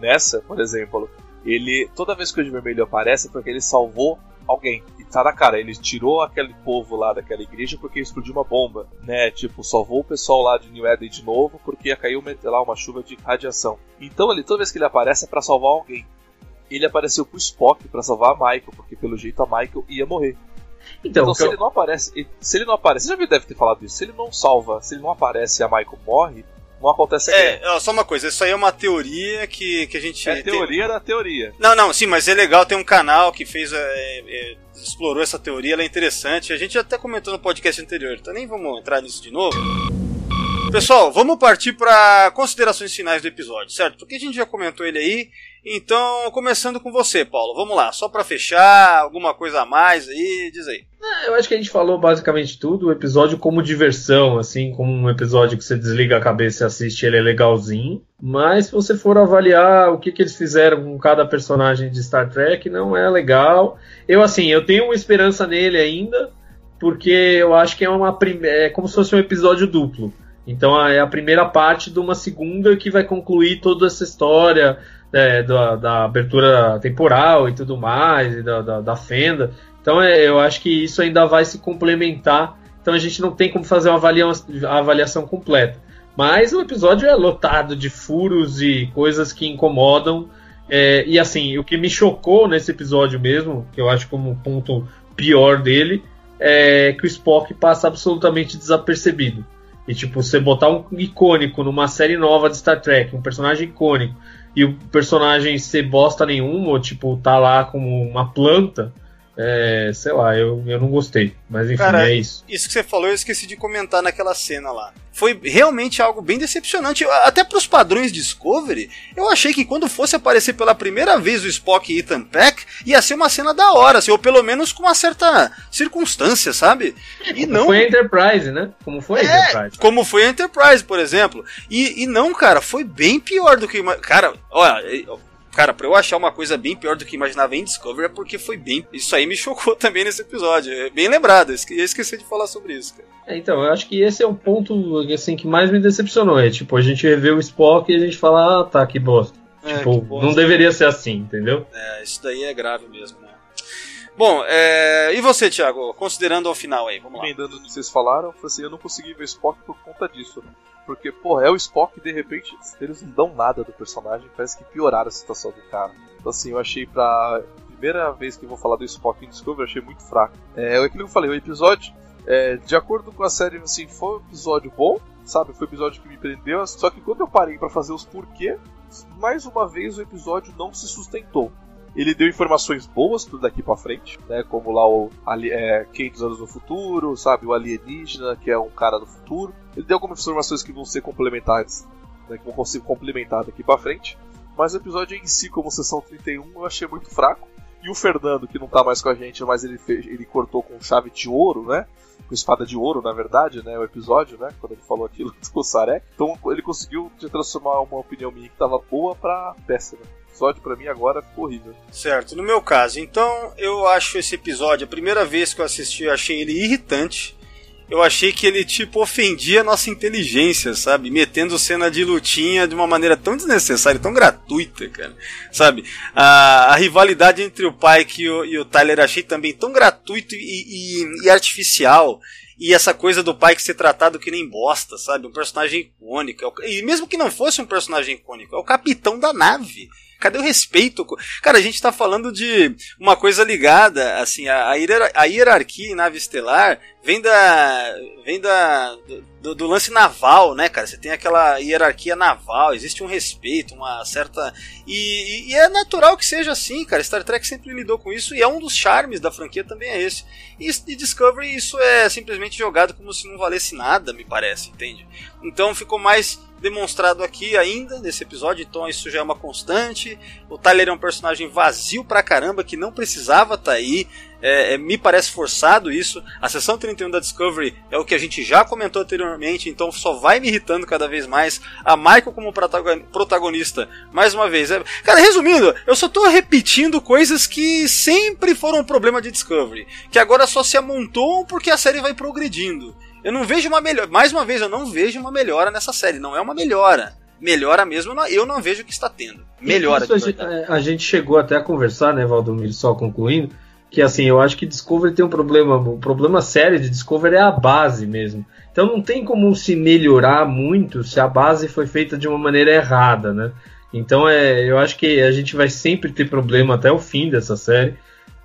nessa, por exemplo, ele toda vez que o Anjo Vermelho aparece é porque ele salvou alguém. E tá na cara, ele tirou aquele povo lá daquela igreja porque explodiu uma bomba, né? Tipo, salvou o pessoal lá de New Eden de novo porque ia cair lá uma chuva de radiação. Então ele, toda vez que ele aparece é pra salvar alguém. Ele apareceu pro Spock para salvar a Michael, porque pelo jeito a Michael ia morrer. Então, então se eu... ele não aparece, se ele não aparece, você já deve ter falado isso, se ele não salva, se ele não aparece e a Michael morre, não acontece É, só uma coisa, isso aí é uma teoria que, que a gente. É teoria tem... da teoria. Não, não, sim, mas é legal, tem um canal que fez. É, é, explorou essa teoria, ela é interessante. A gente até comentou no podcast anterior, então nem vamos entrar nisso de novo. Pessoal, vamos partir para considerações finais do episódio, certo? Porque a gente já comentou ele aí. Então, começando com você, Paulo. Vamos lá, só para fechar, alguma coisa a mais aí, diz aí. É, eu acho que a gente falou basicamente tudo. O episódio como diversão, assim, como um episódio que você desliga a cabeça e assiste, ele é legalzinho. Mas se você for avaliar o que, que eles fizeram com cada personagem de Star Trek, não é legal. Eu, assim, eu tenho uma esperança nele ainda, porque eu acho que é uma é como se fosse um episódio duplo. Então é a primeira parte de uma segunda que vai concluir toda essa história é, da, da, abertura temporal e tudo mais, e da, da, da fenda. Então é, eu acho que isso ainda vai se complementar. Então a gente não tem como fazer uma avaliação, avaliação completa. Mas o episódio é lotado de furos e coisas que incomodam. É, e assim, o que me chocou nesse episódio mesmo, que eu acho como ponto pior dele, é que o Spock passa absolutamente desapercebido. E tipo, você botar um icônico numa série nova de Star Trek, um personagem icônico, e o personagem ser bosta nenhuma, ou tipo, tá lá como uma planta, é, sei lá, eu, eu não gostei. Mas enfim, Cara, é isso. Isso que você falou, eu esqueci de comentar naquela cena lá. Foi realmente algo bem decepcionante. Até pros padrões Discovery, eu achei que quando fosse aparecer pela primeira vez o Spock e Ethan Peck, ia ser uma cena da hora, assim, ou pelo menos com uma certa circunstância, sabe? E não. Foi a Enterprise, né? Como foi a é, Enterprise? Como foi a Enterprise, por exemplo. E, e não, cara, foi bem pior do que. Cara, olha Cara, pra eu achar uma coisa bem pior do que imaginava em Discovery é porque foi bem. Isso aí me chocou também nesse episódio. É bem lembrado, eu esqueci de falar sobre isso, cara. É, então, eu acho que esse é o ponto assim, que mais me decepcionou. É tipo, a gente revê o Spock e a gente fala, ah, tá, que bosta. É, tipo, que bosta. não deveria ser assim, entendeu? É, isso daí é grave mesmo, né? Bom, é... e você, Thiago, considerando ao final aí, vamos lá. Emendando o que vocês falaram, assim, eu não consegui ver o Spock por conta disso. Porque, porra, é o Spock e de repente eles não dão nada do personagem, parece que pioraram a situação do cara. Então, assim, eu achei pra. Primeira vez que eu vou falar do Spock em Discovery, eu achei muito fraco. É, é aquilo que eu falei, o episódio, é, de acordo com a série, assim, foi um episódio bom, sabe? Foi um episódio que me prendeu, só que quando eu parei para fazer os porquê, mais uma vez o episódio não se sustentou. Ele deu informações boas tudo daqui para frente, né? Como lá o é, 500 anos no futuro, sabe? O alienígena, que é um cara do futuro. Ele deu algumas informações que vão ser complementares, né? Que vão conseguir complementar daqui para frente. Mas o episódio em si, como sessão 31, eu achei muito fraco. E o Fernando, que não tá mais com a gente, mas ele, fez, ele cortou com chave de ouro, né? Com espada de ouro, na verdade, né? O episódio, né? Quando ele falou aquilo do Sarek. Então ele conseguiu transformar uma opinião minha que tava boa pra péssima episódio para mim agora ficou horrível. Certo, no meu caso, então eu acho esse episódio, a primeira vez que eu assisti, eu achei ele irritante. Eu achei que ele, tipo, ofendia a nossa inteligência, sabe? Metendo cena de lutinha de uma maneira tão desnecessária, tão gratuita, cara. Sabe? A, a rivalidade entre o Pike e o, e o Tyler achei também tão gratuito e, e, e artificial e essa coisa do pai que ser tratado que nem bosta, sabe? Um personagem icônico. É e mesmo que não fosse um personagem icônico, é o capitão da nave Cadê o respeito? Cara, a gente tá falando de uma coisa ligada, assim, a, a hierarquia em nave estelar vem da. vem da. Do, do, lance naval, né, cara? Você tem aquela hierarquia naval, existe um respeito, uma certa. E, e, e, é natural que seja assim, cara. Star Trek sempre lidou com isso e é um dos charmes da franquia também é esse. E, e Discovery, isso é simplesmente jogado como se não valesse nada, me parece, entende? Então ficou mais demonstrado aqui ainda nesse episódio, então isso já é uma constante. O Tyler é um personagem vazio pra caramba que não precisava estar tá aí. É, é, me parece forçado isso. A sessão 31 da Discovery é o que a gente já comentou anteriormente, então só vai me irritando cada vez mais. A Michael como protagonista, mais uma vez. É... Cara, resumindo, eu só tô repetindo coisas que sempre foram um problema de Discovery, que agora só se amontoam porque a série vai progredindo. Eu não vejo uma melhora. Mais uma vez, eu não vejo uma melhora nessa série. Não é uma melhora. Melhora mesmo, eu não vejo que está tendo. Melhora. Isso a, gente, é, a gente chegou até a conversar, né, Valdomiro, só concluindo, que assim, eu acho que Discovery tem um problema. O problema sério de Discovery é a base mesmo. Então não tem como se melhorar muito se a base foi feita de uma maneira errada, né? Então é, eu acho que a gente vai sempre ter problema até o fim dessa série,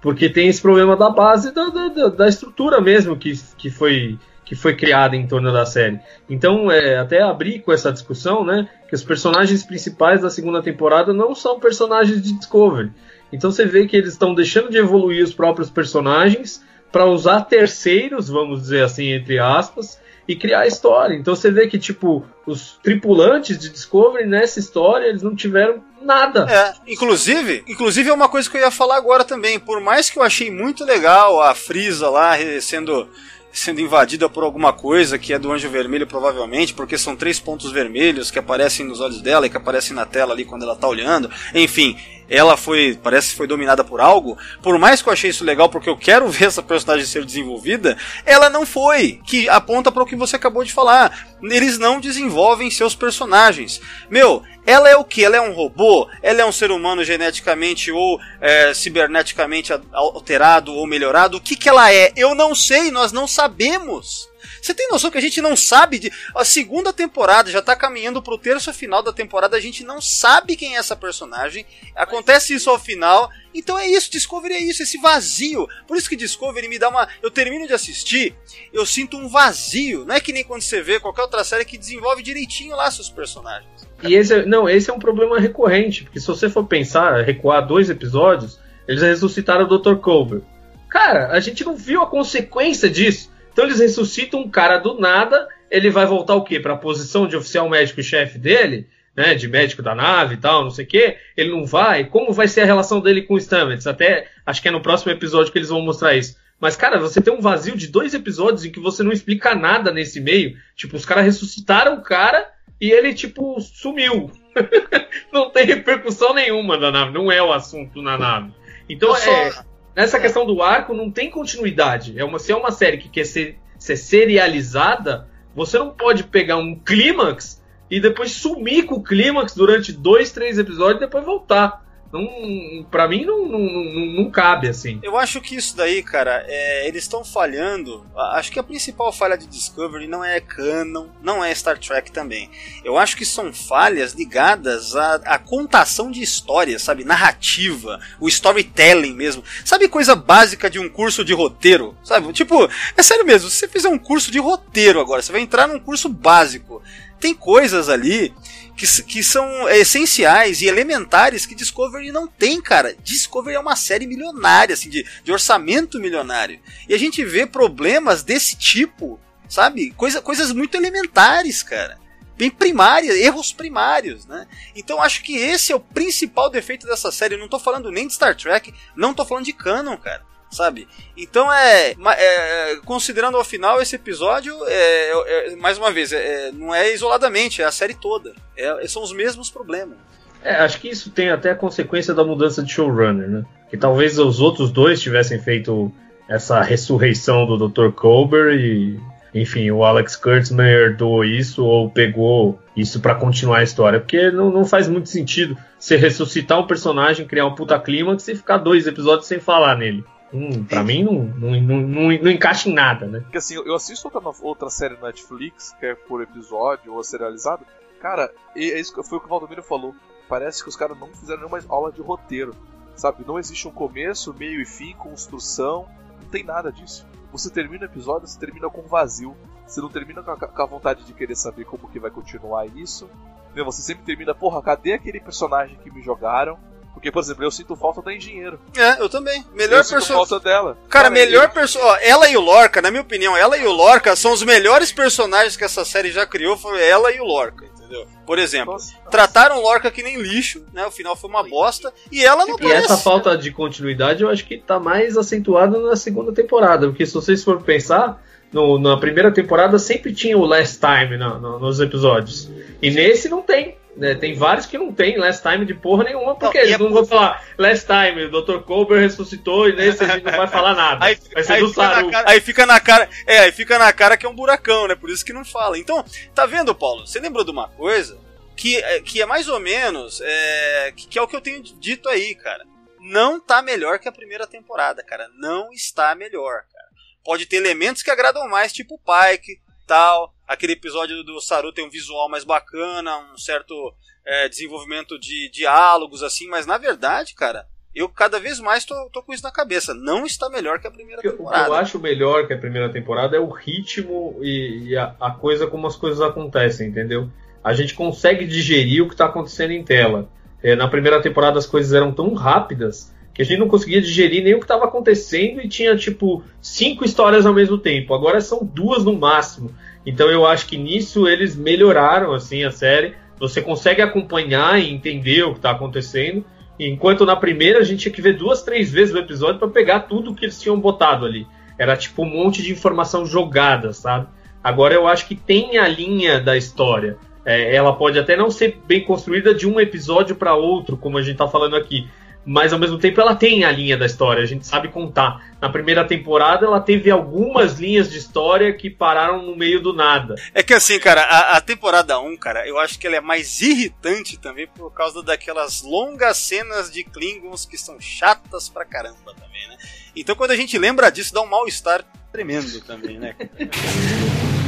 porque tem esse problema da base da, da, da estrutura mesmo que, que foi que foi criada em torno da série. Então, é, até abrir com essa discussão, né, que os personagens principais da segunda temporada não são personagens de Discovery. Então você vê que eles estão deixando de evoluir os próprios personagens para usar terceiros, vamos dizer assim, entre aspas, e criar a história. Então você vê que, tipo, os tripulantes de Discovery nessa história, eles não tiveram nada. É, inclusive, inclusive é uma coisa que eu ia falar agora também. Por mais que eu achei muito legal a Frisa lá sendo sendo invadida por alguma coisa que é do Anjo Vermelho, provavelmente, porque são três pontos vermelhos que aparecem nos olhos dela e que aparecem na tela ali quando ela tá olhando. Enfim, ela foi, parece que foi dominada por algo. Por mais que eu achei isso legal, porque eu quero ver essa personagem ser desenvolvida, ela não foi. Que aponta para o que você acabou de falar. Eles não desenvolvem seus personagens. Meu, ela é o que? Ela é um robô? Ela é um ser humano geneticamente ou é, ciberneticamente alterado ou melhorado? O que, que ela é? Eu não sei, nós não sabemos. Você tem noção que a gente não sabe de. A segunda temporada já tá caminhando pro terço final da temporada, a gente não sabe quem é essa personagem. Acontece isso ao final. Então é isso, Discovery é isso, esse vazio. Por isso que Discovery me dá uma. Eu termino de assistir, eu sinto um vazio. Não é que nem quando você vê qualquer outra série que desenvolve direitinho lá seus personagens. E esse, é, não, esse é um problema recorrente, porque se você for pensar, recuar dois episódios, eles ressuscitaram o Dr. Colbert. Cara, a gente não viu a consequência disso. Então eles ressuscitam um cara do nada, ele vai voltar o quê? Para a posição de oficial médico e chefe dele, né, de médico da nave e tal, não sei o quê. Ele não vai. Como vai ser a relação dele com o Stamets? Até acho que é no próximo episódio que eles vão mostrar isso. Mas, cara, você tem um vazio de dois episódios em que você não explica nada nesse meio. Tipo, os caras ressuscitaram o cara e ele, tipo, sumiu. não tem repercussão nenhuma da nave, não é o assunto na nave. Então, é, nessa questão do arco não tem continuidade. É uma, se é uma série que quer ser, ser serializada, você não pode pegar um clímax e depois sumir com o clímax durante dois, três episódios e depois voltar. Não, pra mim não, não, não, não, cabe assim. Eu acho que isso daí, cara, é, eles estão falhando. Acho que a principal falha de Discovery não é canon, não é Star Trek também. Eu acho que são falhas ligadas à, à contação de histórias, sabe? Narrativa, o storytelling mesmo. Sabe coisa básica de um curso de roteiro? Sabe? Tipo, é sério mesmo, se você fizer um curso de roteiro agora, você vai entrar num curso básico. Tem coisas ali que, que são essenciais e elementares que Discovery não tem, cara. Discovery é uma série milionária, assim, de, de orçamento milionário. E a gente vê problemas desse tipo, sabe? Coisa, coisas muito elementares, cara. Bem primárias, erros primários, né? Então acho que esse é o principal defeito dessa série. Eu não tô falando nem de Star Trek, não tô falando de canon, cara sabe? Então é, é, considerando ao final esse episódio, é, é mais uma vez, é, não é isoladamente, é a série toda. É, são os mesmos problemas. É, acho que isso tem até a consequência da mudança de showrunner, né? Que talvez os outros dois tivessem feito essa ressurreição do Dr. Colbert e, enfim, o Alex Kurtzman herdou isso ou pegou isso para continuar a história, porque não, não faz muito sentido você ressuscitar um personagem, criar um puta clímax e ficar dois episódios sem falar nele. Hum, pra mim não, não, não, não, encaixa em nada, né? Porque assim, eu assisto outra, outra série na Netflix, que é por episódio ou serializado. Cara, é isso foi o que o Valdomiro falou. parece que os caras não fizeram nenhuma aula de roteiro. Sabe? Não existe um começo, meio e fim, construção. Não tem nada disso. Você termina o episódio, você termina com vazio. Você não termina com a, com a vontade de querer saber como que vai continuar isso. Você sempre termina, porra, cadê aquele personagem que me jogaram? Porque, por exemplo, eu sinto falta da engenheiro. É, eu também. Melhor eu sinto falta dela. Cara, melhor personagem. Ela e o Lorca, na minha opinião, ela e o Lorca são os melhores personagens que essa série já criou. Foi ela e o Lorca, entendeu? Por exemplo, nossa, trataram nossa. Lorca que nem lixo, né? O final foi uma bosta. E ela não E essa falta de continuidade eu acho que tá mais acentuada na segunda temporada. Porque se vocês forem pensar. No, na primeira temporada sempre tinha o last time no, no, nos episódios. E nesse não tem. Né, tem vários que não tem last time de porra nenhuma, porque não, eles não vão falar last time, o Dr. Colbert ressuscitou e nesse a gente não vai falar nada. aí, vai ser aí do Saru. Cara, aí fica na cara, é, aí fica na cara que é um buracão, né? Por isso que não fala. Então, tá vendo, Paulo? Você lembrou de uma coisa que, que é mais ou menos, é, que, que é o que eu tenho dito aí, cara. Não tá melhor que a primeira temporada, cara. Não está melhor, cara. Pode ter elementos que agradam mais, tipo Pike, tal. Aquele episódio do Saru tem um visual mais bacana, um certo é, desenvolvimento de diálogos, assim, mas na verdade, cara, eu cada vez mais tô, tô com isso na cabeça. Não está melhor que a primeira temporada. O que eu acho melhor que a primeira temporada é o ritmo e, e a, a, coisa como as coisas acontecem, entendeu? A gente consegue digerir o que está acontecendo em tela. É, na primeira temporada as coisas eram tão rápidas que a gente não conseguia digerir nem o que estava acontecendo e tinha tipo cinco histórias ao mesmo tempo. Agora são duas no máximo. Então eu acho que nisso eles melhoraram assim a série. Você consegue acompanhar e entender o que está acontecendo. Enquanto na primeira a gente tinha que ver duas, três vezes o episódio para pegar tudo que eles tinham botado ali. Era tipo um monte de informação jogada, sabe? Agora eu acho que tem a linha da história. É, ela pode até não ser bem construída de um episódio para outro, como a gente está falando aqui, mas ao mesmo tempo ela tem a linha da história, a gente sabe contar. Na primeira temporada ela teve algumas linhas de história que pararam no meio do nada. É que assim, cara, a, a temporada 1, cara, eu acho que ela é mais irritante também por causa daquelas longas cenas de Klingons que são chatas pra caramba também, né? Então quando a gente lembra disso, dá um mal-estar tremendo também, né?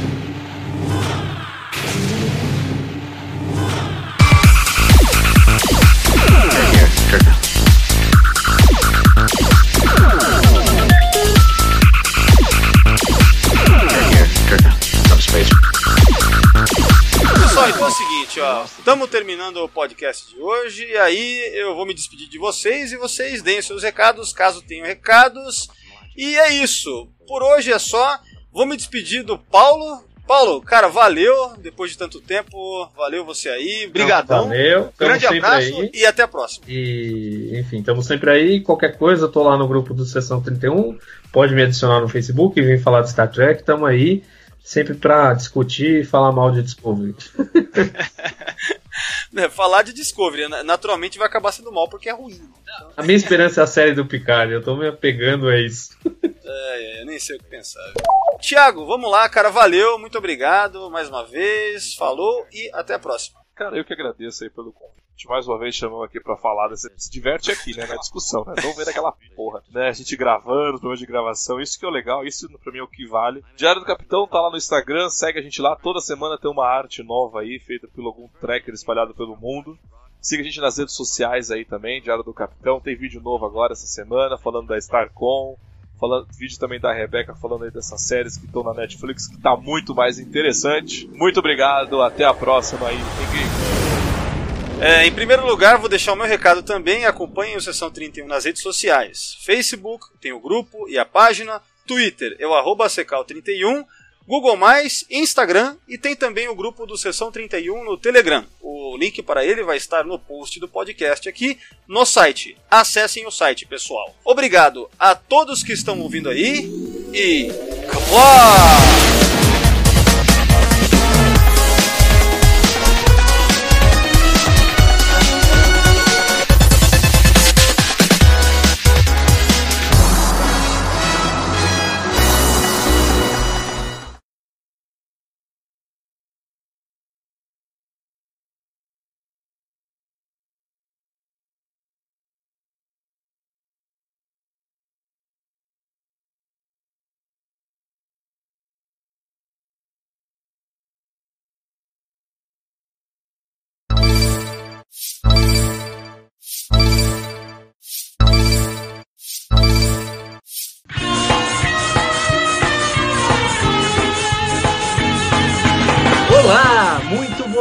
Então é o seguinte, ó. Estamos terminando o podcast de hoje. E aí eu vou me despedir de vocês e vocês deem seus recados, caso tenham recados. E é isso. Por hoje é só. Vou me despedir do Paulo. Paulo, cara, valeu depois de tanto tempo. Valeu você aí. Brigadão. Valeu. Grande abraço aí. e até a próxima. E, enfim, estamos sempre aí. Qualquer coisa, tô lá no grupo do Sessão 31. Pode me adicionar no Facebook e vir falar de Star Trek. Tamo aí. Sempre pra discutir e falar mal de Discovery. É, falar de Discovery, naturalmente vai acabar sendo mal porque é ruim. A minha esperança é a série do Picard, eu tô me apegando a isso. É, eu nem sei o que pensar. Tiago, vamos lá, cara, valeu, muito obrigado mais uma vez, falou e até a próxima. Cara, eu que agradeço aí pelo convite. Mais uma vez chamamos aqui pra falar, desse... se diverte aqui, né, na discussão, né? Não vendo aquela porra, né? A gente gravando, problemas de gravação, isso que é o legal, isso pra mim é o que vale. Diário do Capitão tá lá no Instagram, segue a gente lá, toda semana tem uma arte nova aí, feita por algum tracker espalhado pelo mundo. Siga a gente nas redes sociais aí também, Diário do Capitão. Tem vídeo novo agora essa semana, falando da StarCon. Falando, vídeo também da Rebeca falando aí dessas séries que estão na Netflix, que tá muito mais interessante. Muito obrigado, até a próxima aí. É, em primeiro lugar, vou deixar o meu recado também. Acompanhem o Sessão 31 nas redes sociais. Facebook, tem o grupo e a página. Twitter, eu arroba secal31. Google+, Instagram e tem também o grupo do Sessão 31 no Telegram. O link para ele vai estar no post do podcast aqui no site. Acessem o site, pessoal. Obrigado a todos que estão ouvindo aí e... Come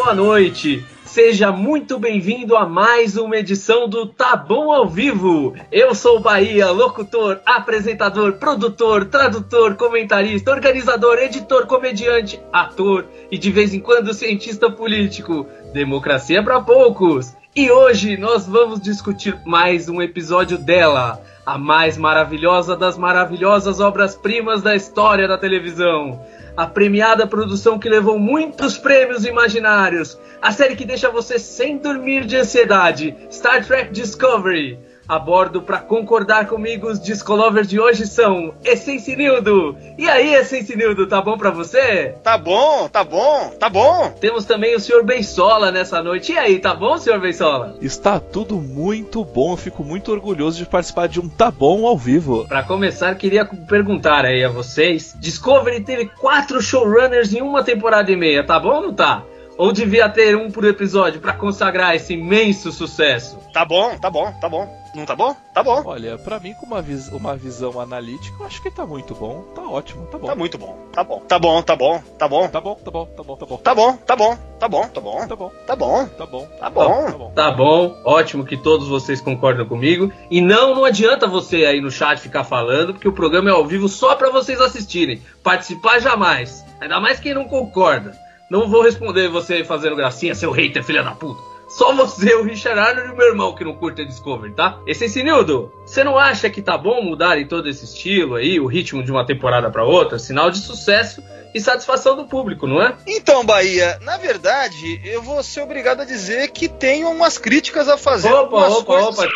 boa noite. Seja muito bem-vindo a mais uma edição do Tá Bom ao Vivo. Eu sou o Bahia, locutor, apresentador, produtor, tradutor, comentarista, organizador, editor, comediante, ator e de vez em quando cientista político. Democracia para poucos. E hoje nós vamos discutir mais um episódio dela, a mais maravilhosa das maravilhosas obras-primas da história da televisão. A premiada produção que levou muitos prêmios imaginários. A série que deixa você sem dormir de ansiedade. Star Trek Discovery. A bordo para concordar comigo, os Discolovers de hoje são Essencinildo. E aí, Essencinildo, tá bom pra você? Tá bom, tá bom, tá bom. Temos também o Sr. Bensola nessa noite. E aí, tá bom, Sr. Bensola? Está tudo muito bom, eu fico muito orgulhoso de participar de um Tá Bom ao vivo. Para começar, queria perguntar aí a vocês: Discovery teve quatro showrunners em uma temporada e meia, tá bom ou não tá? Ou devia ter um por episódio para consagrar esse imenso sucesso? Tá bom, tá bom, tá bom. Não tá bom? Tá bom. Olha, pra mim, com uma, vis uma visão analítica, eu acho que tá muito bom. Tá ótimo, tá bom. Tá muito bom. Tá bom. Tá bom, tá bom, tá bom. Tá bom, tá bom, tá bom, tá bom. Tá bom, tá bom, tá bom, tá bom. Tá bom, Tá bom. tá bom. Tá bom. Tá bom. Tá bom, ótimo que todos vocês concordam comigo. E não, não adianta você aí no chat ficar falando, porque o programa é ao vivo só para vocês assistirem. Participar jamais. Ainda mais quem não concorda. Não vou responder você fazendo gracinha, seu hater, filha da puta. Só você, o Richard Arnold e o meu irmão que não curte a Discovery, tá? Essencinildo, você não acha que tá bom mudar em todo esse estilo aí, o ritmo de uma temporada para outra? Sinal de sucesso e satisfação do público, não é? Então, Bahia, na verdade, eu vou ser obrigado a dizer que tenho umas críticas a fazer. Opa, opa, coisas- opa.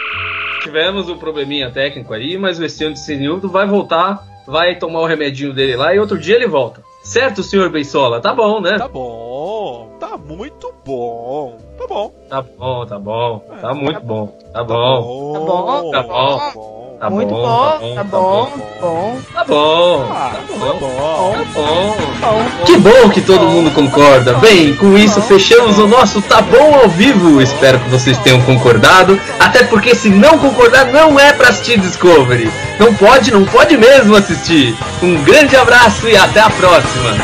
Tivemos um probleminha técnico aí, mas o Essencinildo vai voltar, vai tomar o remedinho dele lá e outro dia ele volta. Certo, senhor Bensola? Tá bom, né? Tá bom, tá muito bom. Tá bom. Tá bom, tá bom. É, Tá muito bom. Tá bom. Tá bom. Tá bom. Tá bom. Tá Muito bom, bom, tá bom, bom. Tá bom. Tá tá bom. Tá bom. Bom. Que bom que todo mundo concorda. Bem, com isso fechamos o nosso Tá Bom ao vivo. Espero que vocês tenham concordado. Até porque se não concordar, não é pra assistir Discovery. Não pode, não pode mesmo assistir. Um grande abraço e até a próxima.